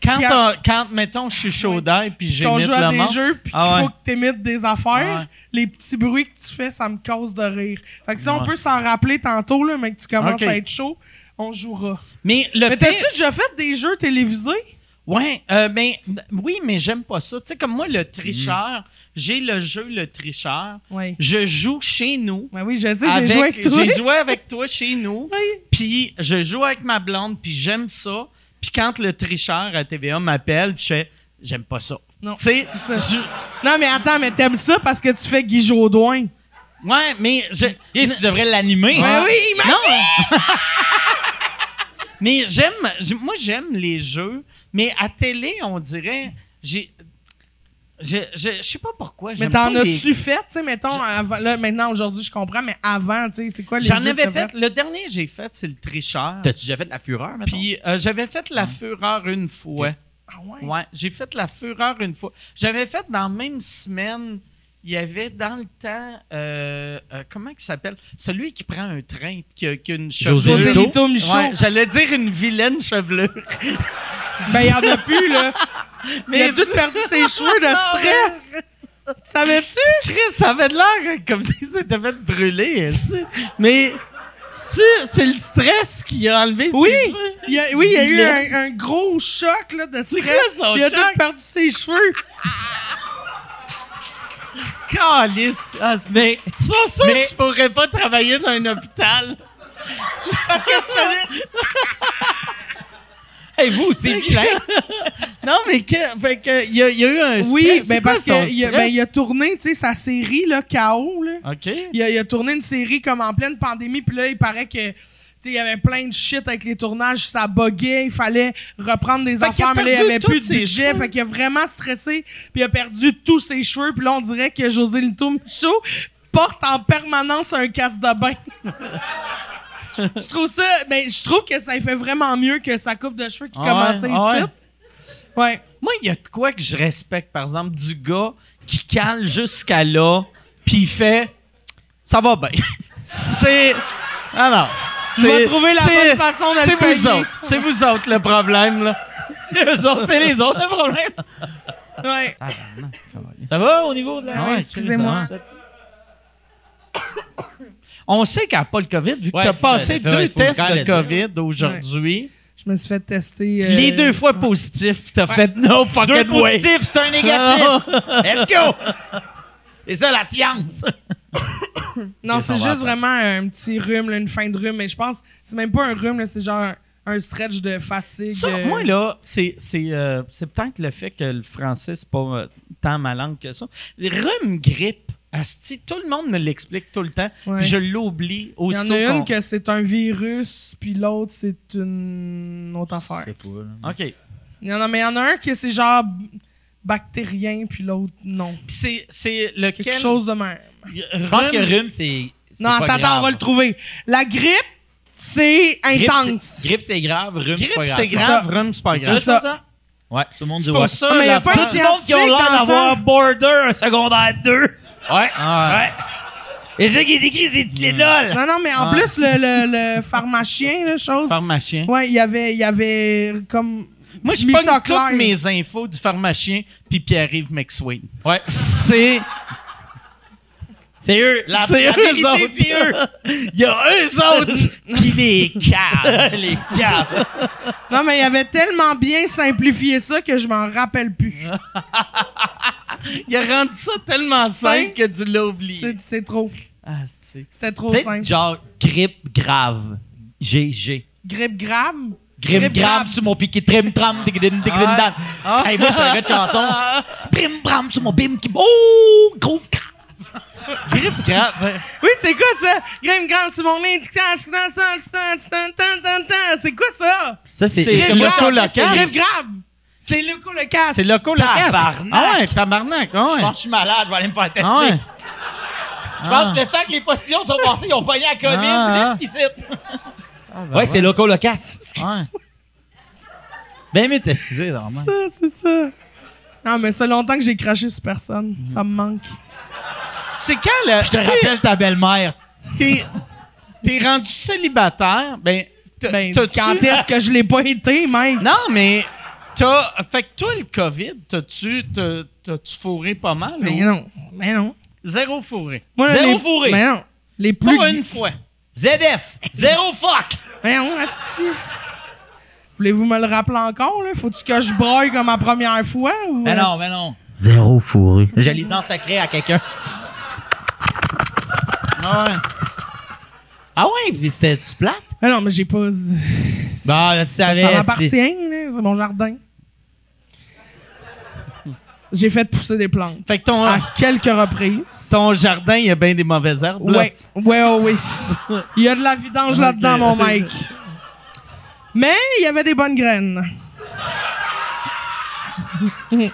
Quand, on- quand mettons, je suis chaud d'air puis Qu'on j'imite joue à des jeux, puis qu'il Ah ouais. faut que t'imites des affaires, ouais. les petits bruits que tu fais, ça me cause de rire. Fait que si on peut s'en rappeler tantôt, là, mais que tu commences à être chaud, on jouera. Mais le Mais t'as-tu déjà fait des jeux télévisés? Ouais, euh, ben, oui, mais j'aime pas ça. Tu sais, comme moi, le tricheur, j'ai le jeu Le Tricheur. Oui. Je joue chez nous. Ben oui, je sais, j'ai avec- joué avec toi. J'ai joué avec toi chez nous. Oui. Puis je joue avec ma blonde, puis j'aime ça. Puis quand le tricheur à TVA m'appelle, je fais j'aime pas ça. Non, Tu sais, c'est ça. je- Non, mais attends, mais t'aimes ça parce que tu fais Guy Jodoin. ouais, mais je Et tu devrais l'animer. Ben hein? oui, imagine! non. mais j'aime moi j'aime les jeux, mais à télé, on dirait j'ai je, je, je sais pas pourquoi. Mais t'en les- as-tu fait, tu sais, mettons, avant, là, maintenant, aujourd'hui, je comprends, mais avant, tu sais, c'est quoi les J'en avais fait. Le dernier que j'ai fait, c'est le tricheur. T'as-tu déjà fait de la fureur, maintenant? Puis euh, j'avais fait la fureur une fois. Ah ouais? Ouais, j'ai fait la fureur une fois. J'avais fait dans la même semaine il y avait dans le temps, euh, euh, comment il s'appelle? Celui qui prend un train qui, a- qui a une chevelure. José José Lito. Lito Michaud. Ouais, J'allais dire une vilaine chevelure. Ben, il y en a plus, là. Mais il a tout perdu ses cheveux de stress. Savais-tu? Chris, ça avait de l'air comme si c'était fait brûler. Mais c'est le stress qui a enlevé Oui. ses cheveux? Il a, oui, il y a eu un, un gros choc là, de stress. quoi il a choc? tout perdu ses cheveux. Calice. Ah, c'est pour ça Mais- que je pourrais pas travailler dans un hôpital. Parce que tu faisais... hey, vous, c'est vilain. Non, mais que, fait que, il y, a, il y a eu un stress. Oui, ben parce qu'il ben, il a tourné, tu sais, sa série, là, KO, là. OK. Il a, il a tourné une série comme en pleine pandémie, puis là, il paraît que, il y avait plein de shit avec les tournages, ça buguait, il fallait reprendre des Fait affaires, mais là, il y perdu avait plus de budget, fait qu'il a vraiment stressé, puis il a perdu tous ses cheveux, puis là, on dirait que José Lito Michaud porte en permanence un casse de bain. je trouve ça, mais je trouve que ça fait vraiment mieux que sa coupe de cheveux qui Ah commençait ouais, ah ici. Ouais. Moi, il y a de quoi que je respecte, par exemple, du gars qui cale jusqu'à là, puis il fait Ça va bien. c'est. Alors. Tu vas trouver la bonne façon de C'est vous autres. C'est vous autres le problème, là. C'est eux autres, c'est les autres, le problème. Ouais. Ça va au niveau de la. Ah ouais, excusez-moi. On sait qu'elle n'a pas le COVID, vu que Ouais, tu as passé ça, deux tests de. COVID aujourd'hui. Je me suis fait tester. euh, Les deux fois positifs, t'as fait no Deux fucking way. positifs, c'est un négatif. Let's go. C'est ça la science. Non, c'est juste vraiment un petit rhume, là, une fin de rhume. Mais je pense c'est même pas un rhume, là, c'est genre un stretch de fatigue. Ça, euh, moi, là, c'est, c'est, euh, c'est peut-être le fait que le français, c'est pas euh, tant ma langue que ça. Le rhume grippe, asti, tout le monde me l'explique tout le temps, Ouais. puis je l'oublie Il y en a une que c'est un virus, puis l'autre c'est une autre affaire. OK. Puis Il y en a, mais il y en a un que c'est genre bactérien, puis l'autre non. c'est, c'est lequel... Quelque chose de même. Je pense que rhume, c'est. c'est Non, pas attends, grave. on va le trouver. La grippe, c'est intense. c'est- Grippe, c'est grave. Rhume, c'est pas grave. c'est grave, rhume, c'est pas C'est grave. ça, ça. ça? Ouais, tout le monde dit C'est ouais. ça, mais y a pas de Tout le monde qui ont l'air d'avoir border un secondaire 2. Ouais. Ah, Ouais. Et ce qui est écrit, c'est Tylenol. Non, non, mais en plus, le, le, le pharmacien, la chose. Pharmacien. Ouais, il y avait, il y avait comme. Moi, je mis pogne ça toutes clair. mes infos du pharmacien puis Pierre-Yves McSween. Ouais. C'est... C'est eux. La, C'est la eux vérité, autres. c'est eux. Il y a eux autres qui les cavent. Les. Non, mais il avait tellement bien simplifié ça que je m'en rappelle plus. Il a rendu ça tellement simple que tu l'as oublié. C'est, trop. Ah. C'était trop simple. genre grippe grave. GG. Grippe grave. Grave grave. sur mon piquet trim tram digdin digdin dan. Ah. Hey, moi, je suis un gars de chanson. Brim bram sur mon bim qui. Oh, gros grave. Grippe grave. Oui, c'est quoi ça? Grippe grave sur mon nez. C'est quoi ça? Ça, C'est grave. C'est grave. C'est le coup le casse. C'est loco le Tabarnak. Ah ouais, tabarnak. Ah Je ouais. pense que je suis malade, je vais aller me faire tester. Ah ouais. Je pense que le temps que les positions sont passées, ils ont pogné la COVID, Ah, ici. Ah, ben Ouais, c'est loco locasse. Ouais. Ben, mais t'excuser, normalement. ça, c'est ça. Non, mais ça fait longtemps que j'ai craché sur personne. Ça me manque. C'est quand le... Je te rappelle ta belle-mère. T'es, t'es rendu célibataire, ben... Ben, quand est-ce que je l'ai pas été, mec? Non, mais... T'as... Fait que toi, le COVID, t'as-tu... t'as- T'as-tu fourré pas mal? Mais ou- non. Mais non. Zéro fourré. Moi, Zéro les- fourré. Mais non. Les plus. Pas une fois. ZF, zéro fuck. Mais non, asti. Voulez-vous me le rappeler encore, là? Faut-tu que je broille comme la première fois? Ou... Mais non, mais non. Zéro fourré. Je l'ai dans secret à quelqu'un. Ah ouais. Ah ouais, puis c'était-tu plate? Mais non, mais j'ai pas. Bon, là, tu Ça savais. m'appartient, c'est- là. C'est mon jardin. J'ai fait pousser des plantes. Fait que ton, À quelques reprises. ton jardin, il y a bien des mauvaises herbes. là. Ouais, ouais, ouais, oui. Il y a de la vidange là-dedans, mon mec. Mais il y avait des bonnes graines.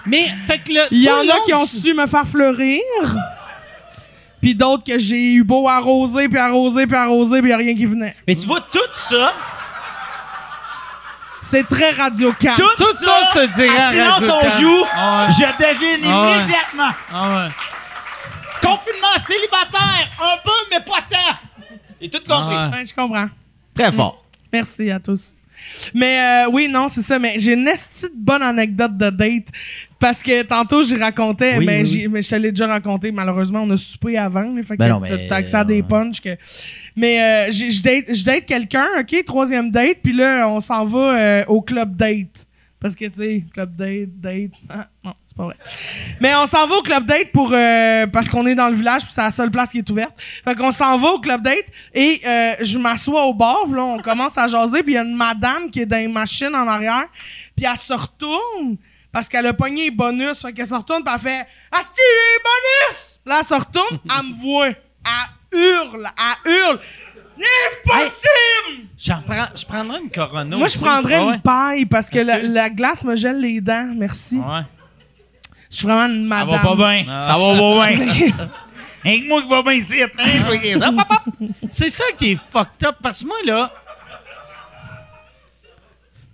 Mais, fait que le. Il y en a qui ont su me faire fleurir. Puis d'autres que j'ai eu beau arroser, puis arroser, puis arroser, puis il a rien qui venait. Mais tu vois, tout ça, C'est très radio tout, Tout ça se dirait à silence Radio-Can. on joue, Ah ouais. je devine Ah ouais. immédiatement. Ah ouais. confinement célibataire, un peu, mais pas tant. Et tout compris. Ah. Ouais, je comprends. Très fort. Merci à tous. Mais euh, oui, non, c'est ça. Mais j'ai une esti de bonne anecdote de date. Parce que tantôt, j'y racontais, Oui, mais, oui, mais je te l'ai déjà raconté. Malheureusement, on a soupé avant. fait Ben que non, t'as- mais- t'as accès à des ouais. punchs. Que... Mais euh, je date, quelqu'un, OK? Troisième date. Puis là, on s'en va euh, au club date. Parce que, tu sais, club date, date... Ah, non, c'est pas vrai. Mais on s'en va au club date pour euh, parce qu'on est dans le village puis c'est la seule place qui est ouverte. Fait qu'on s'en va au club date et euh, je m'assois au bar, puis là on commence à jaser puis il y a une madame qui est dans les machines en arrière, puis elle se retourne parce qu'elle a pogné les bonus, fait qu'elle se retourne puis elle fait "Asti, les bonus!" Là elle se retourne, elle me voit, elle hurle, elle hurle. Impossible! J'en prends, je prendrais une Corona. Moi je prendrais Ouais, une paille parce que la, glace me gèle les dents, merci. Ouais. Je suis vraiment une Ça madame. va pas bien. Ah. Ça va pas bien. Rien que moi qui va bien ici. Hein? Ça, papa. C'est ça qui est fucked up parce que moi là,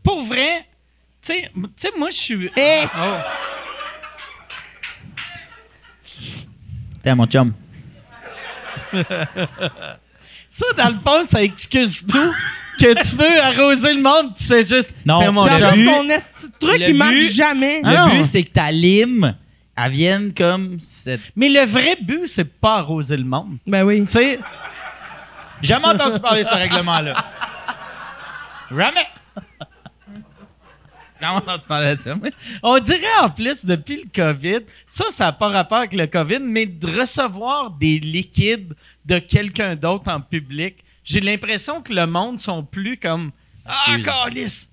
pour vrai, tu sais, tu sais, moi je suis. Eh! Oh. T'es mon chum. Ça, dans le fond, ça excuse tout. que tu veux arroser le monde, tu sais juste. Non, c'est mon but- son esti de truc, le il marche but- jamais. Ah Le non. but, c'est que ta lime, elle vienne comme cette. Mais le vrai but, c'est pas arroser le monde. Ben oui. Tu sais, Jamais entendu parler de ce règlement-là. Jamais. Jamais entendu parler de ça. moi. on dirait en plus, depuis le COVID, ça, ça n'a pas rapport avec le COVID, mais de recevoir des liquides de quelqu'un d'autre en public, j'ai l'impression que le monde sont plus comme Ah, calice!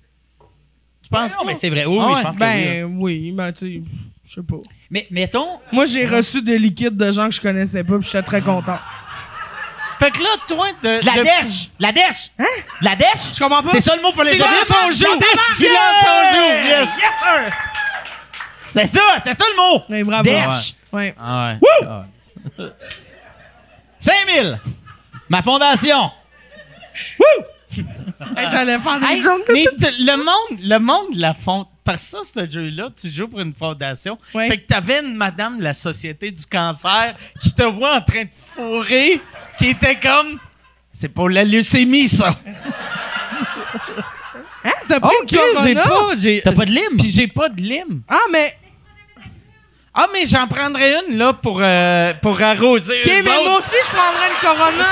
Tu penses Non, pas? mais c'est vrai. Oui, Ah ouais. je pense que oui. Ben oui, ben tu sais, je sais pas. Mais mettons, Moi, j'ai reçu des liquides de gens que je connaissais pas, puis j'étais très content. Fait que là, toi, de. de la de- dèche! La dèche! Hein? La dèche? Je comprends pas? C'est ça le mot pour les Silence on joue! Silence on joue! Yes! Yes, sir! C'est ça! C'est ça le mot! Mais bravo. Dèche! Ouais. Ah ouais. 5000! Ma fondation! Hey, J'allais faire des Hey, jokes. mais le monde, le monde la fond. Parce que ça, ce jeu-là, tu joues pour une fondation. Fait que t'avais une madame de la Société du cancer qui te voit en train de fourrer, qui était comme. C'est pour la leucémie, ça. Hein? T'as pris Ok, j'ai pas. T'as pas de lime? Puis j'ai pas de lime. Ah, mais. Ah, mais j'en prendrais une, là, pour, euh, pour arroser. Ok, eux mais autres. moi aussi, je prendrais une Corona.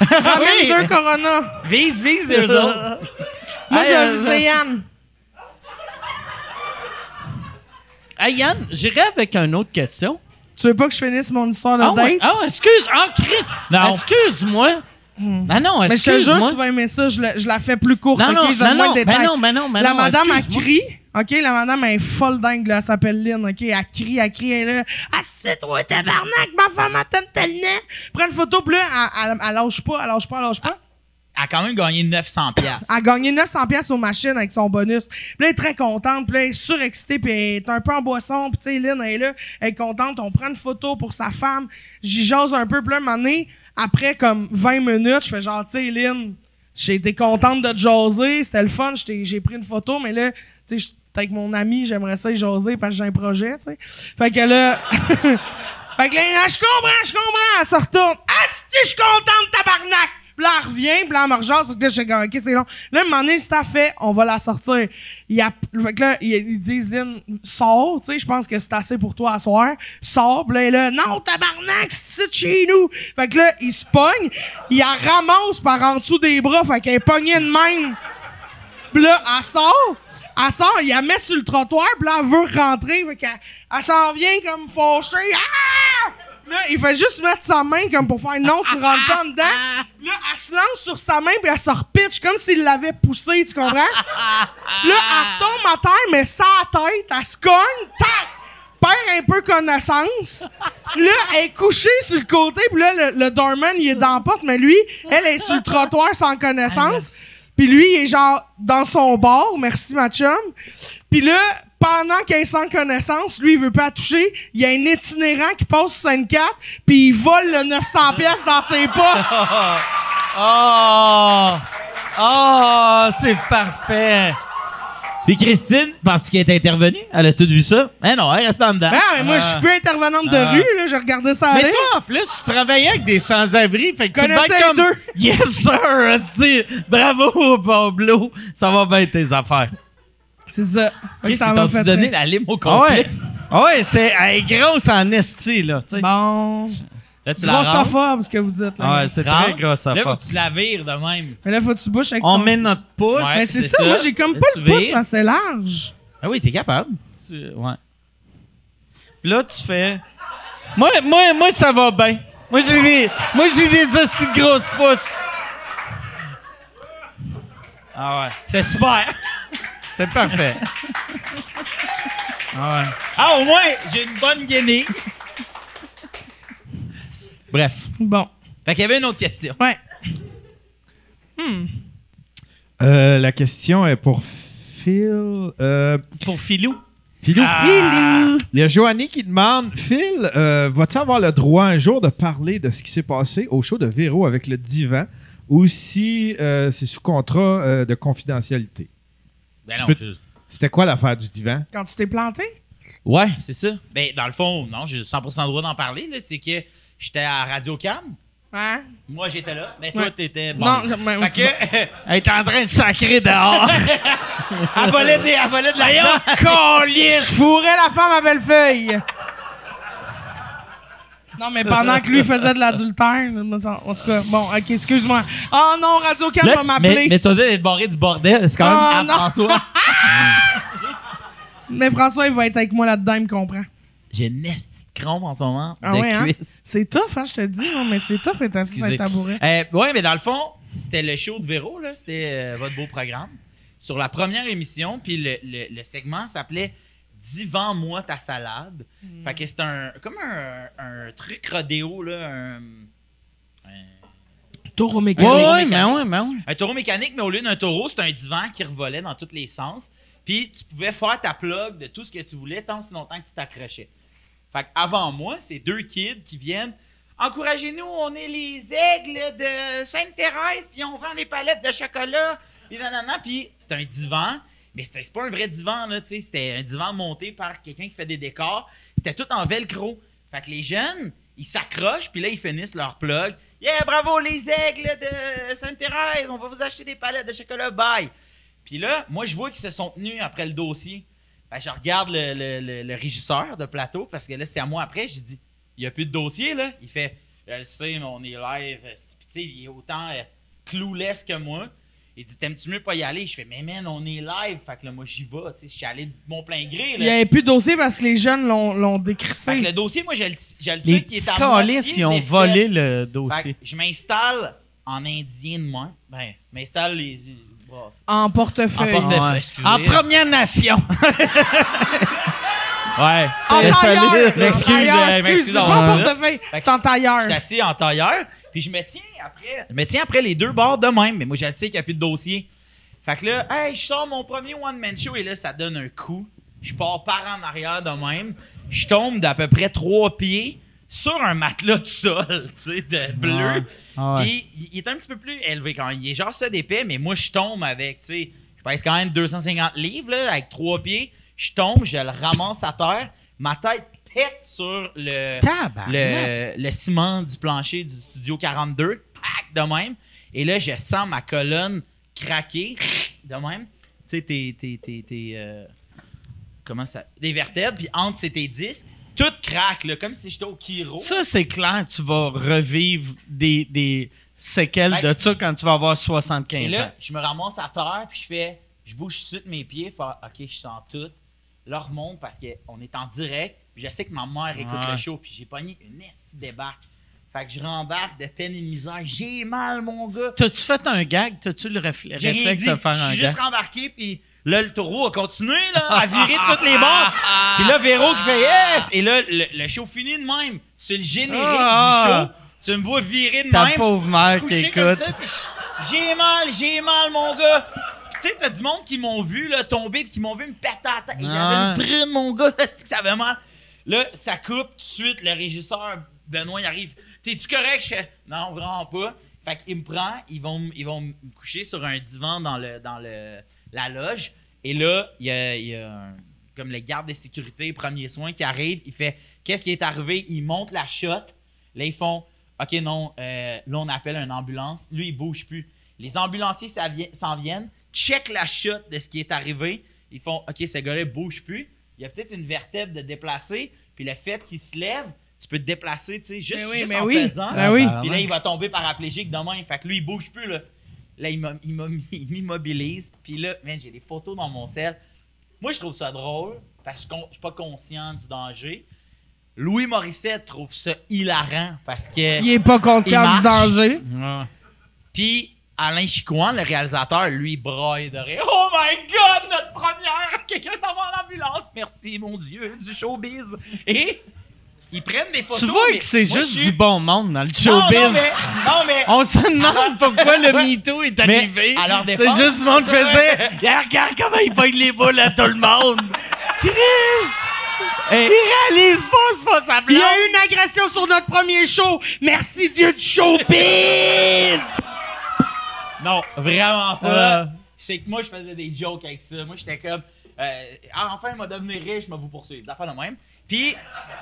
Ramène Oui. deux Corona. Vise, vise, eux autres. Moi, j'ai euh, avisé Yann. Hey, Yann, j'irai avec une autre question. Tu veux pas que je finisse mon histoire de Ah, date? ouais. ah excuse. Ah, Chris. Non. Excuse-moi. Ah non, Mais je te jure, excuse-moi. tu vas aimer ça. Je, la- je la fais plus courte. Non, ok? non, Je donne non, moins non, ben non, ben non, ben la non, madame, excuse-moi. crie. OK, la madame, elle est folle dingue, là. Elle s'appelle Lynn, OK? Elle crie, elle crie, elle est là. Ah, c'est toi, tabarnak, ma femme, elle t'aime tellement. Prends une photo, puis là, elle, elle, elle lâche pas, elle lâche pas, elle lâche pas. A quand même gagné 900 piastres. Elle a gagné 900 pièces aux machines avec son bonus. Puis là, elle est très contente. Puis là, elle est surexcitée. Puis elle est un peu en boisson. Puis tu sais, Lynn, elle est là. Elle est contente. On prend une photo pour sa femme. J'y jase un peu. Puis là, un moment donné, après comme 20 minutes, je fais genre, tu sais, Lynn, j'ai été contente de te jaser. C'était le fun. J'ai pris une photo. Mais là, tu sais, avec mon ami, j'aimerais ça y jaser parce que j'ai un projet, tu sais. Fait que là... Fait que là, Ah, je comprends, je comprends. Elle se retourne. Ah, si, je suis contente, tabarnak! Puis là, elle revient, puis là, elle me rejase. Que là, je suis comme, OK, c'est long. Là, à un moment donné, le staff fait, on va la sortir. Il a, fait que là, ils, disent, Lynn, sors, tu sais, je pense que c'est assez pour toi à soir. Sors, puis là, elle est là, non, tabarnak, c'est chez nous. Fait que là, il se pogne, il la ramasse par en dessous des bras, fait qu'elle est pognée de même. Puis là, elle sort, elle sort, il la met sur le trottoir, puis là, elle veut rentrer, fait qu'elle elle s'en vient comme fauchée. Ah! Là, il fait juste mettre sa main comme pour faire non, tu rentres pas en dedans. Là, elle se lance sur sa main, puis elle se repitche comme s'il l'avait poussé, tu comprends? Là, elle tombe à terre, mais sans tête, elle se cogne, tac! Perd un peu connaissance. Là, elle est couchée sur le côté, puis là, le, le doorman, il est dans la porte, mais lui, elle est sur le trottoir sans connaissance. Puis lui, il est genre dans son bar, merci ma chum. Puis là, pendant qu'elle est sans connaissance, lui, il veut pas toucher. Il y a un itinérant qui passe sur scène 4, puis il vole le 900 pièces dans ses poches. Oh! Oh! C'est parfait! Puis Christine, parce qu'elle est intervenue, elle a tout vu ça. Mais non, elle reste en dedans. Ah, mais moi, je suis plus intervenante de Ah. rue, là. Je regardais ça Mais aller. toi, en plus, tu travaillais avec des sans-abri. Fait que tu connaissais comme, deux. Yes, sir! Bravo, Pablo. Ça va bien, tes affaires. C'est ça. Chris, ça ils t'ont-tu fait donné la lime au Ah complet? ouais. Ah ouais, c'est elle est grosse en esti, là. tu sais. Bon. Là, tu. Grossophobe, ce que vous dites, là. Ah ouais, c'est très Rentre. gros, ça Là, faut que tu la vires de même. Mais là, faut que tu bouches avec On ton... met notre pouce. Ouais. Ben, c'est ça, ça. moi, j'ai comme Là, pas tu le pouce vires. assez large. Ah oui, t'es capable. Tu- Ouais. Puis là, tu fais. Moi, moi, moi ça va bien. Moi, j'ai des, moi, j'ai des aussi grosses pouces. Ah ouais. C'est super. C'est parfait. Ah ouais. Ah, au moins, j'ai une bonne guenille. Bref. Bon. Fait qu'il y avait une autre question. Ouais. Euh, la question est pour Phil. Euh, Pour Philou. Philou. Ah. Il y a Joanny qui demande Phil, euh, vas-tu avoir le droit un jour de parler de ce qui s'est passé au show de Véro avec le divan ou si euh, c'est sous contrat euh, de confidentialité? Ben Tu non, peux- je- C'était quoi l'affaire du divan? Quand tu t'es planté? Ouais, c'est ça. Ben, dans le fond, non, j'ai 100% le droit d'en parler. là. C'est que j'étais à Radio Cam. Hein? Moi, j'étais là. Mais toi, Ouais. t'étais. bon. Non, mais- Fait que. Elle est en train de sacrer dehors. elle volait des, elle volait de l'argent. Je fourrais la femme à Bellefeuille! Non, mais pendant que lui faisait de l'adultère, en tout cas, bon, ok, excuse-moi. Oh non, Radio Can va m'appeler. mais, mais tu vas dire d'être barré du bordel. C'est quand même Ah, à. François. Mais François, il va être avec moi là-dedans, il me comprend. J'ai une esti de crampe en ce moment. Ah de ouais, hein? cuisse. C'est tough, hein, je te dis, non, mais c'est tough être assis sur un tabouret. Euh, ouais, mais dans le fond, c'était le show de Véro, là. C'était euh, votre beau programme. Sur la première émission, puis le, le- le segment s'appelait Divan-moi ta salade. Hmm. Fait que c'est un, comme un, un truc rodéo, là. Un, un- Taureau Ouais, mécanique. ouais, mais ouais, mais ouais. un taureau mécanique, mais au lieu d'un taureau, c'est un divan qui revolait dans tous les sens. Puis tu pouvais faire ta plug de tout ce que tu voulais tant si longtemps que tu t'accrochais. Fait avant moi, c'est deux kids qui viennent. Encouragez-nous, on est les aigles de Sainte-Thérèse, puis on vend des palettes de chocolat. Puis nanana, puis c'est un divan, mais c'était pas un vrai divan, là, tu sais. C'était un divan monté par quelqu'un qui fait des décors. C'était tout en velcro. Fait que les jeunes, ils s'accrochent, puis là, ils finissent leur plug. Yeah, bravo les aigles de Sainte-Thérèse, on va vous acheter des palettes de chocolat, bye. Puis là, moi, je vois qu'ils se sont tenus après le dossier. Je regarde le, régisseur de plateau, parce que là, c'est à moi après. J'ai dit, il n'y a plus de dossier, là. Il fait, je sais, mais on est live. Puis, tu sais, il est autant euh, que moi. Il dit, t'aimes-tu mieux pas y aller? Je fais, mais man, on est live. Fait que là, moi, j'y vais. Tu sais, je suis allé de mon plein gré, Il n'y avait plus de dossier parce que les jeunes l'ont l'ont Fait que décrissé. le dossier, moi, je le, je le Les sais qu'il est à moitié ils ont volé le Fait dossier. que je m'installe en indien de moi. Ben, je m'installe les. les. En portefeuille. En portefeuille. Ouais. excusez. En Première Nation. Ouais. En tailleur! M'excuse, m'excuse c'est en portefeuille, c'est en tailleur. J'étais assis en tailleur, puis je me tiens après. Je me tiens après les deux bords de même, mais moi je le sais qu'il n'y a plus de dossier. Fait que là, hey, je sors mon premier one-man show et là, ça donne un coup. Je pars par en arrière de même. Je tombe d'à peu près trois pieds sur un matelas de sol, tu sais, de bleu. Ah ouais. Puis il- est un petit peu plus élevé quand même. Il est genre ça d'épais, mais moi je tombe avec, tu sais, je pèse quand même 250 livres, là, avec trois pieds. Je tombe, je le ramasse à terre. Ma tête pète sur le, le, le ciment du plancher du studio 42. Tac, de même. Et là, je sens ma colonne craquer. De même. Tu sais, tes. tes, tes, tes, euh, comment ça. Des vertèbres, puis entre tes disques. Tout craque, là, comme si j'étais au Kiro. Ça, c'est clair, tu vas revivre des, des séquelles Ben, de ça quand tu vas avoir 75 Et ans. là, je me ramasse à terre, puis je fais, je bouge tout de suite mes pieds, faire, ok, je sens tout. Là, remonte parce qu'on est en direct, puis je sais que ma mère écoute Ouais. le show, puis j'ai pogné une esti débarque. Fait que je rembarque de peine et de misère. J'ai mal, mon gars. T'as-tu fait un gag? T'as-tu le réfl- J'ai réflexe de faire Je un suis gag? juste rembarqué, puis là, le taureau a continué là, à virer de toutes les bords. Puis là, Véro qui fait yes! Et là, le, le show finit de même. C'est le générique Ah. du show. Tu me vois virer de Ta même. pauvre mère qui écoute. j'ai mal, j'ai mal, mon gars. Puis tu sais, t'as du monde qui m'ont vu là, tomber, puis qui m'ont vu me péter à la tête. Et J'avais Ah. une brune, mon gars, c'est que ça avait mal. Là, ça coupe tout de suite, le régisseur, Benoît, il arrive. T'es-tu correct? Je fais, non, vraiment pas. Fait qu'il me prend, ils vont, ils vont me coucher sur un divan dans, le, dans le, la loge. Et là, il y a, il y a un- comme le garde de sécurité, premier soin, qui arrive. Il fait Qu'est-ce qui est arrivé? Il monte la shot. Là, ils font OK, non, euh, là, on appelle une ambulance. Lui, il bouge plus. Les ambulanciers s'en viennent, check la shot de ce qui est arrivé. Ils font OK, ce gars-là bouge plus. Il y a peut-être une vertèbre de déplacer. Puis le fait qu'il se lève, tu peux te déplacer, tu sais, juste, Mais oui, juste mais en oui. pesant. Ben oui. Puis là, il va tomber paraplégique demain. Fait que lui, il bouge plus, là. Là, il m'immobilise. Puis là, man, j'ai des photos dans mon sel. Moi, je trouve ça drôle parce que je suis pas conscient du danger. Louis Morissette trouve ça hilarant parce que. Il est pas conscient Il du danger. Puis Alain Chicoine, le réalisateur, lui, braille de rire. Oh my God, notre première! Quelqu'un s'en va en ambulance! Merci, mon Dieu, du showbiz! Et ils prennent des photos. Tu vois mais que c'est juste suis- du bon monde dans le showbiz. Non, mais, non, mais On se demande pourquoi le. MeToo est arrivé. C'est juste du monde qui faisait. Regarde comment il pogne les boules à tout le monde. Chris! il réalise pas, c'est pas sa Il y a eu une agression sur notre premier show. Merci Dieu du showbiz. Non, vraiment pas. Euh. C'est que moi, je faisais des jokes avec ça. Moi, j'étais comme, euh, Ah, enfin, il m'a devenu riche, je vais vous poursuivre. Des affaires de même. Puis,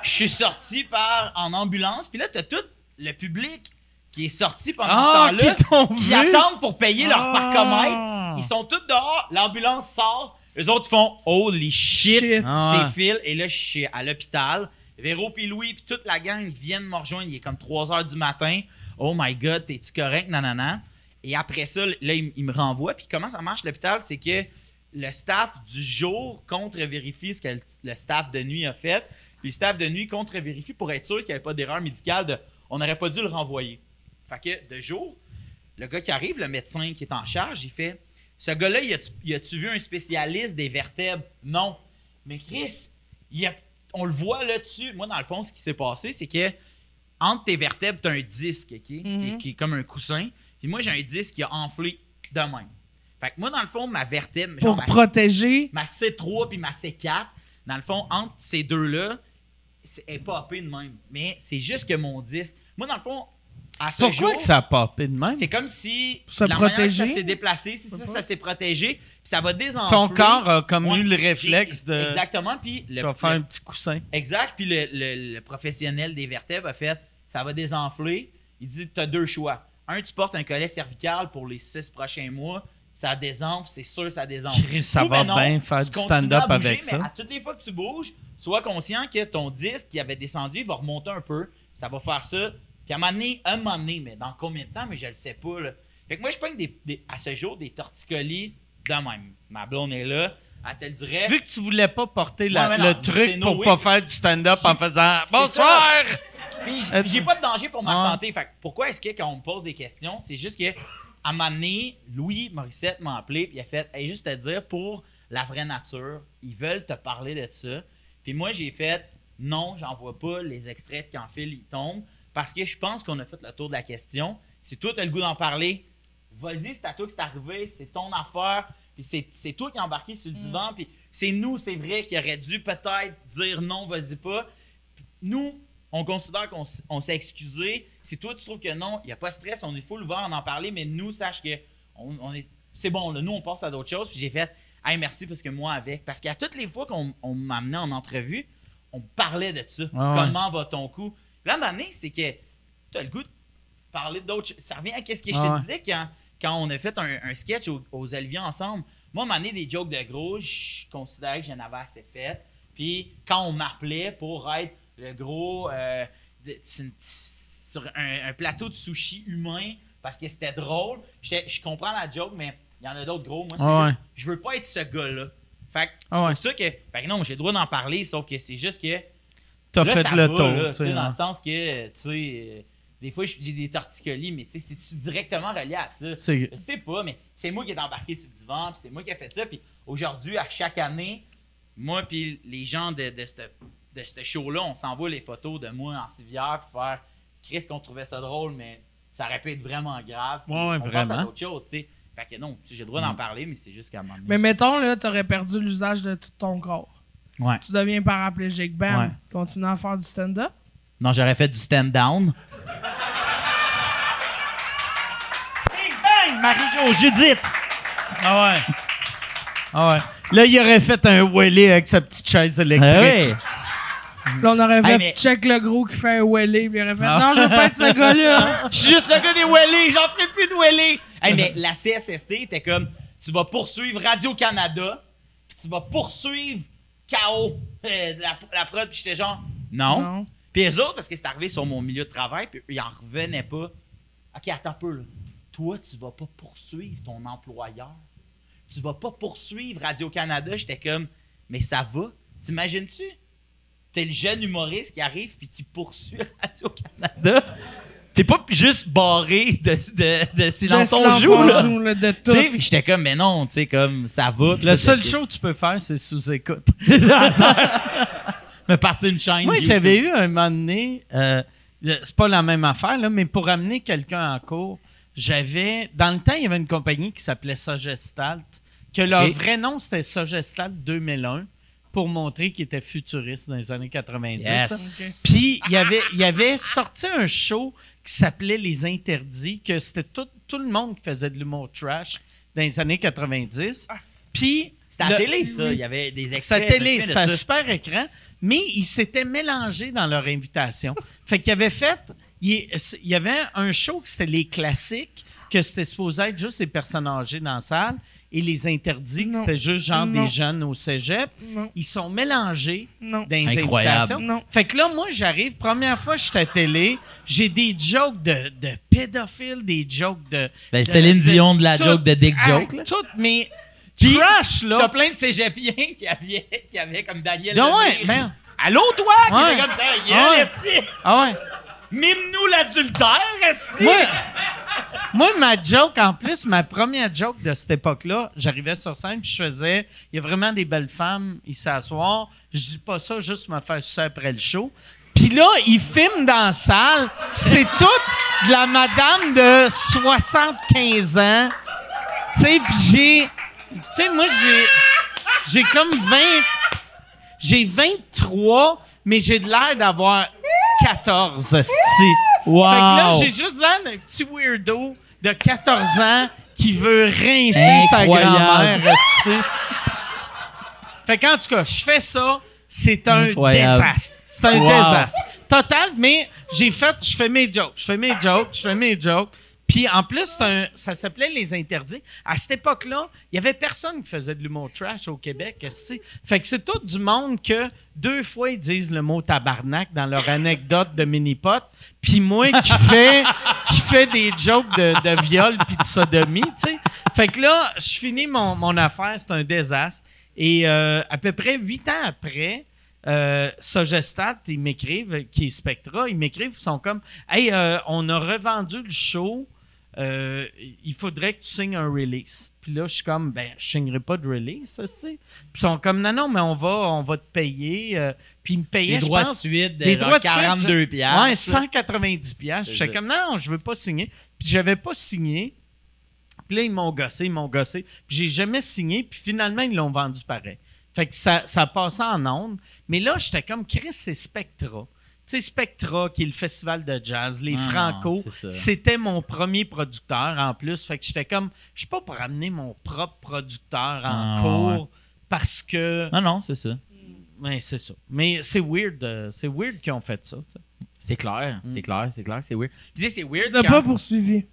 je suis sorti par, en ambulance. Puis là, t'as tout le public qui est sorti pendant Ah, ce temps-là. qui attendent pour payer leur Ah. parcomètre. Ils sont tous dehors. L'ambulance sort. Les autres font Holy shit. Shit. Ah. C'est Phil. Et là, je suis à l'hôpital. Véro puis Louis puis toute la gang viennent me rejoindre. Il est comme 3 heures du matin. Oh my God, t'es-tu correct? Nanana. Et après ça, là, il, il me renvoie. Puis comment ça marche l'hôpital? C'est que le staff du jour contre-vérifie ce que le, le staff de nuit a fait. Puis le staff de nuit contre-vérifie pour être sûr qu'il n'y avait pas d'erreur médicale. De, on n'aurait pas dû le renvoyer. Fait que de jour, le gars qui arrive, le médecin qui est en charge, il fait Ce gars-là, y a-tu vu un spécialiste des vertèbres Non. Mais Chris, il a- on le voit là-dessus. Moi, dans le fond, ce qui s'est passé, c'est que entre tes vertèbres, tu as un disque ok, qui, est, qui est comme un coussin. Puis moi, j'ai un disque qui a enflé de même. Fait que moi, dans le fond, ma vertèbre, genre Pour ma, protéger. ma C3 puis ma C4, dans le fond, entre ces deux-là, est popée de même. Mais c'est juste que mon disque. Moi, dans le fond, à ce Pourquoi jour. que ça a popé de même? C'est comme si Se la manière que protéger? ça s'est déplacé, c'est ça, ça s'est protégé, puis ça va désenfler. Ton corps a comme Ouais, eu le réflexe de. Exactement, puis le, Je vais faire le- un petit coussin. exact, puis le, le- le professionnel des vertèbres a fait, ça va désenfler. Il dit, tu as deux choix. Un, tu portes un collet cervical pour les six prochains mois, ça désenfle, c'est sûr ça désenfle. Chris, ça Ou va ben non, bien faire du stand-up avec mais ça. à toutes les fois que tu bouges, sois conscient que ton disque qui avait descendu va remonter un peu. Ça va faire ça. Puis à un moment donné, un moment donné, mais dans combien de temps, mais je le sais pas. Là. Fait que moi, je pogne des, des- à ce jour des torticolis de même. Ma blonde est là, elle te le dirait. Vu que tu voulais pas porter la- Ouais, mais non, le truc no pour way. pas faire du stand-up en faisant Bonsoir! Puis Euh, j'ai pas de danger pour ma santé. Fait pourquoi est-ce que quand on me pose des questions, c'est juste que à un moment donné, Louis Morissette m'a appelé puis il a fait hey, juste te dire pour la vraie nature, ils veulent te parler de ça. Puis moi j'ai fait non, j'en vois pas les extraits quand fil ils tombent parce que je pense qu'on a fait le tour de la question. Si toi tu as le goût d'en parler, vas-y, c'est à toi que c'est arrivé, c'est ton affaire. Puis c'est, c'est toi qui es embarqué sur le divan. Puis c'est nous, c'est vrai, qui aurait dû peut-être dire non, vas-y pas. Nous, on considère qu'on on s'est excusé. Si toi, tu trouves que non, il n'y a pas de stress, on est full ouvert à en parler, mais nous, sache que on, on est, c'est bon, là, nous, on passe à d'autres choses. Puis j'ai fait, hey, merci parce que moi, avec. Parce qu'à toutes les fois qu'on on m'amenait en entrevue, on parlait de ça. ouais. Comment va ton coup? Puis là, donné, c'est que tu as le goût de parler d'autres choses. Ça revient à ce que je Ah te ouais. disais quand, quand on a fait un, un sketch aux, aux ensemble. Moi, à des jokes de gros, je considérais que j'en avais assez fait. Puis quand on m'appelait pour être le gros euh, de- sur, un, un plateau de sushi humain parce que c'était drôle, je comprends la joke, mais il y en a d'autres gros. Moi, Ah ouais. juste, je veux pas être ce gars-là. Fait que c'est Ah ouais. pour ça que, fait que non, j'ai le droit d'en parler, sauf que c'est juste que T'as fait ça le va, tour. là, dans hein. le sens que, tu sais, euh, des fois, j'ai des torticolis, mais tu sais, c'est-tu directement relié à ça? C'est- Je sais pas, mais c'est moi qui ai embarqué sur le divan, puis c'est moi qui ai fait ça. Puis aujourd'hui, à chaque année, moi puis les gens de, de ce de ce show-là, on s'envoie les photos de moi en civière pour faire Chris qu'on trouvait ça drôle, mais ça aurait pu être vraiment grave. Ouais, ouais, on passe à vraiment. d'autres choses, tu sais. Fait que non, j'ai le droit d'en parler, mais c'est juste qu'à un moment donné- Mais mettons, là, t'aurais perdu l'usage de tout ton corps. Ouais. Tu deviens paraplégique. Bam. Ouais. Continue à faire du stand-up? Non, j'aurais fait du stand-down. Bing, bang! Marie-Jo, Judith! Ah ouais. Ah ouais. Là, il aurait fait un wheelie avec sa petite chaise Ah électrique. ouais. Là, on aurait fait Hey, mais- check le gros qui fait un wheelie. Puis il aurait fait non, je veux pas être ce gars-là. Je suis juste le gars des Wellés, j'en ferai plus de Wellés. Hey, mais la CSSD était comme tu vas poursuivre Radio-Canada, puis tu vas poursuivre KO, euh, la, la prod, puis j'étais genre non. Non. Puis les autres, parce que c'est arrivé sur mon milieu de travail, puis eux, ils en revenaient pas. Ok, attends un peu, là. Toi, tu vas pas poursuivre ton employeur. Tu vas pas poursuivre Radio-Canada. J'étais comme, mais ça va. T'imagines-tu? T'es le jeune humoriste qui arrive puis qui poursuit Radio-Canada. T'es pas juste barré de, de, de silence on joue, on là. joue, là, de tout. Tu sais, puis j'étais comme, mais non, tu sais, comme, ça va. Le seul show que tu peux faire, c'est sous-écoute. Me partir une chaîne. Moi, j'avais eu un moment donné, euh, c'est pas la même affaire, là, mais pour amener quelqu'un en cours, j'avais. Dans le temps, il y avait une compagnie qui s'appelait Sogestalt, que leur vrai nom, c'était Sogestalt 2001, pour montrer qu'ils étaient futuristes dans les années 90. Yes. Puis, il y avait, il y avait sorti un show qui s'appelait Les Interdits, que c'était tout, tout le monde qui faisait de l'humour trash dans les années 90. Puis. C'était à la le- télé, ça. Il y avait des C'était extraits. à télé, c'était un super écran, mais ils s'étaient mélangés dans leur invitation. fait qu'ils avaient fait, il il y avait un show que c'était les classiques, que c'était supposé être juste les personnes âgées dans la salle, et les interdits, que Non. c'était juste genre Non. des jeunes au cégep. Non. Ils sont mélangés Non. dans les Incroyable. invitations. Non. Fait que là, moi, j'arrive, première fois que je suis à télé, j'ai des jokes de, de pédophiles, des jokes de... Ben, de- Céline Dion de la tout- joke de Dick ah, Joke. là. Tout, mais Puis, trash, là. T'as plein de cégepiens qui avaient, qui avaient comme Daniel. Donc, ouais, Allô, toi? Qui Ouais. comme Ah ouais. esti? Ah ouais. Mime-nous l'adultère, esti? Moi, ma joke, en plus, ma première joke de cette époque-là, j'arrivais sur scène puis je faisais, il y a vraiment des belles femmes ici s'asseoir. Je dis pas ça juste me faire sucer après le show. Puis là, ils filment dans la salle. C'est toute de la madame de 75 ans. Tu sais, puis j'ai... Tu sais, moi, j'ai... J'ai comme 20... J'ai 23, mais j'ai de l'air d'avoir 14, esti. Wow. Fait que là, j'ai juste l'air d'un petit weirdo de 14 ans qui veut rincer sa grand-mère. Fait qu'en tout cas, je fais ça, c'est un Incroyable. désastre. C'est un Wow. désastre. Total, mais j'ai fait, je fais mes jokes, je fais mes jokes, je fais mes jokes. Puis en plus, un- ça s'appelait Les Interdits. À cette époque-là, il y avait personne qui faisait de l'humour trash au Québec. Fait que c'est tout du monde que deux fois ils disent le mot tabarnak dans leur anecdote de mini-pot. Puis moi qui fais, qui fait des jokes de, de viol puis de sodomie, tu sais. Fait que là, je finis mon, mon affaire, c'est un désastre. Et euh, à peu près huit ans après, euh, Sogestat, ils m'écrivent, qui est Spectra, ils m'écrivent, ils sont comme Hey, euh, on a revendu le show, euh, il faudrait que tu signes un release. Puis là, je suis comme Ben, je signerai pas de release, c'est. Puis ils sont comme Non, non, mais on va, on va te payer. euh, puis ils me payaient, Les je droits de pense, suite de les genre droits de suite, 42 je- piastres. Ouais, 190 piastres. J'étais comme non, non, je veux pas signer. Puis j'avais pas signé. Puis là, ils m'ont gossé, ils m'ont gossé. Puis j'ai jamais signé. Puis finalement, ils l'ont vendu pareil. Fait que ça, ça passait en ondes. Mais là, j'étais comme Chris, c'est Spectra. Tu sais, Spectra, qui est le festival de jazz, les Ah, Franco, c'était mon premier producteur en plus. Fait que j'étais comme, je suis pas pour amener mon propre producteur en Ah, cours parce que. Non, non, c'est ça. Ouais, c'est ça. Mais c'est weird, euh, c'est weird qu'ils ont fait ça. C'est clair, c'est clair, c'est clair, c'est weird. Puis tu sais, c'est weird quand... pas poursuivi.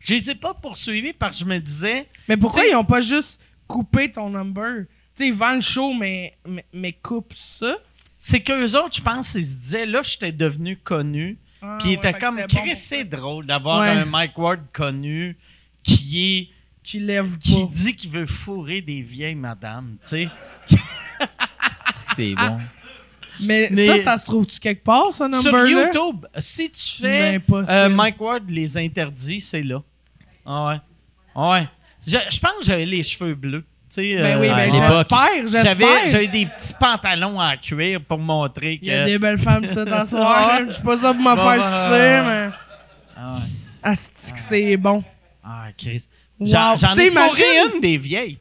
Je les ai pas poursuivis parce que je me disais, Mais pourquoi ils ont pas juste coupé ton number? Tu sais, ils vendent le show, mais, mais, mais coupe ça. C'est qu'eux autres, je pense, ils se disaient, là, j'étais devenu connu. Ah, Puis ils ouais, étaient que comme, bon c'est drôle d'avoir Ouais. un Mike Ward connu qui est Qui lève qui pas. dit qu'il veut fourrer des vieilles madames, tu sais. C'est bon? Mais, Mais- ça, ça se trouve-tu quelque part, ce Sur number-là? YouTube, si tu fais euh, Mike Ward les interdits, c'est là. Ah ouais. Ah ouais. Je, je pense que j'avais les cheveux bleus. Tu sais, Ben euh, oui, à ben j'espère, j'espère. j'avais des petits pantalons en cuir pour montrer que. Il y a des belles femmes, ça, dans ce soir. Je suis pas ça pour me Bon, faire sucer, mais... Ah, ouais. Asti que c'est bon. Ah, Chris. J'en, ai fourré une des vieilles.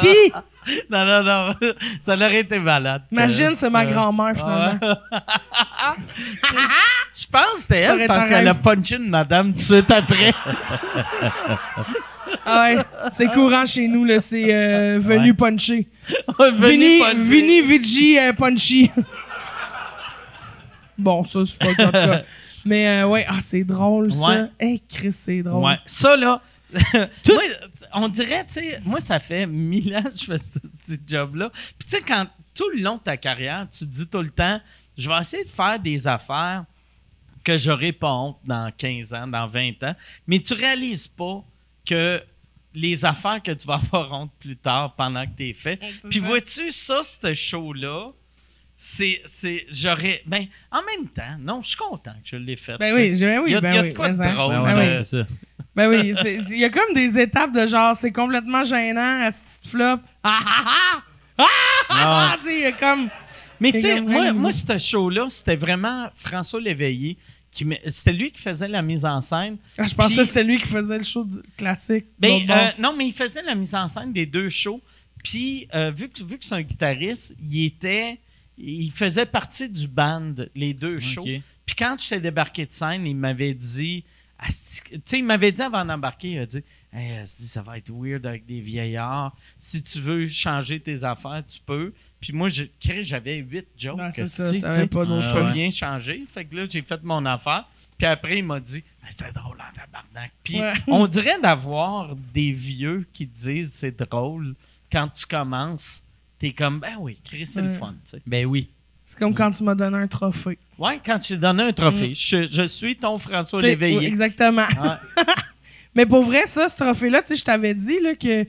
Qui? Non, non, non. Ça aurait été malade. Imagine, c'est ma Euh, grand-mère, finalement. Je pense que c'était elle parce qu'elle a punché une madame tout de suite après. Ah ouais, c'est courant chez nous, là. C'est euh, venu Ouais. puncher. Vini, Vici euh, Punchy. bon, ça, c'est pas le cas. Mais euh, ouais, ah, c'est drôle, ça. Ouais. Hey, Chris, c'est drôle. Ouais. Ça, là, moi, on dirait, tu sais, moi, ça fait mille ans que je fais ce, ce job-là. Puis, tu sais, quand tout le long de ta carrière, tu te dis tout le temps, je vais essayer de faire des affaires que j'aurai pas honte dans 15 ans, dans 20 ans. Mais tu réalises pas que les affaires que tu vas avoir honte plus tard pendant que t'es fait. c'est Puis vois-tu, ça, ce show-là, c'est, c'est, j'aurais, ben, en même temps, non, je suis content que je l'ai fait. Ben tu oui, ben oui, Il y a- ben il y a oui. de quoi de drôle, Ben Ben oui. c'est ça. Ben oui, il y a comme des étapes de genre, c'est complètement gênant, à ce petit flop. Ah ah ah! Ah ah ah! Tu sais, il y a comme. Mais tu sais, moi, moi, ce show-là, c'était vraiment François Léveillé. Qui c'était lui qui faisait la mise en scène. Ah, je pensais que c'était lui qui faisait le show classique. Ben, euh, non, mais il faisait la mise en scène des deux shows. Puis, euh, vu que, vu que c'est un guitariste, il était. Il faisait partie du band, les deux shows. Ok. Puis quand j'étais débarqué de scène, il m'avait dit. Asti- Tu sais, il m'avait dit avant d'embarquer, il a dit Hey, ça va être weird avec des vieillards. Si tu veux changer tes affaires, tu peux. Puis moi, je, Chris, j'avais huit jokes. Non, ça, tu t'avais sais. pas d'autre Je peux ouais. rien changer. Fait que là, j'ai fait mon affaire. Puis après, il m'a dit Hey, C'était drôle en tabarnak. Puis Ouais. on dirait d'avoir des vieux qui disent c'est drôle quand tu commences. T'es comme Ben oui, Chris, c'est le fun. tu sais. Ben oui. C'est comme quand tu m'as donné un trophée. Ouais, quand tu donné un trophée. Je, je suis ton François Léveillé. exactement. Ouais. Mais pour vrai, ça, ce trophée-là, tu sais, je t'avais dit là, que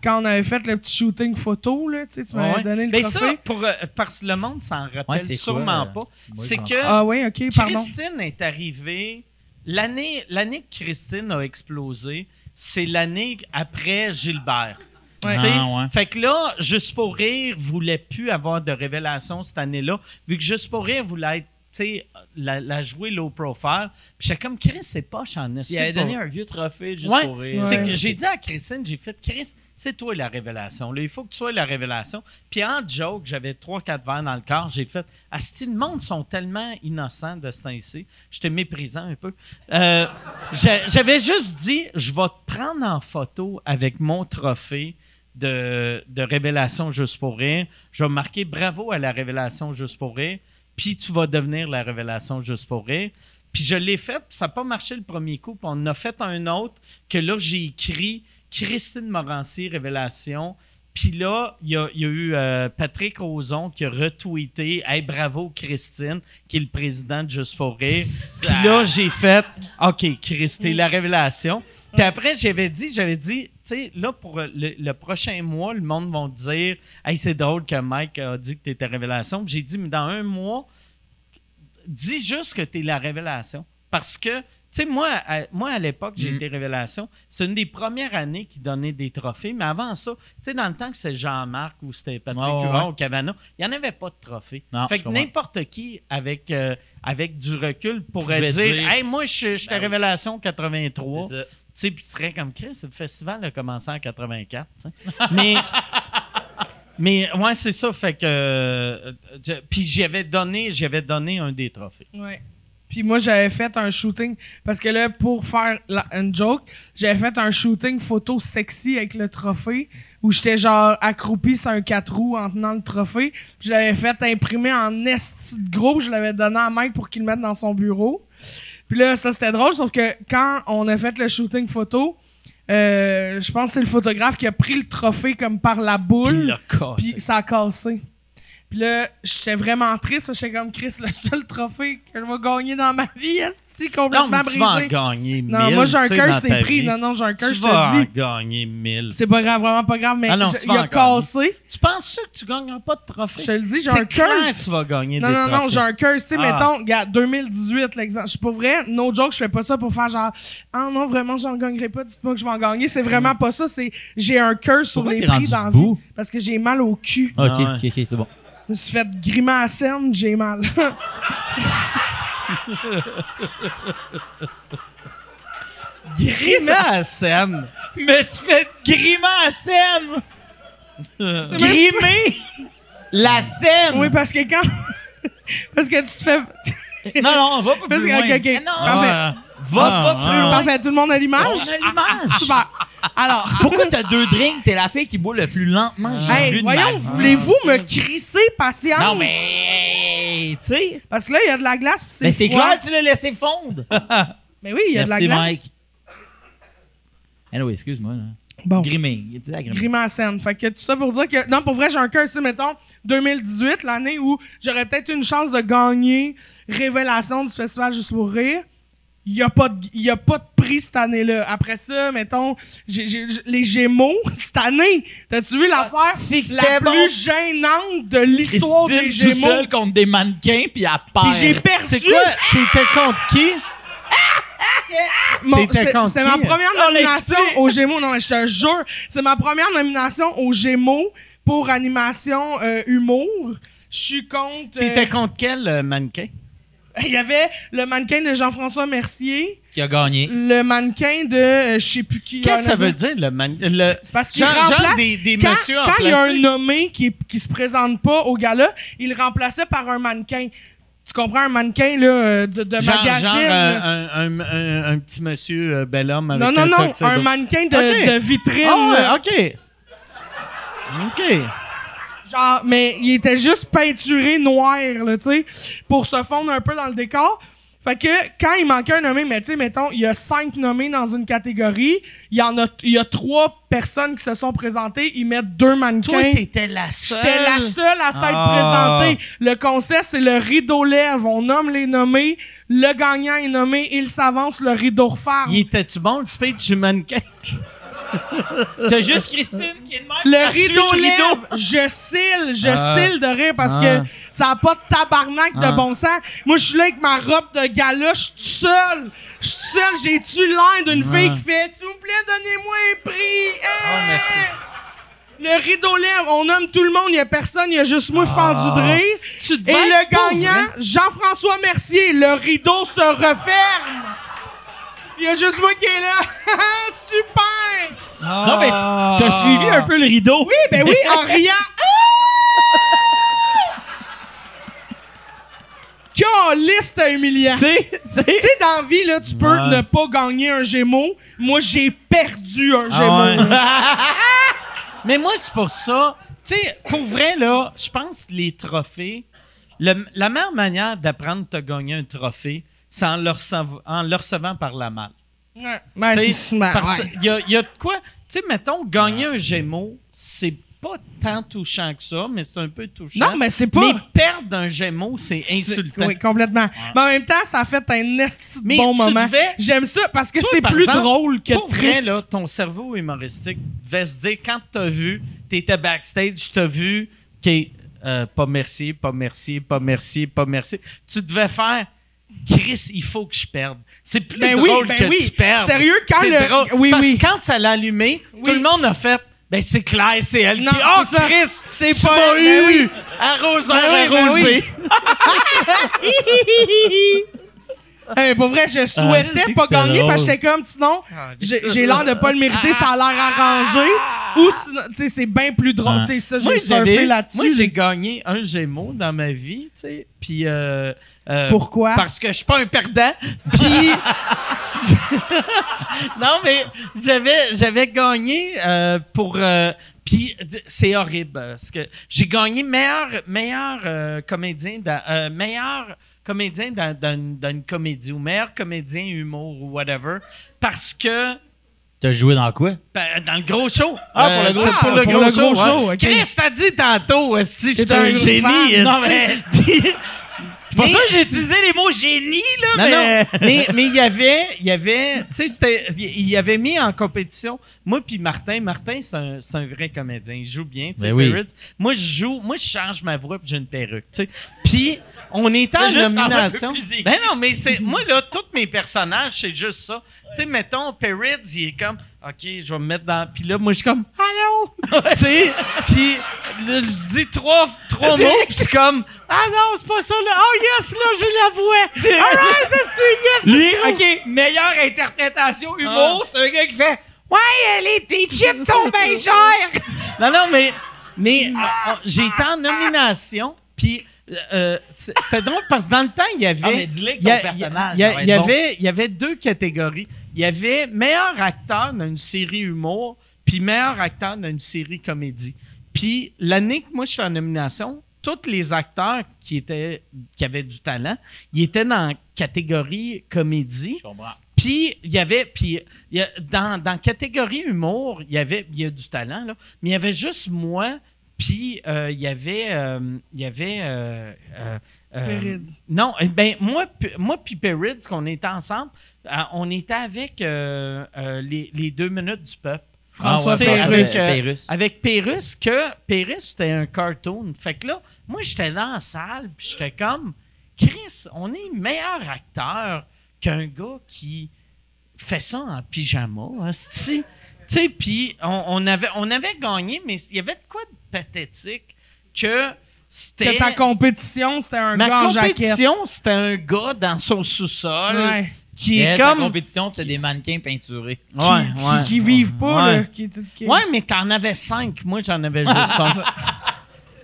quand on avait fait le petit shooting photo, là, tu sais, tu m'avais Ouais. donné le Mais trophée. ça, pour, euh, parce que le monde s'en rappelle Ouais, sûrement quoi, euh, pas. C'est que Ah oui, ok, pardon. Christine est arrivée. L'année, l'année que Christine a explosé, c'est l'année après Gilbert. Ouais. Ah, ouais. Fait que là, Juste pour rire voulait plus avoir de révélation cette année-là, vu que Juste pour rire voulait être, tu sais, la, la jouer low profile. Puis j'étais comme, Chris, c'est pas en Il avait donné un vieux trophée juste Ouais, pour rire. Ouais. que j'ai dit à Christine, j'ai fait Chris, c'est toi la révélation. Là, il faut que tu sois la révélation. Puis en joke, j'avais trois quatre verres dans le corps, j'ai fait Asti, le monde sont tellement innocents de ce temps-ci. J'étais méprisant un peu. Euh, j'a- j'avais juste dit je vais te prendre en photo avec mon trophée de, révélation juste pour rire. Je vais bravo à la révélation juste pour rire. Puis tu vas devenir la révélation juste pour rire. Puis je l'ai fait, ça n'a pas marché le premier coup. Puis on a fait un autre que là, j'ai écrit Christine Morancy, Révélation. Puis là, il y a, eu euh, Patrick Ozon qui a retweeté Hey, bravo Christine, qui est le président de Juste pour rire. Puis là, j'ai fait OK, Chris, t'es la révélation. Puis après, j'avais dit, j'avais dit, sais, là, pour le, le prochain mois, le monde va dire Hey, c'est drôle que Mike a dit que t'étais révélation. Puis j'ai dit, mais dans un mois, dis juste que tu es la révélation. Parce que, tu sais, moi, à, moi, à l'époque, j'ai Mm. été révélation. C'est une des premières années qui donnait des trophées. Mais avant ça, tu sais, dans le temps que c'était Jean-Marc ou c'était Patrick ouais. ou Cavana, il n'y en avait pas de trophées. Non, fait que n'importe qui, avec, euh, avec du recul, pourrait dire, dire, Hey, moi, je suis Ben révélation 83. Tu sais, puis tu serais comme Chris, le festival a commencé en 84. tu sais. Mais, mais ouais, c'est ça. Fait que. euh, je- puis j'avais donné, j'avais donné un des trophées. Ouais. Puis moi, j'avais fait un shooting. Parce que là, pour faire la- une joke, j'avais fait un shooting photo sexy avec le trophée. Où j'étais genre accroupi sur un 4 roues en tenant le trophée. Puis je l'avais fait imprimer en esti de gros. Je l'avais donné à Mike pour qu'il le mette dans son bureau. Puis là, ça c'était drôle. Sauf que quand on a fait le shooting photo, euh, je pense que c'est le photographe qui a pris le trophée comme par la boule. Puis ça a cassé. Puis là, j'étais vraiment triste. J'étais comme Chris, le seul trophée que je vais gagner dans ma vie, est Non, complètement mais tu vas en gagner mille. Non, moi j'ai un tu cœur, c'est pris. vie. Non, non, j'ai un cœur, Tu je vas te en dis. gagner mille. C'est pas grave, vraiment pas grave, mais Ah non, je- tu il vas a en gagner. cassé. Tu penses que tu gagneras pas de trophée? Je te le dis, j'ai un que tu vas gagner Non, des non, trophées. non, j'ai un cœur. Tu sais, Ah. mettons, regarde, 2018, l'exemple. Je suis pas vrai, no joke, je fais pas ça pour faire genre, ah non, vraiment, j'en gagnerai pas, dites-moi que je vais en gagner. C'est vraiment pas ça, c'est, j'ai un cœur sur les prix dans. Parce que j'ai mal au cul. Ok, Ah ok, ok, c'est bon. Je me suis fait scène, j'ai mal. Scène? Me suis fait! C'est Grimer la scène! Oui, parce que quand. parce que tu te fais. Non, non, on va pas Parce plus que- loin. ok, ok. Ah, Non, Parfait. Ah, va ah, pas plus ah. loin. Parfait, tout le monde a l'image? On a l'image. Super. Alors, Pourquoi t'as deux drinks? T'es la fille qui boit le plus lentement j'ai hey, vu voyons, voulez-vous me crisser patience? Non, mais... Tu sais... Parce que là, il y a de la glace. Mais c'est clair, tu l'as laissé fondre. Mais oui, il y a de la Merci, glace. Mike. Anyway, excuse-moi. là. Bon. Grimé. Il était agrimé. Grimaçène. Fait que tout ça pour dire que. Non, pour vrai, j'ai un cœur ici, mettons, 2018, l'année où j'aurais peut-être une chance de gagner Révélation du Festival Juste pour Rire. Il n'y a, pas de- y a pas de prix cette année-là. Après ça, mettons, j'ai- j'ai- j'ai- les Gémeaux, cette année, t'as-tu vu l'affaire? c'est que la plus gênante de l'histoire des Christine tout Gémeaux? seul contre des mannequins, puis elle perd. Puis j'ai perdu. C'est quoi? T'étais contre qui? Mon- C'était ma première nomination aux Gémeaux. Non, mais je te jure, c'est ma première nomination aux Gémeaux pour animation euh, humour. Je suis contre. euh, T'étais contre quel euh, mannequin? Il y avait le mannequin de Jean-François Mercier, Qui a gagné. le mannequin de euh, je sais plus qui. Qu'est-ce que ça honnêtement. veut dire, le mannequin? C'est parce qu'il remplace. des, des quand messieurs en quand il y a un nommé qui, qui se présente pas au gala, il le remplaçait par un mannequin. Tu comprends, un mannequin là, euh, de, de Genre, magazine. genre là. un, un, un, un petit monsieur euh, bel homme avec non, non, un non, un mannequin de, de vitrine. Ah ouais, OK. OK. Genre, mais il était juste peinturé noir, là, tu sais, pour se fondre un peu dans le décor. Fait que quand il manquait un nommé, mais tu sais, mettons, il y a cinq nommés dans une catégorie, il y en a, il y a trois personnes qui se sont présentées, ils mettent deux mannequins. Toi, t'étais la seule. J'étais la seule à s'être Ah. présentée. Le concept, c'est le rideau lève. On nomme les nommés. Le gagnant est nommé. Il s'avance. Le rideau referme. Il était-tu bon, le speech du mannequin? T'as juste Christine qui est de même. Le rideau le lève. Je cille, je Ah. cille de rire parce Ah. que ça a pas de tabarnak Ah. de bon sens. Moi, je suis là avec ma robe de gala. Je suis tout seul. Je suis tout seul. J'ai-tu l'air d'une Ah. fille qui fait « S'il vous plaît, donnez-moi un prix. Hey! Ah, merci. Le rideau lève. On nomme tout le monde. Il y a personne. Il y a juste moi fendu de rire. Ah. Tu Et le gagnant, Jean-François Mercier, le rideau se referme. Il y a juste moi qui est là. Super! Non, mais t'as suivi un peu le rideau. Oui, ben oui, en riant. Caliste humiliant. Tu sais, dans la vie, là, tu peux Ouais. ne pas gagner un Gémeaux. Moi, j'ai perdu un Ah Gémeaux. ouais. Mais moi, c'est pour ça. Tu sais, pour vrai, là, je pense que les trophées, le- la meilleure manière d'apprendre à gagner un trophée, c'est en le, recev- en le recevant par la malle. Ouais. Ben, parce ouais. y a, il y a de quoi. Tu sais, mettons, gagner un Gémeaux, c'est pas tant touchant que ça, mais c'est un peu touchant. Non, mais c'est pas. Mais perdre un Gémeaux, c'est insultant. Oui, complètement. Mais en même temps, ça a fait un esti de Mais bon tu moment. devais- J'aime ça parce que c'est par plus exemple, drôle que Pour vrai, triste. là, ton cerveau humoristique devait se dire, quand t'as vu, t'étais backstage, t'as vu, OK, euh, pas merci, pas merci, pas merci, pas merci. Tu devais faire, Chris, il faut que je perde. C'est plus Ben oui, drôle ben que oui. tu perdes. Sérieux, quand le- drôle. oui, Parce oui. que quand ça l'a allumé, Oui. tout le monde a fait, ben c'est clair, c'est elle Non, qui... Oh, ça. Chris, C'est pas eu! oui. Arroseur Ben oui, ben arrosé. Hey, pour vrai, je souhaitais c'est pas gagner parce que drôle. j'étais comme sinon, j'ai j'ai l'air de pas le mériter, ça a l'air arrangé. Ou sinon, tu sais, c'est bien plus drôle. Tu sais, ça, Moi, j'ai surfé là-dessus. Moi, j'ai gagné un Gémeaux dans ma vie, tu sais. Puis. euh, euh, Pourquoi? Parce que je suis pas un perdant. Puis. non, mais j'avais, j'avais gagné euh, pour. euh, puis c'est horrible. euh, Parce que j'ai gagné meilleur, meilleur euh, comédien, dans, euh, meilleur comédien dans, dans, une- dans une comédie ou meilleur comédien humour ou whatever. Parce que. T'as joué dans quoi? Ben, dans le gros show. Ah, pour le gros show. pour le pour gros le show. gros show, ouais. ok. Chris, t'as dit tantôt, T'es j'étais un génie. Non, mais- C'est pour Mais- ça que j'ai utilisé les mots génie, là, non, mais... non, mais mais il y avait, il y avait, tu sais, c'était, il y avait mis en compétition. Moi puis Martin, Martin c'est un, c'est un vrai comédien, il joue bien, tu sais. Ben oui. Moi je joue, moi je change ma voix puis j'ai une perruque, tu sais. Puis on est en peu nomination. Ben non, mais c'est moi là, tous mes personnages c'est juste ça. Tu sais, mettons Perrette, il est comme, ok, je vais me mettre dans, puis là moi je suis comme, allô, tu sais, puis là, je dis trois, trois mots, puis c'est comme, ah non, c'est pas ça là, oh yes là j'ai la voix. Alright, c'est yes. Lui, OK, meilleure interprétation humour, c'est un gars qui fait « Ouais, euh, les, tes chips sont bien chers! Non, non, mais, mais euh, euh, j'ai été en nomination, puis euh, c'est- c'était drôle parce que dans le temps, il y avait. Ah, mais dis-le il y ton personnage, il avait, il y avait deux catégories. Il y avait meilleur acteur dans une série humour, puis meilleur acteur dans une série comédie. Puis l'année que moi je suis en nomination, tous les acteurs qui étaient qui avaient du talent, ils étaient dans la catégorie comédie. Puis il y avait puis il y a- dans dans catégorie humour, il y avait il y a du talent là, mais il y avait juste moi puis euh, il y avait euh, il y avait euh, euh, non, eh ben moi moi puis Perrids qu'on était ensemble, euh, on était avec euh, euh, les, les deux minutes du peuple. François Ah ouais, avec, Pérusse. Avec Pérus, que Pérus, c'était un cartoon. Fait que là, moi, j'étais dans la salle, puis j'étais comme, Chris, on est meilleur acteur qu'un gars qui fait ça en pyjama, hostie. Tu sais, puis on, on avait, on avait gagné, mais il y avait de quoi de pathétique que c'était... Ta compétition, c'était un Ma gars en jaquette. compétition, c'était un gars dans son sous-sol Ouais. qui est comme... compétition, c'était des mannequins peinturés. Qui, Ouais, qui- ouais. qui vivent pas, Ouais. là. Qui, qui- Ouais, mais t'en avais cinq. Moi, j'en avais juste un.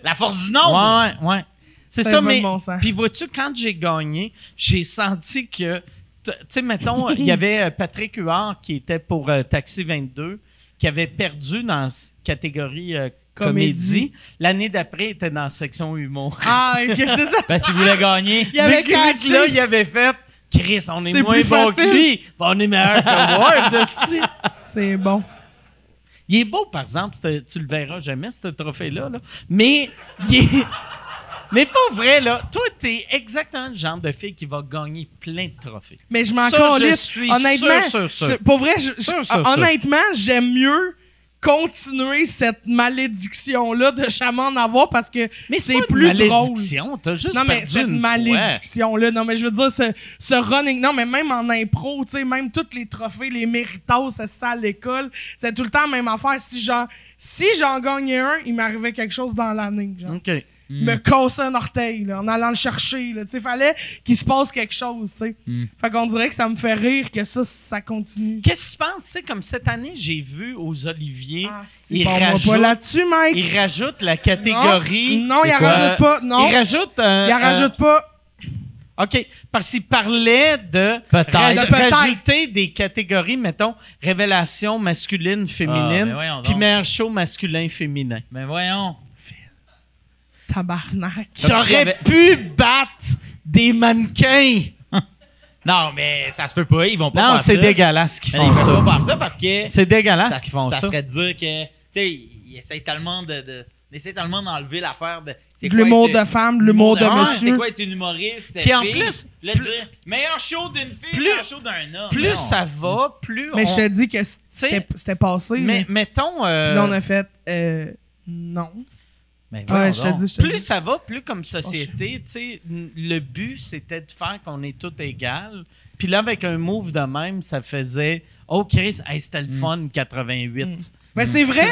La force du nombre! Ouais, ouais. C'est Ça mais. bon. Puis vois-tu, quand j'ai gagné, j'ai senti que. Tu sais, mettons, il y avait euh, Patrick Huard qui était pour euh, Taxi 22, qui avait perdu dans la catégorie euh, comédie. L'année d'après, il était dans la section humour. Ah, ok, c'est ça. Ben, s'il voulait gagner. Il avait catché. là, il avait fait. Chris, on est, moins bon que lui. Ben, on est meilleur que Ward. C'est bon. Il est beau, par exemple. Tu le verras jamais, ce trophée-là. là. Mais, il est... Mais pas vrai, là. Toi, t'es exactement le genre de fille qui va gagner plein de trophées. Mais je m'en Ça, je calisse. suis Honnêtement, sûr, sûr, sûr. je- pour vrai, je- je- Sûr, sûr, honnêtement, j'aime mieux continuer cette malédiction-là de jamais en avoir parce que c'est plus une drôle. malédiction. T'as juste Non, mais perdu cette une malédiction-là. Non, mais je veux dire, ce, ce running. Non, mais même en impro, tu sais, même tous les trophées, les méritos, c'est ça à l'école, c'est tout le temps la même affaire. Si j'en, si j'en gagnais un, il m'arrivait quelque chose dans l'année. Genre. OK. Me casser un orteil, là, en allant le chercher. Là. Tu sais, fallait qu'il se passe quelque chose, tu sais. Hmm. Fait qu'on dirait que ça me fait rire que ça, ça continue. Qu'est-ce que tu penses? Tu sais, comme cette année, j'ai vu aux Oliviers, Ah, c'est ils, bon, rajoutent, pas là-dessus, Mike? ils rajoutent la catégorie. Non, non il C'est en quoi? rajoute pas. Non, Ils rajoutent. euh, il en euh, rajoute pas. OK. Parce qu'il parlait de peut-être. rajouter des catégories, mettons, révélation masculine, Ah, féminine, mais voyons puis meilleur show masculin, féminin. Mais voyons. Tabarnak. Avait- pu battre des mannequins. Non, mais ça se peut pas. Ils vont pas Non, faire c'est ça. dégueulasse qu'ils font Ils vont ça. pas faire ça parce que C'est dégueulasse ça, qu'ils font ça. ça serait de dire que, tu sais, ils essayent tellement de, de ils essayent tellement d'enlever l'affaire de. De l'humour de femme, de l'humour de Ah, monsieur. C'est quoi être une humoriste? Puis en plus, plus- dire meilleur show d'une fille, plus- meilleur show d'un homme. Plus Non, ça va, plus Mais on... je te dis que c'était c'était passé. mais là. mettons... euh, Puis là, on a fait. Euh, non. Mais Ouais, voyons je te donc. dis, je te plus dis. ça va, plus comme société, tu sais, n- le but, c'était de faire qu'on est tous égales. Puis là, avec un move de même, ça faisait « Oh, Chris, hey, c'était le fun, 88. Mais c'est vrai.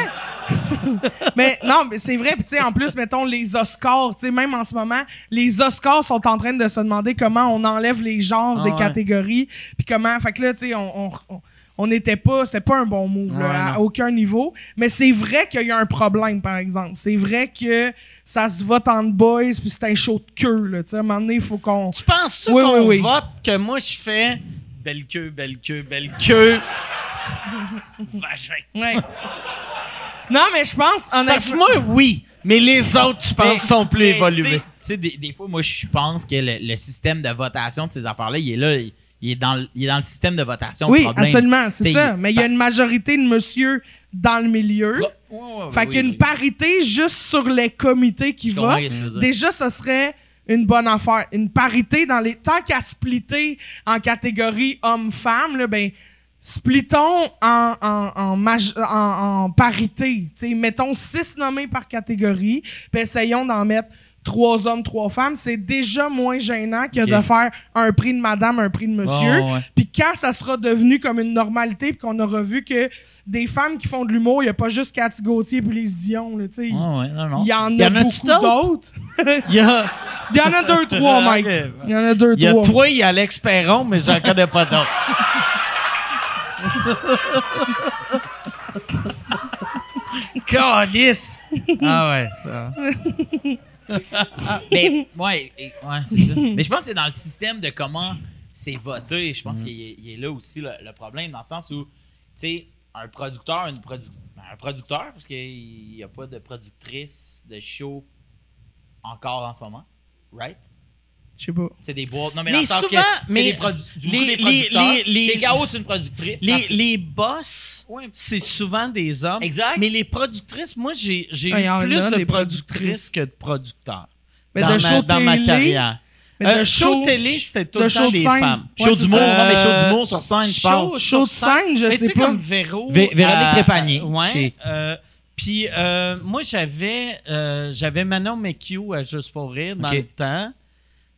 mais non, mais c'est vrai. Puis tu sais, en plus, mettons les Oscars. Tu sais, même en ce moment, les Oscars sont en train de se demander comment on enlève les genres Ah des ouais. catégories. Puis comment. Fait que là, tu sais, on. on, on- on n'était pas, c'était pas un bon move là, Ouais, à non. aucun niveau. Mais c'est vrai qu'il y a un problème, par exemple. C'est vrai que ça se vote entre boys, puis c'est un show de queue. Là, tu sais, à un moment donné, il faut qu'on. Tu penses ça Oui, qu'on oui, oui. vote que moi, je fais « Belle queue, belle queue, belle queue. Vagin. Ouais. non, mais je pense, Parce que honnêtement. moi, oui. Mais les autres, tu penses, sont plus mais, évolués. Tu sais- tu sais, des, des fois, moi, je pense que le, le système de votation de ces affaires-là, il est là. Il, il est dans le, il est dans le système de votation. Oui, problème. absolument, c'est ça. il- Mais il y a une majorité de monsieur dans le milieu. Ouais, Fait oui, qu'il y a une oui. parité juste sur les comités qui votent. Déjà, ce serait une bonne affaire. Une parité dans les. Tant qu'à splitter en catégorie homme-femme, là, ben, splittons en, en, en, maj- en- en parité. T'sais, mettons six nommés par catégorie, puis essayons d'en mettre trois hommes, trois femmes. C'est déjà moins gênant que Ok. de faire un prix de madame, un prix de monsieur. Ouais. Puis quand ça sera devenu comme une normalité, puis qu'on aura vu que des femmes qui font de l'humour, il n'y a pas juste Cathy Gauthier puis Lise Dion. là, tu sais. Ouais, non, non. Il y en Y a en a-tu beaucoup d'autres? Il y a, Il y en a deux, trois, Mike. Il y en a deux, il y a trois. toi, il y a Alex Perron, mais j'en connais pas d'autres. Calice! Ah ouais. ça. Mais, ouais, et- ouais c'est ça. Mais je pense que c'est dans le système de comment c'est voté. Je pense qu'il est, là aussi le, le problème, dans le sens où, tu sais, un producteur, une produ- ben, un producteur, parce qu'il n'y a pas de productrice de show encore en ce moment, right? Je sais pas. C'est des boîtes. Non, mais, Mais dans le sens souvent, que c'est mais beaucoup les- des les- producteurs. les- les- Chez Chaos, c'est une productrice. Les, les boss, Ouais. c'est souvent des hommes. Exact. Mais les productrices, moi, j'ai eu plus de productrices que de producteurs. Mais dans, de ma, show dans ma carrière. mais Euh, show show- télé, c'était tout le show temps de des scène. femmes. Ouais, Show d'humour, ça. non, mais show Euh, d'humour sur scène, je parle. Show, Show de scène, je Mais sais tu sais, pas. comme Véro. Vé- Véronique euh, Trépanier, Ouais. chez- euh, puis euh, moi, j'avais euh, j'avais Manon McHugh à Juste pour rire dans le temps.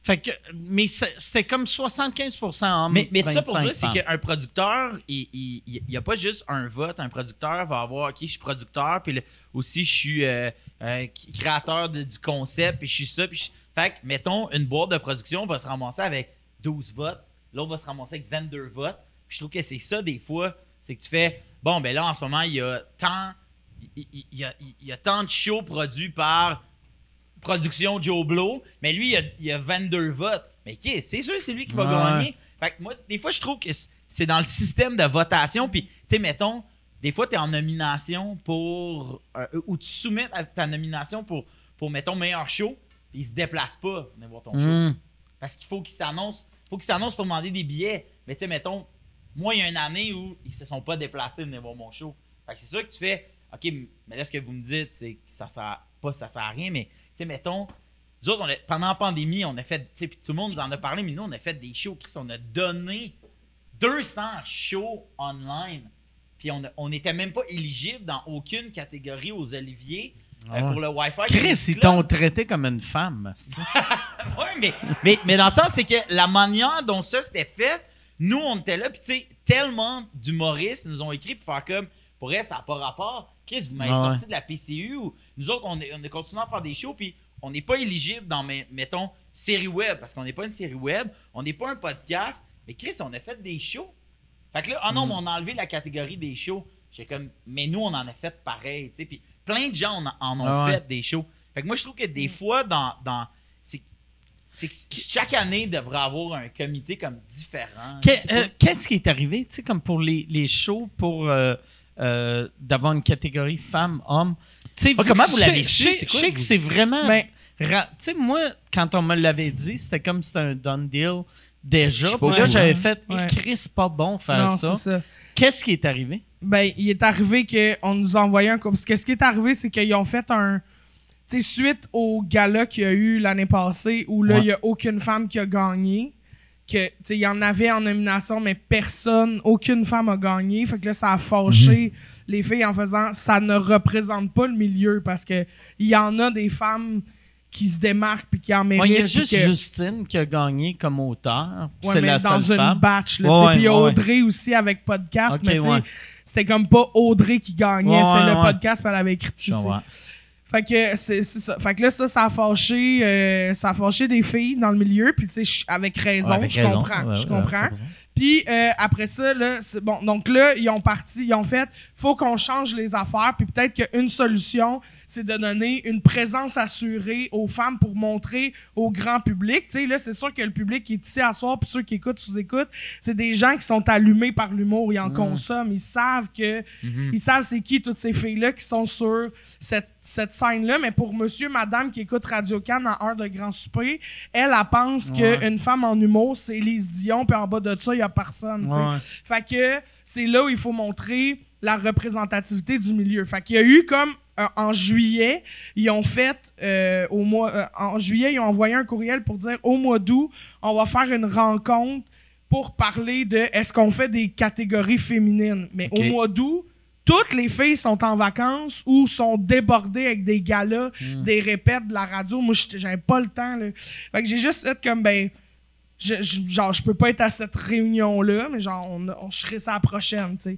Fait que, mais c'était comme 75 hommes. Mais, mais tout ça pour 25 dire, c'est qu'un producteur, il n'y a pas juste un vote. Un producteur va avoir, OK, je suis producteur, puis le- aussi je suis euh, euh, créateur de- du concept, puis je suis ça. Puis je- Fait que, mettons, une boîte de production va se ramasser avec 12 votes, l'autre va se ramasser avec 22 votes. Puis je trouve que c'est ça, des fois, c'est que tu fais, bon, ben là, en ce moment, il y a tant, il, il- il y a, il y a tant de shows produits par production Joe Blow, mais lui, il a, il a 22 votes. Mais qui est- c'est sûr, c'est lui qui va Ouais. gagner. Fait que moi, des fois, je trouve que c'est dans le système de votation. Puis, tu sais, mettons, des fois, tu es en nomination pour. euh, ou tu soumets à ta nomination pour, pour mettons, meilleur show. Puis, il se déplace pas venir voir ton show. Mm. Parce qu'il faut qu'il s'annonce. faut qu'il s'annonce pour demander des billets. Mais, tu sais, mettons, moi, il y a une année où ils se sont pas déplacés venir voir mon show. Fait que c'est sûr que tu fais. OK, mais là, ce que vous me dites, c'est que ça sert pas, ça sert à rien. Mais, sais, mettons, nous autres, on a- pendant la pandémie, on a fait, tu sais, puis tout le monde nous en a parlé, mais nous, on a fait des shows qui on a donné 200 shows online. Puis on, n'était même pas éligible dans aucune catégorie aux Oliviers euh, Ah pour le Wi-Fi. Chris, ils t'ont traité comme une femme. Ouais, mais, mais, mais dans le sens, c'est que la manière dont ça s'était fait, nous, on était là, puis tu sais, tellement d'humoristes nous ont écrit pour faire comme, pour elle, ça n'a pas rapport. Chris, vous m'avez Ah ouais. sorti de la PCU, ou nous autres, on, est, on continué à faire des shows, puis on n'est pas éligible dans, mettons, série web, parce qu'on n'est pas une série web, on n'est pas un podcast, mais Chris, on a fait des shows. Fait que là, ah non, mais on a enlevé la catégorie des shows. J'étais comme, mais nous, on en a fait pareil, tu sais, puis plein de gens en, en ont Ah ouais. fait des shows. Fait que moi, je trouve que des fois, dans, dans c'est que chaque année devrait avoir un comité comme différent. Euh, Qu'est-ce qui est arrivé, tu sais, comme pour les, les shows, pour euh, euh, d'avoir une catégorie femmes-hommes? Tu sais, Ah, comment vous l'avez su? Je sais que c'est vraiment. Ben- ra- tu sais, moi, quand on me l'avait dit, c'était comme si c'était un done deal déjà. Puis là, j'avais fait, écrit, c'est pas bon faire Non, ça. c'est ça. Qu'est-ce qui est arrivé? Ben, il est arrivé qu'on nous a envoyé un. Parce que ce qui est arrivé, c'est qu'ils ont fait un. Tu sais, suite au gala qu'il y a eu l'année passée, où là, il Ouais. n'y a aucune femme qui a gagné. Que, il y en avait en nomination, mais personne, aucune femme a gagné. Fait que là, ça a fâché les filles en faisant ça ne représente pas le milieu parce que il y en a des femmes qui se démarquent puis qui en méritent. Ouais, Il y a juste que- Justine qui a gagné comme auteur. Ouais, c'est mais la dans seule une femme. batch. Ouais. Puis il y a ouais, ouais. Audrey aussi avec podcast, mais c'était comme pas Audrey qui gagnait, c'était ouais, le podcast qu'elle avait écrit Fait que c'est ça. Fait que là, ça, ça a fâché, euh, ça a fâché des filles dans le milieu, puis tu sais, avec raison, Ouais, avec je raison. comprends, Ouais, je comprends. Puis euh, après ça, là, bon. Donc là, ils ont parti, ils ont fait, faut qu'on change les affaires. Puis peut-être qu'une solution, c'est de donner une présence assurée aux femmes pour montrer au grand public. Tu sais, là, c'est sûr que le public qui est ici à soir, puis ceux qui écoutent, sous-écoutent, c'est des gens qui sont allumés par l'humour, ils en consomment, ils savent que, ils savent c'est qui toutes ces filles-là qui sont sur cette, cette scène-là. Mais pour monsieur, madame qui écoute Radio Cannes en heure de grand souper, elle, elle pense Ouais. qu'une femme en humour, c'est Lise Dion, puis en bas de ça, il y a personne. Ouais. Fait que c'est là où il faut montrer la représentativité du milieu. Fait qu'il y a eu comme en juillet, ils ont fait euh, au mois euh, en juillet, ils ont envoyé un courriel pour dire au mois d'août, on va faire une rencontre pour parler de est-ce qu'on fait des catégories féminines? Mais au mois d'août, toutes les filles sont en vacances ou sont débordées avec des galas, des répètes de la radio. Moi, j'avais pas le temps. Là. Fait que j'ai juste fait comme ben je, je- genre, je peux pas être à cette réunion-là, mais genre, on, on, je serai ça la prochaine, tu sais.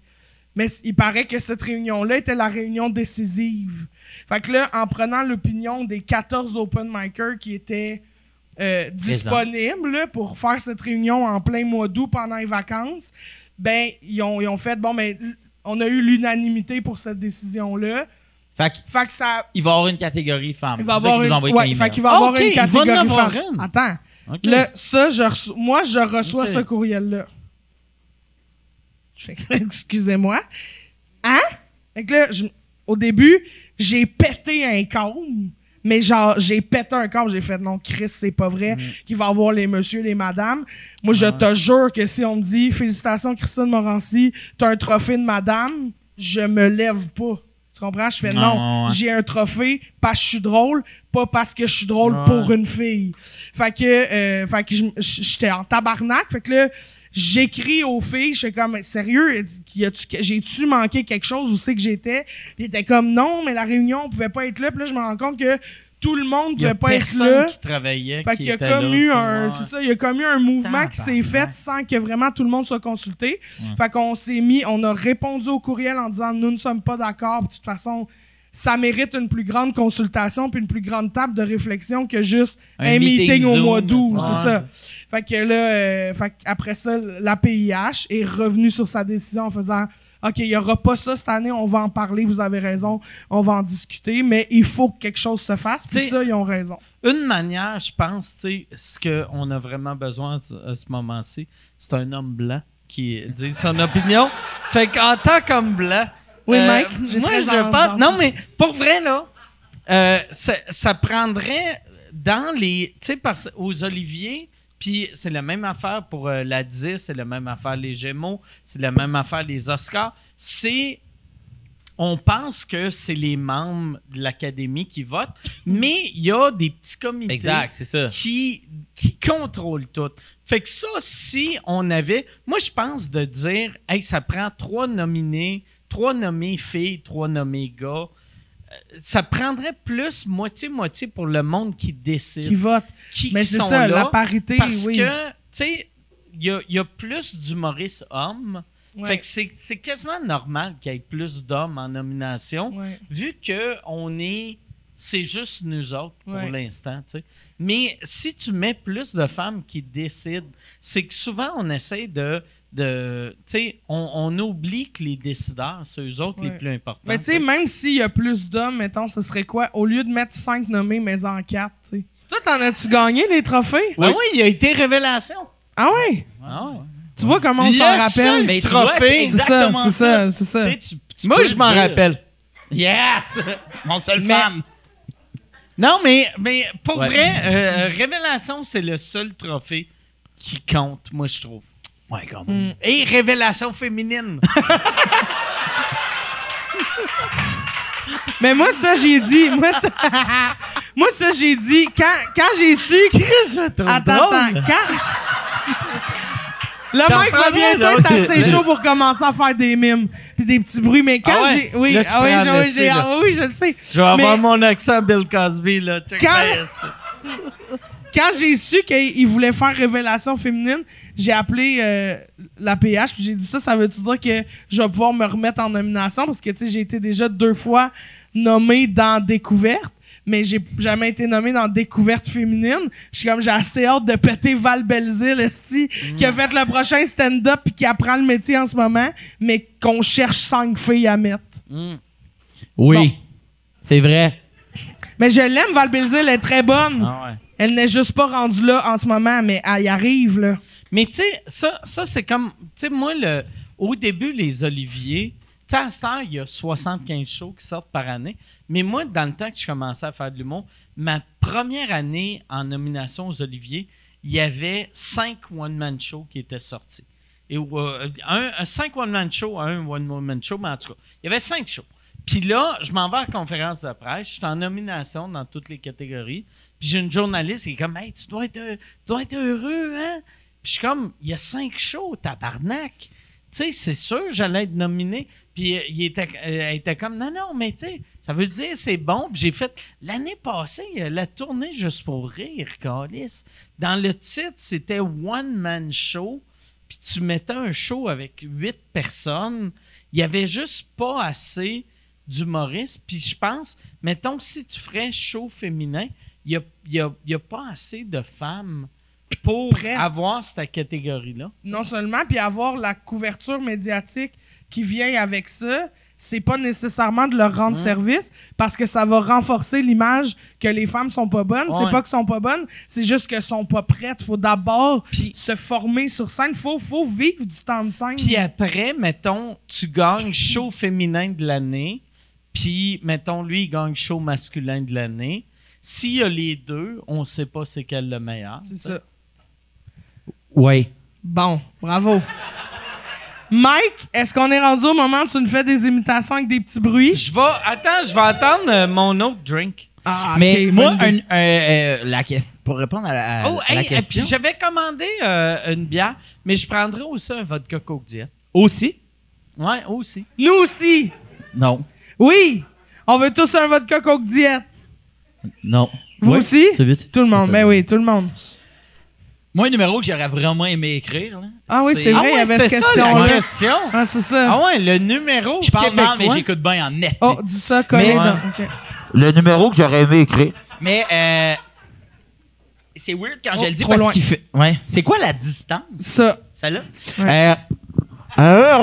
Mais il paraît que cette réunion-là était la réunion décisive. Fait que là, en prenant l'opinion des 14 open micers qui étaient euh, disponibles là, pour faire cette réunion en plein mois d'août pendant les vacances, ben, ils ont, ils ont fait, bon, ben, l- on a eu l'unanimité pour cette décision-là. Fait que, Fait que ça. il va y avoir une catégorie femme. Il va avoir une, ouais, fait qu'il va avoir une catégorie femme. Attends. Là, ça, je reçois- moi, je reçois ce fais que, Excusez-moi. Hein? Fait que là, je- au début, j'ai pété un câble. Mais genre, j'ai pété un câble, j'ai fait non, Chris, c'est pas vrai qu'il va avoir les messieurs, les madames. Moi, je te jure que si on me dit félicitations, Christine Morancy, t'as un trophée de madame, je me lève pas. Tu comprends? Je fais Non, non, ouais. j'ai un trophée parce que je suis drôle, pas parce que je suis drôle Ouais. pour une fille. Fait que, euh, fait que j'étais en tabarnak. Fait que là, j'écris aux filles, je fais comme, sérieux, j'ai-tu manqué quelque chose où c'est que j'étais? Puis ils étaient comme, non, mais la réunion, on pouvait pas être là. Puis là, je me rends compte que tout le monde Il pouvait pas être personne là. qui travaillait. Fait qui qu'il y a était comme là, eu un, c'est ça, il y a comme eu un mouvement qui s'est fait sans que vraiment tout le monde soit consulté. Fait qu'on s'est mis, on a répondu au courriel en disant nous ne sommes pas d'accord. De toute façon, ça mérite une plus grande consultation puis une plus grande table de réflexion que juste un, Un meeting, meeting au mois d'août, c'est ça. Fait que là, euh, fait après ça, la PIH est revenue sur sa décision en faisant OK, il n'y aura pas ça cette année, on va en parler, vous avez raison, on va en discuter, mais il faut que quelque chose se fasse. Puis ça, ils ont raison. Une manière, je pense, tu sais, ce qu'on a vraiment besoin à ce- à ce moment-ci, c'est un homme blanc qui dit son opinion. Fait qu'en tant qu'homme blanc, Oui, euh, Mike, j'ai moi, très je pense. Non, mais pour vrai, là, euh, ça, ça prendrait dans les. Tu sais, parce- aux Oliviers, puis c'est la même affaire pour euh, la 10, c'est la même affaire les Gémeaux, c'est la même affaire les Oscars. C'est on pense que c'est les membres de l'académie qui votent, mais il y a des petits comités Exact, c'est ça. qui, qui contrôlent tout. Fait que ça, si on avait. Moi, je pense de dire, hey, ça prend trois nominés, trois nommés filles, trois nommés gars. Euh, Ça prendrait plus moitié-moitié pour le monde qui décide. Qui qui, Mais c'est ça, là. la parité, Parce oui. que, tu sais, il y a, il y a plus d'humoristes hommes. Ouais. Fait que c'est c'est quasiment normal qu'il y ait plus d'hommes en nomination, Ouais. vu que on est. C'est juste nous autres pour Ouais. l'instant, tu sais. Mais si tu mets plus de femmes qui décident, c'est que souvent on essaie de. De tu sais, on, on oublie que les décideurs, c'est eux autres Ouais. les plus importants. Mais tu sais, même s'il y a plus d'hommes, mettons, ce serait quoi? Au lieu de mettre 5 nommés, mais en 4, tu sais. Toi, t'en as-tu gagné les trophées? Oui, oui, il a été révélation. Ah ouais? Ah ouais. Tu vois comment on s'en rappelle? seul Mais tu vois, trophée, c'est ça, c'est ça. c'est ça. Tu tu- tu Moi, je m'en rappelle. Yes! Mon seul Mais- femme. Non, mais, mais pour Ouais. vrai, euh, Révélation, c'est le seul trophée qui compte, moi, je trouve. Ouais, quand Mm. Et Révélation féminine. Mais moi, ça, j'ai dit. Moi, ça, moi, ça j'ai dit. Quand, quand j'ai su. Attends, attends. Quand. Le J'en mec va d'autres. être assez chaud pour commencer à faire des mimes puis des petits bruits. Mais quand Ah ouais? j'ai. Oui, Là, ah oui, le oui, ah oui, je le sais. Je vais avoir Mais- mon accent Bill Cosby, là. Check Quand- bien ça. Quand j'ai su qu'il voulait faire révélation féminine, j'ai appelé euh, la PH puis j'ai dit ça, ça veut-tu dire que je vais pouvoir me remettre en nomination? Parce que tu sais j'ai été déjà deux fois nommé dans découverte. Mais j'ai jamais été nommé dans découverte féminine. Je suis comme j'ai assez hâte de péter Val Belzile, esti, qui a fait le prochain stand-up puis qui apprend le métier en ce moment, mais qu'on cherche cinq filles à mettre. Mm. Oui. Bon. C'est vrai. Mais je l'aime, Val Belzile, elle est très bonne. Ah ouais. Elle n'est juste pas rendue là en ce moment, mais elle y arrive, là. Mais tu sais, ça, ça c'est comme. Tu sais, moi, le, au début, les Oliviers, tu sais, à cette heure, il y a 75 shows qui sortent par année. Mais moi, dans le temps que je commençais à faire de l'humour, ma première année en nomination aux Oliviers, il y avait cinq one-man shows qui étaient sortis. Et euh, un, un cinq one-man shows, un one-woman show, mais en tout cas, il y avait cinq shows. Puis là, je m'en vais à la conférence de presse, je suis en nomination dans toutes les catégories. Puis j'ai une journaliste qui est comme, hey, tu dois être, dois être heureux, hein? Puis je suis comme, il y a cinq shows, tabarnak. Tu sais, c'est sûr, j'allais être nominé. Puis euh, il était, euh, elle était comme, non, non, mais tu sais, ça veut dire c'est bon. Puis j'ai fait, l'année passée, euh, la tournée Juste pour rire, Calis. Dans le titre, c'était One Man Show. Puis tu mettais un show avec huit personnes. Il y avait juste pas assez d'humoristes. Puis je pense, mettons, si tu ferais show féminin, n'y a, il y a- y a pas assez de femmes pour avoir cette catégorie-là. non seulement, puis avoir la couverture médiatique qui vient avec ça, c'est pas nécessairement de leur rendre service parce que ça va renforcer l'image que les femmes sont pas bonnes. C'est Ouais. pas qu'elles sont pas bonnes, c'est juste qu'elles sont pas prêtes. Faut d'abord se former sur scène. Faut, faut vivre du temps de scène. Puis après, mettons, tu gagnes show féminin de l'année, puis mettons, lui, il gagne show masculin de l'année. S'il y a les deux, on sait pas c'est quel le meilleur. C'est ça. Ouais. Bon, bravo. Mike, est-ce qu'on est rendu au moment où tu nous fais des imitations avec des petits bruits? Je vais. Attends, je vais attendre euh, mon autre drink. Ah, Mais ok, moi, un, euh, la question, pour répondre à la, à Oh, la hey, question. puis j'avais commandé euh, une bière, mais je prendrais aussi un vodka Coke Diet. Aussi? Ouais, aussi. Nous aussi! Non. Oui! On veut tous un vodka Coke diète. Non. Vous aussi? vite. Tout le monde, ben oui, tout le monde. Moi, un numéro que j'aurais vraiment aimé écrire, là, Ah oui, c'est vrai, il y avait cette c'est ça la question-là. question. Ah, c'est ça. Ah ouais, le numéro Je parle mal, mais j'écoute bien en esti. Oh, dis ça, Mais- ok. Le numéro que j'aurais aimé écrire. Mais, euh, c'est weird quand Oh, je le dis parce qu'il fait. Ouais. C'est quoi la distance? Ça. Celle-là? Ouais. Euh,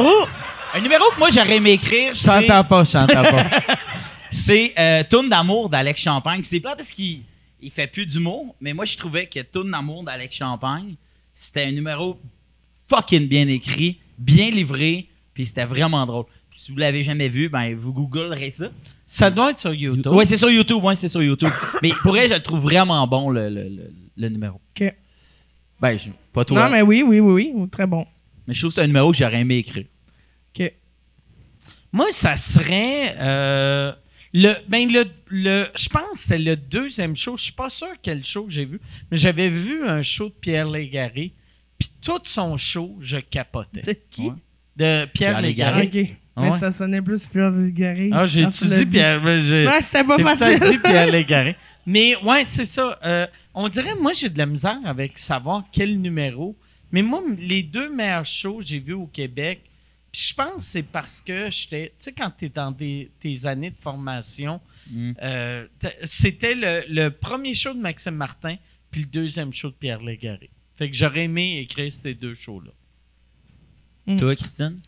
un numéro que moi j'aurais aimé écrire, Je t'entends pas, je t'entends pas. C'est euh, Tourne d'amour d'Alex Champagne. Puis C'est plate parce qu'il il fait plus d'humour, mais moi je trouvais que Tourne d'amour d'Alex Champagne, c'était un numéro fucking bien écrit, bien livré, puis c'était vraiment drôle. Puis si vous l'avez jamais vu, ben vous googlerez ça. ça doit être sur YouTube. Ouais, c'est sur YouTube, ouais, c'est sur YouTube. mais pour elle, je le trouve vraiment bon le, le, le, le numéro. Ok. Ben, je- pas toi. Non, mais oui, oui, oui, oui. Très bon. mais je trouve que c'est un numéro que j'aurais aimé écrire. OK. Moi, ça serait euh, le ben le, le je pense que c'était le deuxième show, je suis pas sûr quel show que j'ai vu, mais j'avais vu un show de Pierre Légaré, puis tout son show, je capotais. De qui? Ouais. De Pierre, Pierre Légaré. Ok. Mais ouais? ça sonnait plus Pierre Légaré. Ah, j'ai dit Pierre, mais j'ai Ouais, c'était pas j'ai facile. dit Pierre Légaré. Mais ouais, c'est ça. Euh, on dirait, moi, j'ai de la misère avec savoir quel numéro. Mais moi, les deux meilleurs shows que j'ai vus au Québec, puis je pense que c'est parce que j'étais. Tu sais, quand tu es dans des- tes années de formation, Mm. euh, c'était le, le premier show de Maxime Martin, puis le deuxième show de Pierre Légaré. Fait que j'aurais aimé écrire ces deux shows-là. Mm. Toi, Christine?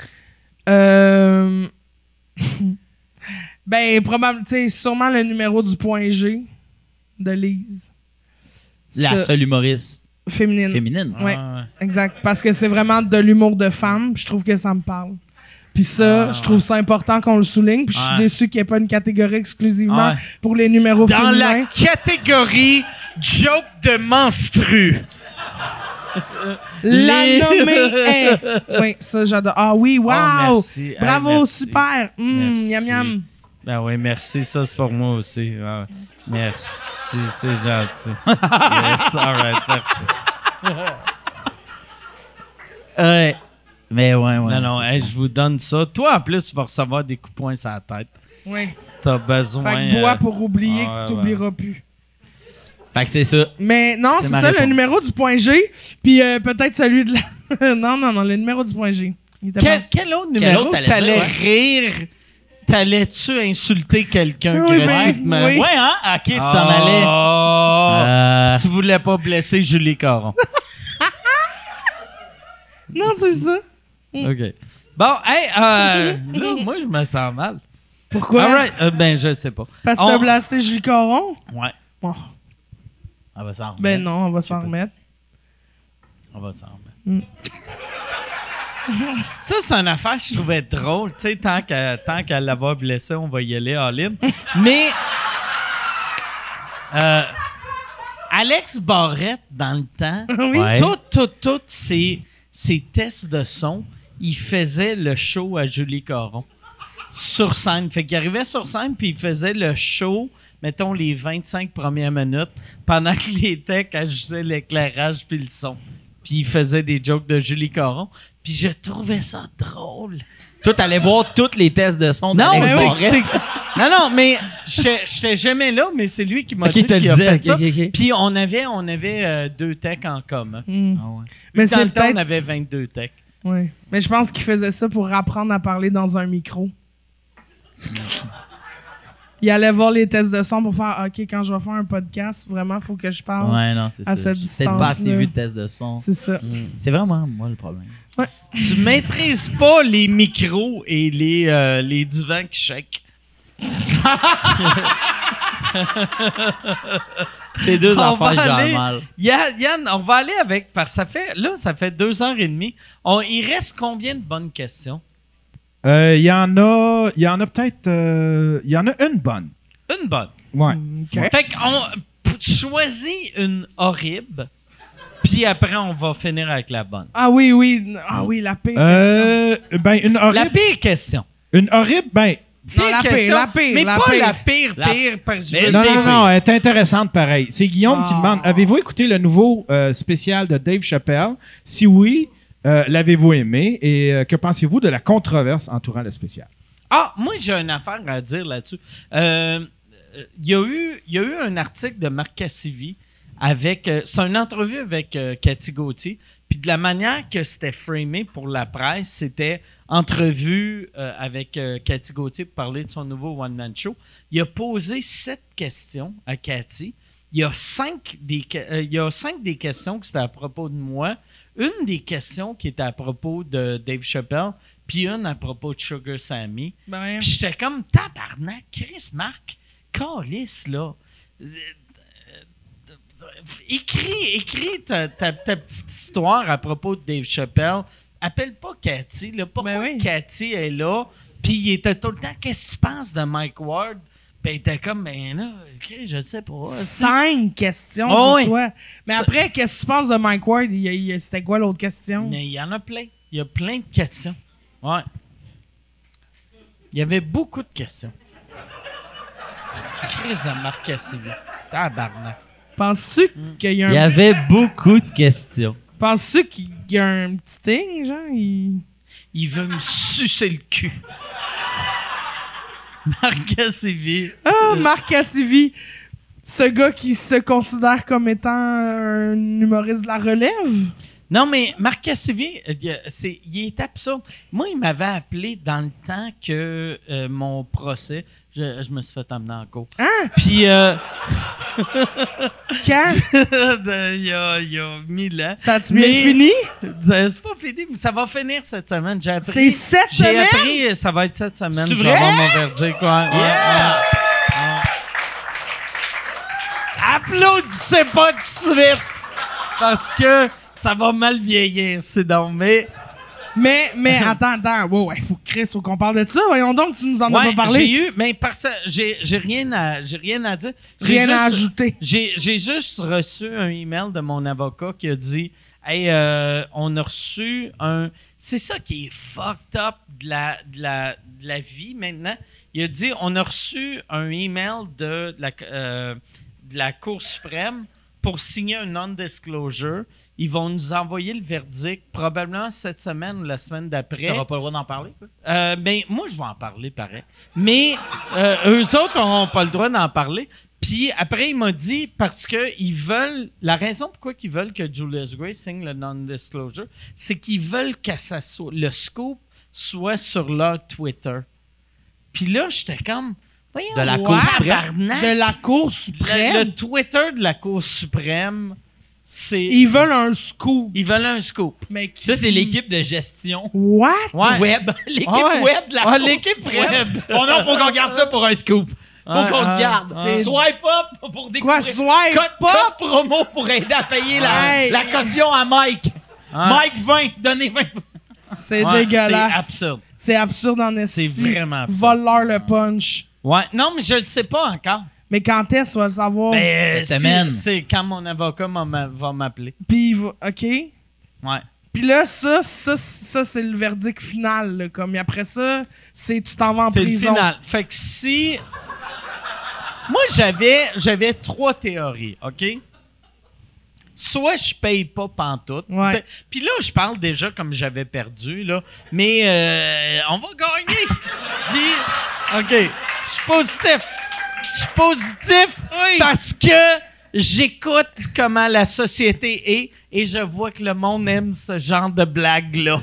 Euh... ben, probablement, tu sais, sûrement le numéro du point G de Lise. La seule humoriste féminine. féminine. Ouais. Ah, Exact. Parce que c'est vraiment de l'humour de femme. Je trouve que ça me parle. Puis ça, Ah, je trouve ça important qu'on le souligne. Puis je suis Ouais. déçu qu'il n'y ait pas une catégorie exclusivement Ouais. pour les numéros Dans féminins. la catégorie joke de menstru. La Les- nommée est. Oui, ça, j'adore. Ah oui, wow! Oh, merci. Hey, Bravo, merci. super! Hum, Merci. miam, miam. Ben oui, merci. Ça, c'est pour moi aussi. Ah, merci, c'est gentil. yes, all right, merci. Ouais. Mais ouais, ouais. non, non, c'est hey, ça. je vous donne ça. Toi, en plus, tu vas recevoir des coups de poing sur la tête. Oui. T'as besoin... Fait que bois euh, pour oublier ouais, que tu n'oublieras plus. Fait que c'est ça. Mais non, C'est ça, le numéro du point G. Puis euh, peut-être celui de la. non, non, non, le numéro du point G. Quel, quel autre Quel numéro autre t'allais rire? T'allais-tu insulter quelqu'un Oui, ben, gratuitement? oui. Ouais, hein? Ok, tu t'en allais. Euh, Tu voulais pas blesser Julie Caron. Non, c'est ça. OK. Bon, hey, euh, là, moi, je me sens mal. Pourquoi? All right. Euh, ben, je sais pas. Parce que On- t'as blasté Julie Coron? Ouais, Bon. Ah, bah, ça en Ben non, on va s'en remettre. on va s'en remettre. Mm. Ça, c'est une affaire que je trouvais drôle. Tu sais, tant qu'à tant qu'à l'avoir blessé, on va y aller ligne. Mais euh, Alex Barrette, dans le temps, Oui. Tout, tout, tout ses, ses tests de son, il faisait le show à Julie Caron. Sur scène. Fait qu'il arrivait sur scène, puis il faisait le show, mettons, les 25 premières minutes, pendant que les techs ajustaient l'éclairage puis le son. Puis il faisait des jokes de Julie Caron. Puis je trouvais ça drôle. Toi, t'allais voir tous les tests de son Non, d'Alex c'est- non, non, mais je j'étais jamais là, mais c'est lui qui m'a dit qu'il a fait ok, ça. Puis on avait, on avait euh, deux techs en commun. Hmm. Ah ouais. Mais Dans c'est le temps, on avait 22 techs. Ouais. Mais je pense qu'il faisait ça pour apprendre à parler dans un micro. Il allait voir les tests de son pour faire OK, quand je vais faire un podcast, vraiment, faut que je parle. Ouais, non, c'est À ça. peut-être pas assez vu de test de son. C'est ça. C'est vraiment moi le problème. Tu maîtrises pas les micros et les, euh, les divans qui shake. C'est deux On aller- mal. Yann, Yann, on va aller avec, parce que ça fait, là, ça fait deux heures et demie. On- il reste combien de bonnes questions? Euh, Il y en a, il y en a peut-être, euh, il y en a une bonne. Une bonne. Ouais. OK. Fait qu'on choisis une horrible, puis après, on va finir avec la bonne. Ah oui, oui. Ah oui, la pire. Euh, ben une La horrible, pire question. une horrible, ben Non, la pire, la pire, Mais la pas pire. la pire, La- pire, parce que non, non, non, elle est intéressante pareil. C'est Guillaume qui Ah. demande avez-vous écouté le nouveau euh, spécial de Dave Chappelle? Si oui, euh, l'avez-vous aimé et euh, que pensez-vous de la controverse entourant le spécial? Ah, moi, j'ai une affaire à dire là-dessus. Euh, euh, Il y, a eu- il y a eu un article de Marc Cassivi avec. c'est une entrevue avec Cathy Gauthier. Puis de la manière que c'était framé pour la presse, c'était entrevue avec Cathy Gauthier pour parler de son nouveau one-man show. Il a posé sept questions à Cathy. Il y a cinq des, que- il y a cinq des questions qui étaient à propos de moi. Une des questions qui était à propos de Dave Chappelle, puis une à propos de Sugar Sammy. Ben, Puis j'étais comme tabarnak, Chris Marc, calice là. Écris, écris ta, ta- ta petite histoire à propos de Dave Chappelle. Appelle pas Cathy. Là. Pourquoi Ben oui. Cathy est là? Puis il était tout le temps, qu'est-ce que tu penses de Mike Ward? Puis il était comme, ben là, Chris, je sais pas. Cinq questions Oh, sur oui. toi. Mais Ça- après, qu'est-ce que tu penses de Mike Ward? A- a- C'était quoi l'autre question? Mais il y en a plein. Il y a plein de questions. Ouais. Il y avait beaucoup de questions. Chris de Marc Cassivi. Tabarnak. Penses-tu qu'il y a Il y un. avait beaucoup de questions. Penses-tu qu'il y a un petit thing, genre? Il... Il veut me sucer le cul. Marc Cassivi. Ah, Marc Cassivi, ce gars qui se considère comme étant un humoriste de la relève? Non, mais Marc Cassivi, euh, il- est absurde. Moi, il m'avait appelé dans le temps que euh, mon procès, je, je me suis fait amener en cours. Hein? Puis, euh, Quand? il y a, il y a mille ans. Ça a-tu bien fini? C'est pas fini, mais ça va finir cette semaine. J'ai appris. C'est cette J'ai semaine? appris, ça va être cette semaine. C'est Je vais vrai? avoir mon verdict. Ouais, ouais. Ouais. Applaudissez pas tout de suite! Parce que ça va mal vieillir, c'est donc. Mais, Mais, mais, attends, attends. Ouais, ouais, faut que Chris, faut qu'on parle de ça. Voyons donc, tu nous en as pas parlé. j'ai eu, mais parce j'ai, j'ai rien à, j'ai rien à dire. Rien à juste- ajouter. J'ai, j'ai juste reçu un email de mon avocat qui a dit Hey, euh, on a reçu un. C'est ça qui est fucked up de la, de, la, de la vie maintenant. Il a dit On a reçu un email de la, euh, de la Cour suprême pour signer un non-disclosure. Ils vont nous envoyer le verdict probablement cette semaine ou la semaine d'après. T'auras pas le droit d'en parler, quoi? Euh, ben, moi, je vais en parler, pareil. Mais euh, eux autres n'auront pas le droit d'en parler. Puis après, il m'a dit, parce que ils veulent... La raison pourquoi ils veulent que Julius Gray signe le non-disclosure, c'est qu'ils veulent que ça soit, le scoop soit sur leur Twitter. Puis là, j'étais comme... Voyons, De la Cour suprême? De la Cour Le, suprême? le Twitter de la Cour suprême, c'est... Ils veulent un scoop. Ils veulent un scoop. Mais qui- Ça, c'est l'équipe de gestion What? Ouais. web. L'équipe Ah ouais. web de la Ah, Cour l'équipe web. Oh non, faut qu'on garde ça pour un scoop. Faut Ouais, qu'on ouais. le garde. C'est- Swipe up pour découvrir. Quoi, swipe Code, up? code promo pour aider à payer la, Hey. la caution à Mike. Ouais. Mike 20, donnez 20. C'est Ouais, dégueulasse. C'est absurde. C'est absurde en esti. C'est vraiment absurde. Vole-leur le punch. Ouais, non, mais je le sais pas encore. Mais quand est-ce tu vas le savoir? Ben, Cette si- semaine. C'est quand mon avocat va m'appeler. Puis, il va- OK? Ouais. Puis là, ça, ça, ça c'est le verdict final. là. Comme et après ça, c'est tu t'en vas en C'est le prison. final. Fait que si. Moi, j'avais, j'avais trois théories, OK? Soit je paye pas pantoute. Ouais. Ben, Puis là, je parle déjà comme j'avais perdu, là. Mais euh, on va gagner. Puis, OK, je suis positif. Je suis positif parce que j'écoute comment la société est et je vois que le monde aime ce genre de blague-là.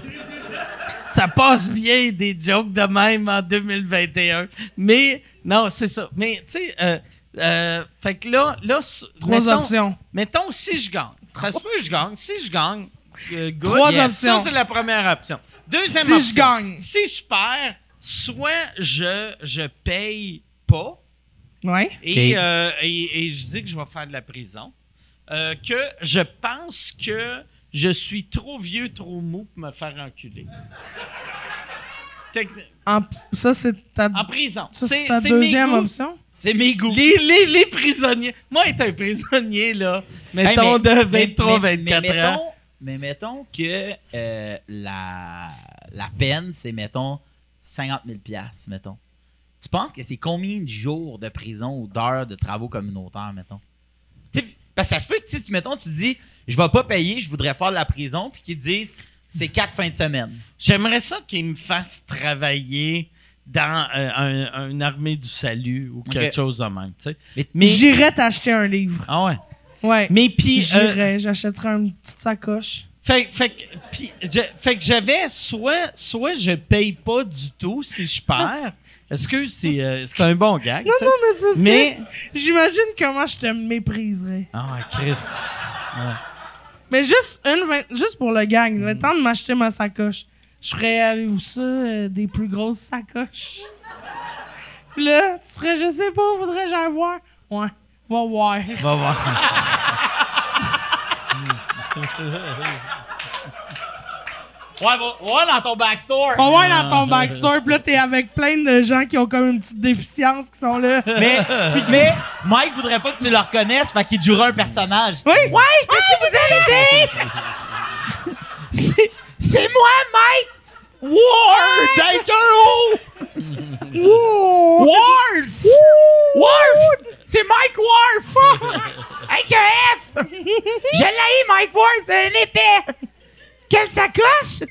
ça passe bien des jokes de même en 2021. Mais, non, c'est ça. Mais, tu sais, euh, euh, fait que là, là Trois mettons- options. Mettons, si je gagne. Ça se peut que je gagne. Si je gagne, euh, good. Trois Yes. options. Ça, c'est la première option. Deuxième Si je option. gagne. Si je perds, soit je, je paye pas Ouais. et, Ok. euh, et, et je dis que je vais faire de la prison. Euh, que je pense que je suis trop vieux, trop mou pour me faire enculer. En- ça, c'est ta, En prison. c'est ta mes deuxième goûts. option? C'est mes goûts. Les, les, les prisonniers. Moi, être un prisonnier, là, mettons Hey, mais- de 23, mais- 24 mais ans. mettons, Mais mettons que euh, la, la peine, c'est, mettons, 50 000 piastres, mettons. Tu penses que c'est combien de jours de prison ou d'heures de travaux communautaires, mettons? Parce que ça se peut que si tu, mettons, tu dis, je vais pas payer, je voudrais faire de la prison, puis qu'ils te disent, c'est quatre fins de semaine. J'aimerais ça qu'ils me fassent travailler dans euh, un- une armée du salut ou quelque chose de même, tu sais. Mais- Mais, J'irais t'acheter un livre. ah ouais. Ouais. Mais puis, euh, J'irais, j'achèterais une petite sacoche. fait, fait, que- puis, je- fait que j'avais soit, soit je paye pas du tout si je perds. Est-ce que c'est euh, c'est un bon gag? Non, non, mais c'est parce Mais. que j'imagine comment je te mépriserais. Ah, Chris. Mais juste une juste pour le gag, le temps de m'acheter ma sacoche. Je ferais, avez-vous ça, euh, des plus grosses sacoches? Puis là, tu ferais, je sais pas, faudrait que j'aille voir. Ouais, va voir. Va voir. Ouais, va, va dans ton backstore. Va voir dans ton backstore, puis là, t'es avec plein de gens qui ont comme une petite déficience qui sont là. Mais, mais Mike voudrait pas que tu le reconnaisses, fait qu'il jouera un personnage. Oui! Ouais, je peux-tu vous aider? C'est- moi, Mike! Ward! Avec un O! Wow! Ward! Warf! C'est Mike Warf! Avec un F! Je l'ai, Mike Ward, c'est un épais! Quelle sacoche?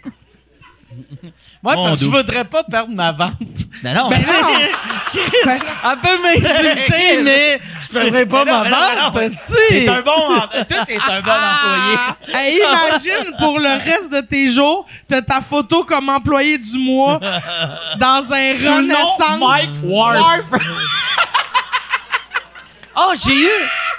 Moi, Mon parce que je doux. voudrais pas perdre ma vente. Ben non, Ben non! Chris, elle peut m'insulter, mais je perdrai pas non, ma non, vente, non. esti. t'es un bon... un bon employé. Hey, imagine pour le reste de tes jours, t'as ta photo comme employé du mois dans un renaissance. Mike Warf. Oh, j'ai eu,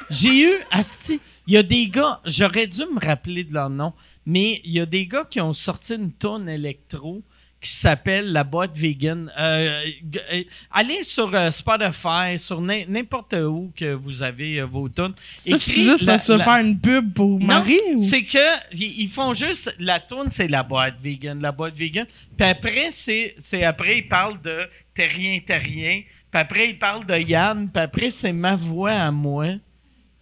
j'ai eu, asti, il y a des gars, j'aurais dû me rappeler de leur nom, mais il y a des gars qui ont sorti une tonne électro qui s'appelle La Boîte Vegan. Euh, euh, allez sur euh, Spotify, sur n'im- n'importe où que vous avez vos. Ça, c'est juste la- pour se la- faire une pub pour Marie? ou- c'est que ils font juste la tune c'est la boîte vegan, la boîte vegan. Puis après c'est c'est après ils parlent de t'es rien t'es rien. Puis après ils parlent de Yann. Puis après c'est ma voix à moi.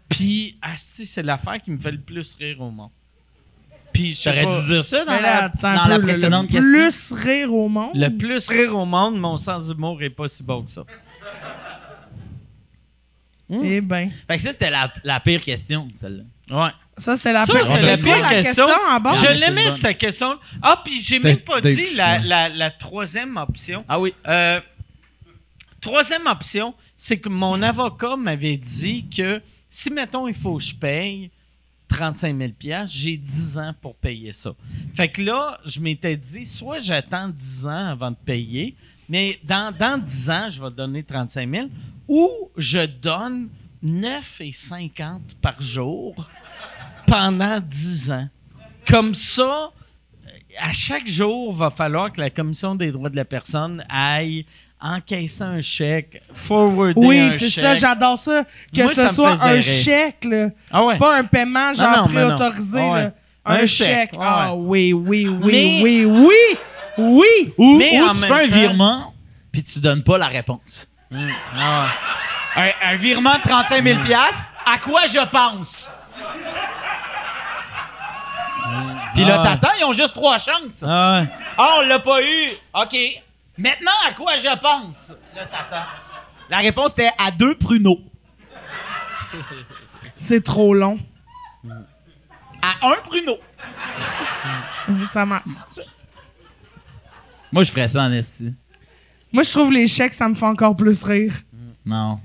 Puis asti c'est l'affaire qui me fait le plus rire au monde. Puis J'aurais dû dire ça dans la, attends un dans peu, la le- précédente le question. plus rire au monde? le plus rire au monde, mon sens d'humour est pas si bon que ça. Eh ben. Fait que ça, c'était la, la pire question, celle-là. Ouais. Ça, c'était la Ça, pire- la pire la question. en bas. Je l'aimais cette question. Ah puis j'ai même pas dit la, la, la troisième option. Ah oui. Euh, troisième option, c'est que mon avocat m'avait dit que si, mettons, il faut que je paye 35 000 j'ai 10 ans pour payer ça. Fait que là, je m'étais dit, soit j'attends 10 ans avant de payer, mais dans, dans 10 ans, je vais donner 35 000, ou je donne 9,50 par jour pendant 10 ans. Comme ça, à chaque jour, va falloir que la Commission des droits de la personne aille encaisser un chèque, forwarder Oui, un c'est chèque. ça, j'adore ça. Que Moi, ce soit un chèque, là. Ah ouais. Pas un paiement genre non, mais non. préautorisé, Ah ouais. là. Un, Un chèque. chèque, ouais, Ah ouais. oui, oui, oui, Mais- oui, oui, oui. Ou, Mais ou tu fais un temps- virement, puis tu donnes pas la réponse. Ah ouais. Un, un virement de 35 000 à quoi je pense? Puis là, Ah. t'attends, ils ont juste trois chances. Ah ouais. Ah, on l'a pas eu. OK. Maintenant, à quoi je pense? Là, t'attends. La réponse était à deux pruneaux. C'est trop long. À un pruneau. Ça marche. Moi, je ferais ça en esti. Moi, je trouve les chèques, ça me fait encore plus rire. Non.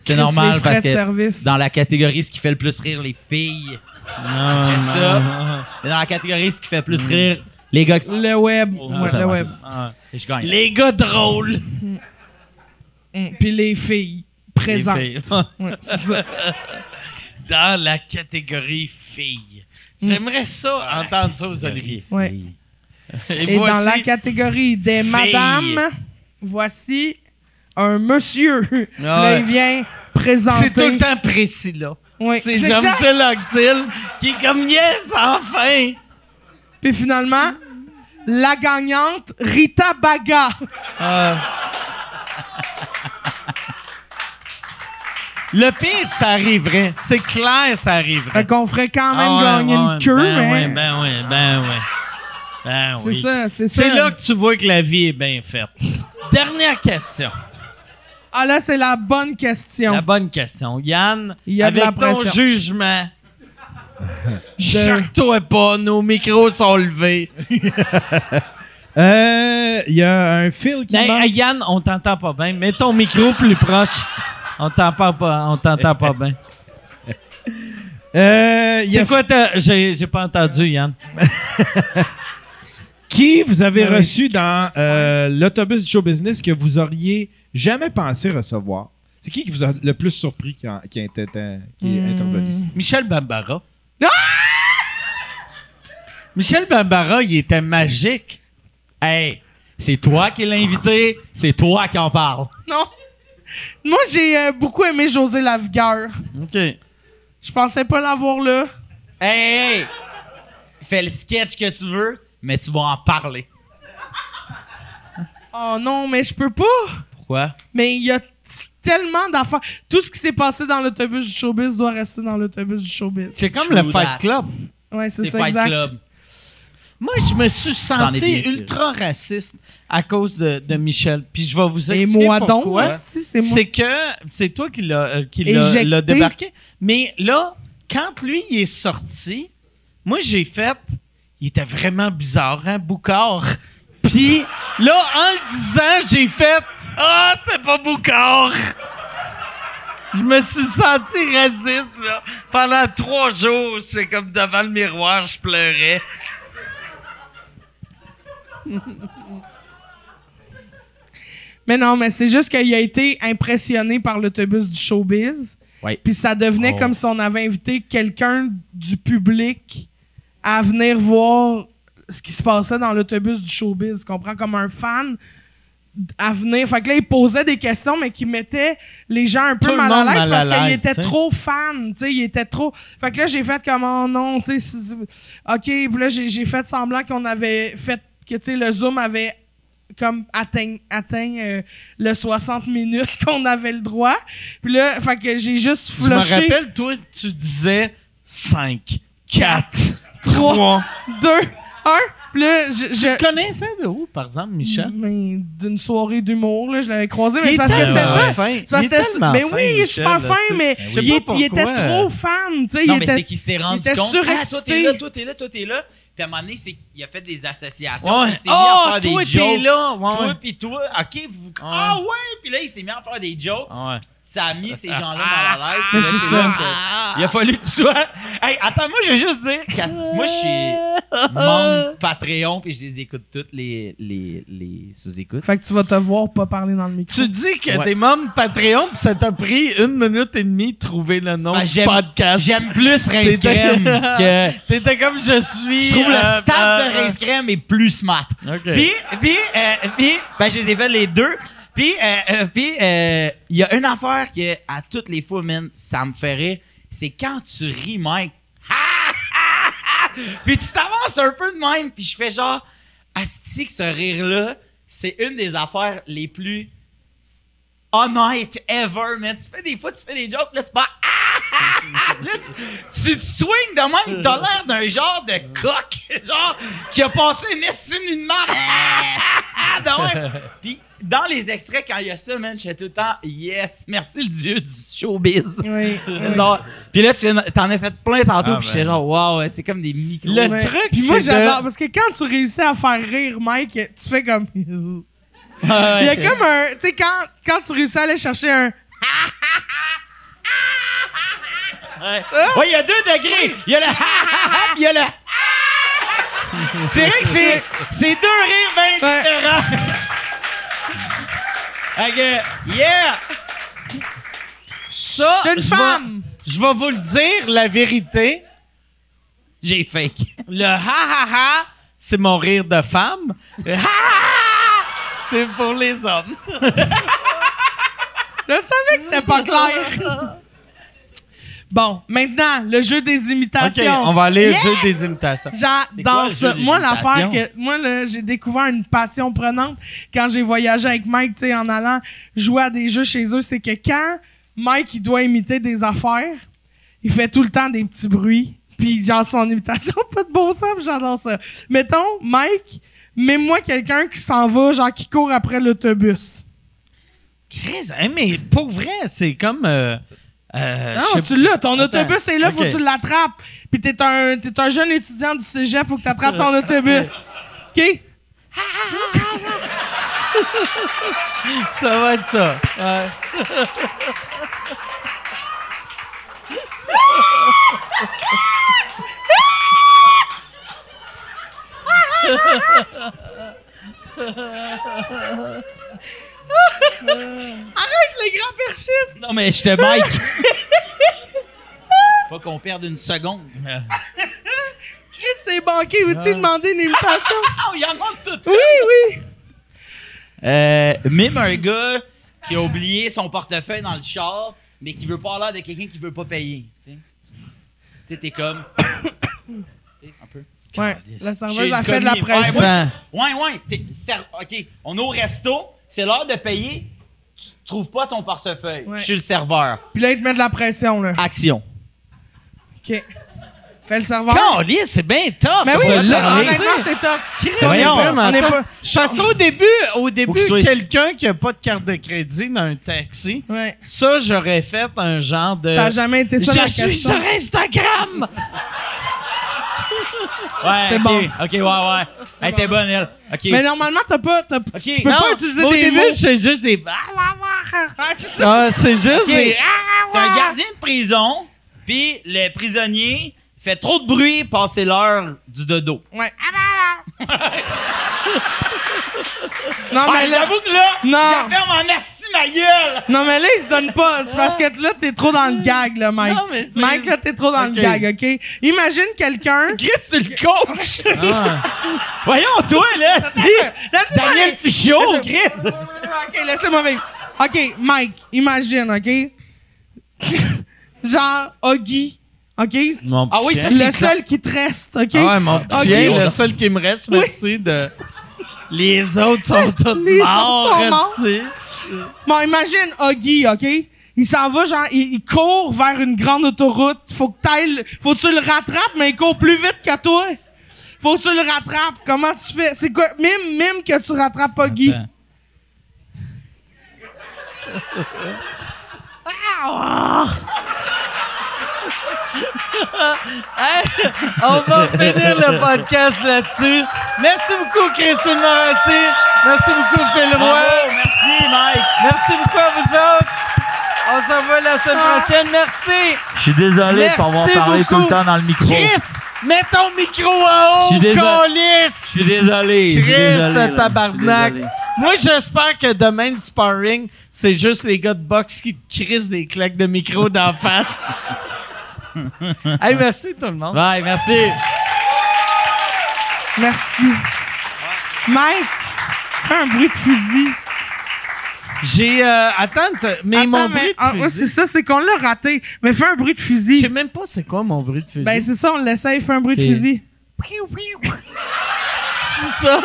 C'est Chris, normal les frais parce de que service. dans la catégorie ce qui fait le plus rire les filles, Non, c'est non, ça. non. Et dans la catégorie ce qui fait plus rire Les gars. Le web. Oh, Ouais, ça, le web. ça. Ah, je gagne. Les gars drôles. Mm. Puis les filles présentes. Les filles. Ouais, c'est ça. Dans la catégorie filles. J'aimerais ça, entendre ça aux Olivier. Ouais. Et, Et voici- dans la catégorie des filles. madames, voici un monsieur. Là, Ouais. il vient présenter. C'est tout le temps précis, là. Ouais. C'est C'est Jean-Michel Anctil qui est comme yes, enfin! Puis finalement, la gagnante, Rita Baga. Le pire, ça arriverait. C'est clair, ça arriverait. Fait qu'on ferait quand même Ah ouais, gagner ouais, une queue, ben mais ouais, ben ouais, ben ouais. Ben c'est oui. ça, c'est ça. C'est là que tu vois que la vie est bien faite. Dernière question. Ah là, c'est la bonne question. La bonne question. Yann, Il y a de avec la ton pression. jugement, choque-toi pas, nos micros sont levés. Euh, Il y a un fil qui Hey, manque. hey, Yann, on t'entend pas bien. Mets ton micro plus proche. On t'entend pas, on t'entend pas bien. Euh, C'est quoi ta... J'ai j'ai pas entendu, Yann. qui vous avez oui. reçu dans euh, l'autobus du show business que vous auriez jamais pensé recevoir? C'est qui qui vous a le plus surpris qui, a- qui, a été- qui est intervenu? Michel Bambara. Ah! Michel Bambara, il était magique. Hey, c'est toi qui l'as invité, c'est toi qui en parle. Non. Moi, j'ai euh, beaucoup aimé José Lavigueur. OK. Je pensais pas l'avoir là. Hey, hey, fais le sketch que tu veux, mais tu vas en parler. Oh non, mais je peux pas. Pourquoi? Mais il y a tellement d'affaires. Tout ce qui s'est passé dans l'autobus du showbiz doit rester dans l'autobus du showbiz. C'est comme True le Fight that. Club. Ouais, c'est ça, Fight exact. Club. Moi, je me suis senti bien ultra raciste à cause de, de Michel. Puis je vais vous Et expliquer moi donc, pourquoi. c'est que c'est toi qui l'a euh, qui l'a- Éjecté. l'a débarqué. Mais là, quand lui il est sorti, moi j'ai fait, il était vraiment bizarre, hein, Boucard. Puis là, en le disant, j'ai fait, ah, t'es pas Boucard. Je me suis senti raciste là. Pendant trois jours, j'étais comme devant le miroir, je pleurais. Mais non, mais c'est juste qu'il a été impressionné par l'autobus du showbiz. Ouais. Puis ça devenait Oh. comme si on avait invité quelqu'un du public à venir voir ce qui se passait dans l'autobus du showbiz. Tu comprends? Comme un fan à venir. Fait que là, il posait des questions, mais qui mettait les gens un peu mal à l'aise parce qu'il était trop fan. Tu sais, il était trop. Fait que là, j'ai fait comme, oh non, tu sais, OK. Puis là, j'ai fait semblant qu'on avait fait que, tu sais, le Zoom avait comme atteint, atteint euh, le 60 minutes qu'on avait le droit. Puis là, fait que j'ai juste Je me flushé rappelle, toi, tu disais 5, 4, Trois. 3. 2, 1. Là, je... je- connaissais de où, par exemple, Michel? mais d'une soirée d'humour, là, je l'avais croisé, mais c'est parce que c'était ça. C'est parce que c'était- mais fin, oui, Michel, super là, fin, mais Ben il, Pas était trop fan, tu sais. Non, mais c'est qu'il s'est rendu compte. Ah, toi, t'es là, toi, t'es là, toi, t'es là. Puis à un moment donné, c'est qu'il a fait des associations. Ouais. Il s'est mis à Oh, faire toi, des jokes. là. Ouais, Toi, puis toi, OK, vous. Ah ouais! Puis là, il s'est mis à faire des jokes. Ouais. Ça a mis ces gens-là mal à l'aise. Mais c'est ça. que- Il a fallu que tu sois. Hey, attends, moi, je veux juste dire que moi, je suis membre Patreon, puis je les écoute toutes, les, les, les sous-écoutes. Fait que tu vas te voir pas parler dans le micro. Tu dis que Ouais. t'es membre Patreon, puis ça t'a pris une minute et demie de trouver le nom Ben, du j'aime- podcast. J'aime plus Rince T'étais- Crème que. T'étais comme je suis. Je trouve le euh, staff euh, de Rince Crème est plus smart. OK. Puis, puis, euh, puis, ben, je les ai fait les deux. Puis, euh, euh, puis, euh, il y a une affaire que, à toutes les fois, man, ça me rire. C'est quand tu ris, Mike. puis tu t'avances un peu de même. Puis je fais genre, asti que ce rire-là, c'est une des affaires les plus honnêtes ever, man. Tu fais des fois, tu fais des jokes, là, tu pars, Là, tu, te swings de même, t'as l'air d'un genre de coq, genre, qui a passé une estime de même. Puis, dans les extraits, quand il y a ça, man, j'étais tout le temps, yes, merci le dieu du showbiz. Oui. Genre, puis là, tu t'en as fait plein tantôt, Ah, puis j'étais genre, wow, c'est comme des micros. Le Ouais. truc, Puis moi, c'est j'adore. de- Parce que quand tu réussis à faire rire Mike, tu fais comme. Il Ouais, y a comme un. Tu sais, quand, quand tu réussis à aller chercher un. Ouais, Ouais, il y a deux degrés. Il y a le il y a le C'est vrai que c'est, deux rires bien différents. Que, yeah! Ça, Je suis une je femme. Je vais vous le dire, la vérité. J'ai fake. Le ha ha ha, c'est mon rire de femme. Le ha ha ha, c'est pour les hommes. Je savais que c'était pas clair. Bon, maintenant, le jeu des OK, imitations. on va aller Yeah! au jeu des imitations. J'adore ça. Moi, l'affaire que. Moi, là, j'ai découvert une passion prenante quand j'ai voyagé avec Mike, tu sais, en allant jouer à des jeux chez eux. C'est que quand Mike, il doit imiter des affaires, il fait tout le temps des petits bruits. Puis, genre, son imitation, pas de bon sens, j'adore ça. Mettons, Mike, mets-moi quelqu'un qui s'en va, genre, qui court après l'autobus. Chris, hein, mais pour vrai, c'est comme. euh, euh, Non, tu l'as. Ton Attends, autobus est là, faut que tu l'attrapes. Puis t'es un, t'es un jeune étudiant du cégep, faut que t'attrapes ton autobus. OK? Ça va être ça. Ouais. Arrête les grands perchistes! Non, mais je te bike. Pas qu'on perde une seconde. Chris, c'est banqué. Veux-tu demander une invitation? Oh, il y en a tout. oui, oui. Euh, même un gars qui a oublié son portefeuille dans le char, mais qui veut pas l'air de quelqu'un qui veut pas payer. Tu sais, t'es comme. Tu sais, un peu. Ouais, la serveuse a fait de la pression. Ouais, ouais, ouais. t'es- ser- OK, on est au resto, c'est l'heure de payer. Tu trouves pas ton portefeuille. Ouais. Je suis le serveur. Puis là, il te met de la pression, là. Action. OK. Fais le serveur. C'est bien tough. Mais oui, ça, ça, là. honnêtement, c'est top. Vraiment On est tough. pas- qu'au début, au début, quelqu'un qui a pas de carte de crédit dans un taxi, Ouais. ça, j'aurais fait un genre de. Ça a jamais été ça, la Je suis question. sur Instagram! Ouais, C'est ok, bon. OK, ouais, ouais. Elle était bonne, elle. OK. Mais normalement, t'as pas. t'as- tu peux Non, pas utiliser au des début, mots. c'est juste des. Ah, c'est ça. Ah, c'est juste des. T'es un gardien de prison, puis le prisonnier fait trop de bruit, passer l'heure du dodo. Ouais. non, Ah, mais là, j'avoue que là, Non. je ferme en asti ma gueule. non, mais là, il se donne pas. C'est parce que là, t'es trop dans le gag, là, Mike. Non, mais c'est- Mike, là, t'es trop dans Ok. le gag, OK? Imagine quelqu'un. Chris, tu le coaches. Ah. Voyons, toi, là, si. Là, tu vois, Daniel Fichot, Chris. OK, laissez-moi vivre. OK, Mike, imagine, OK? Genre, Oggy, OK? Mon Ah oui, ça, chien. Le seul qui te reste, OK? Ah ouais, mon petit chien, le seul qui me reste, merci de. Les autres sont tous Les morts, autres sont morts. tu sais. Bon, imagine Oggy, OK? Il s'en va, genre, il, il court vers une grande autoroute. Faut que t'ailles, faut que tu le rattrapes, mais il court plus vite que toi. Faut que tu le rattrapes. Comment tu fais? C'est quoi? Même, même que tu rattrapes Oggy. Attends. On va finir le podcast là-dessus. Merci beaucoup, Christine Morassi. Merci beaucoup, Phil Roy. Merci, Mike. Merci beaucoup à vous autres. On se revoit la semaine prochaine. Merci. Je suis désolé pour avoir parlé beaucoup. tout le temps dans le micro. Chris, mets ton micro en Je suis haut, désolé. Je suis désolé. je suis Chris, désolé, de tabarnak. Désolé. Moi, j'espère que demain, le sparring, c'est juste les gars de boxe qui te crissent des claques de micro d'en face. hey, merci tout le monde. Bye, merci. Merci. Mike, fais un bruit de fusil. J'ai. Euh, attends, tu- mais Attends, mon mais- bruit ah, de c'est fusil. ça, c'est qu'on l'a raté. Mais fais un bruit de Je fusil. sais même pas c'est quoi mon bruit de fusil. Ben, c'est ça, on l'essaye. Fais un bruit de C'est- fusil. C'est ça.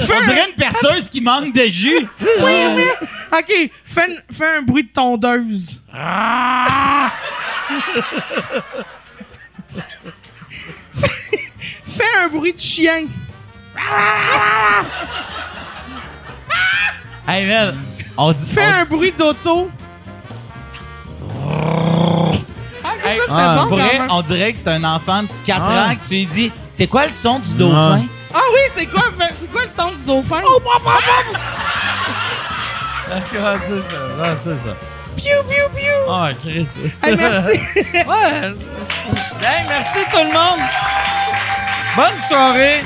On dirait une perceuse qui manque de jus. OK, fais, une- fais un bruit de tondeuse. fais un bruit de chien. Hey, man, on dit... Fais on- un bruit d'auto. Ah, mais Hey, ça, c'était ah, bon, pour vrai, quand même. on dirait que c'est un enfant de 4 Ah. ans que tu lui dis C'est quoi le son du dauphin? Ah oui, c'est quoi, fait- c'est quoi le son du dauphin? Comment dire ça? Comment dire ça? Piou, piou, piou. Oh, Chris. Hey, merci. ouais. Hey, merci tout le monde. Bonne soirée.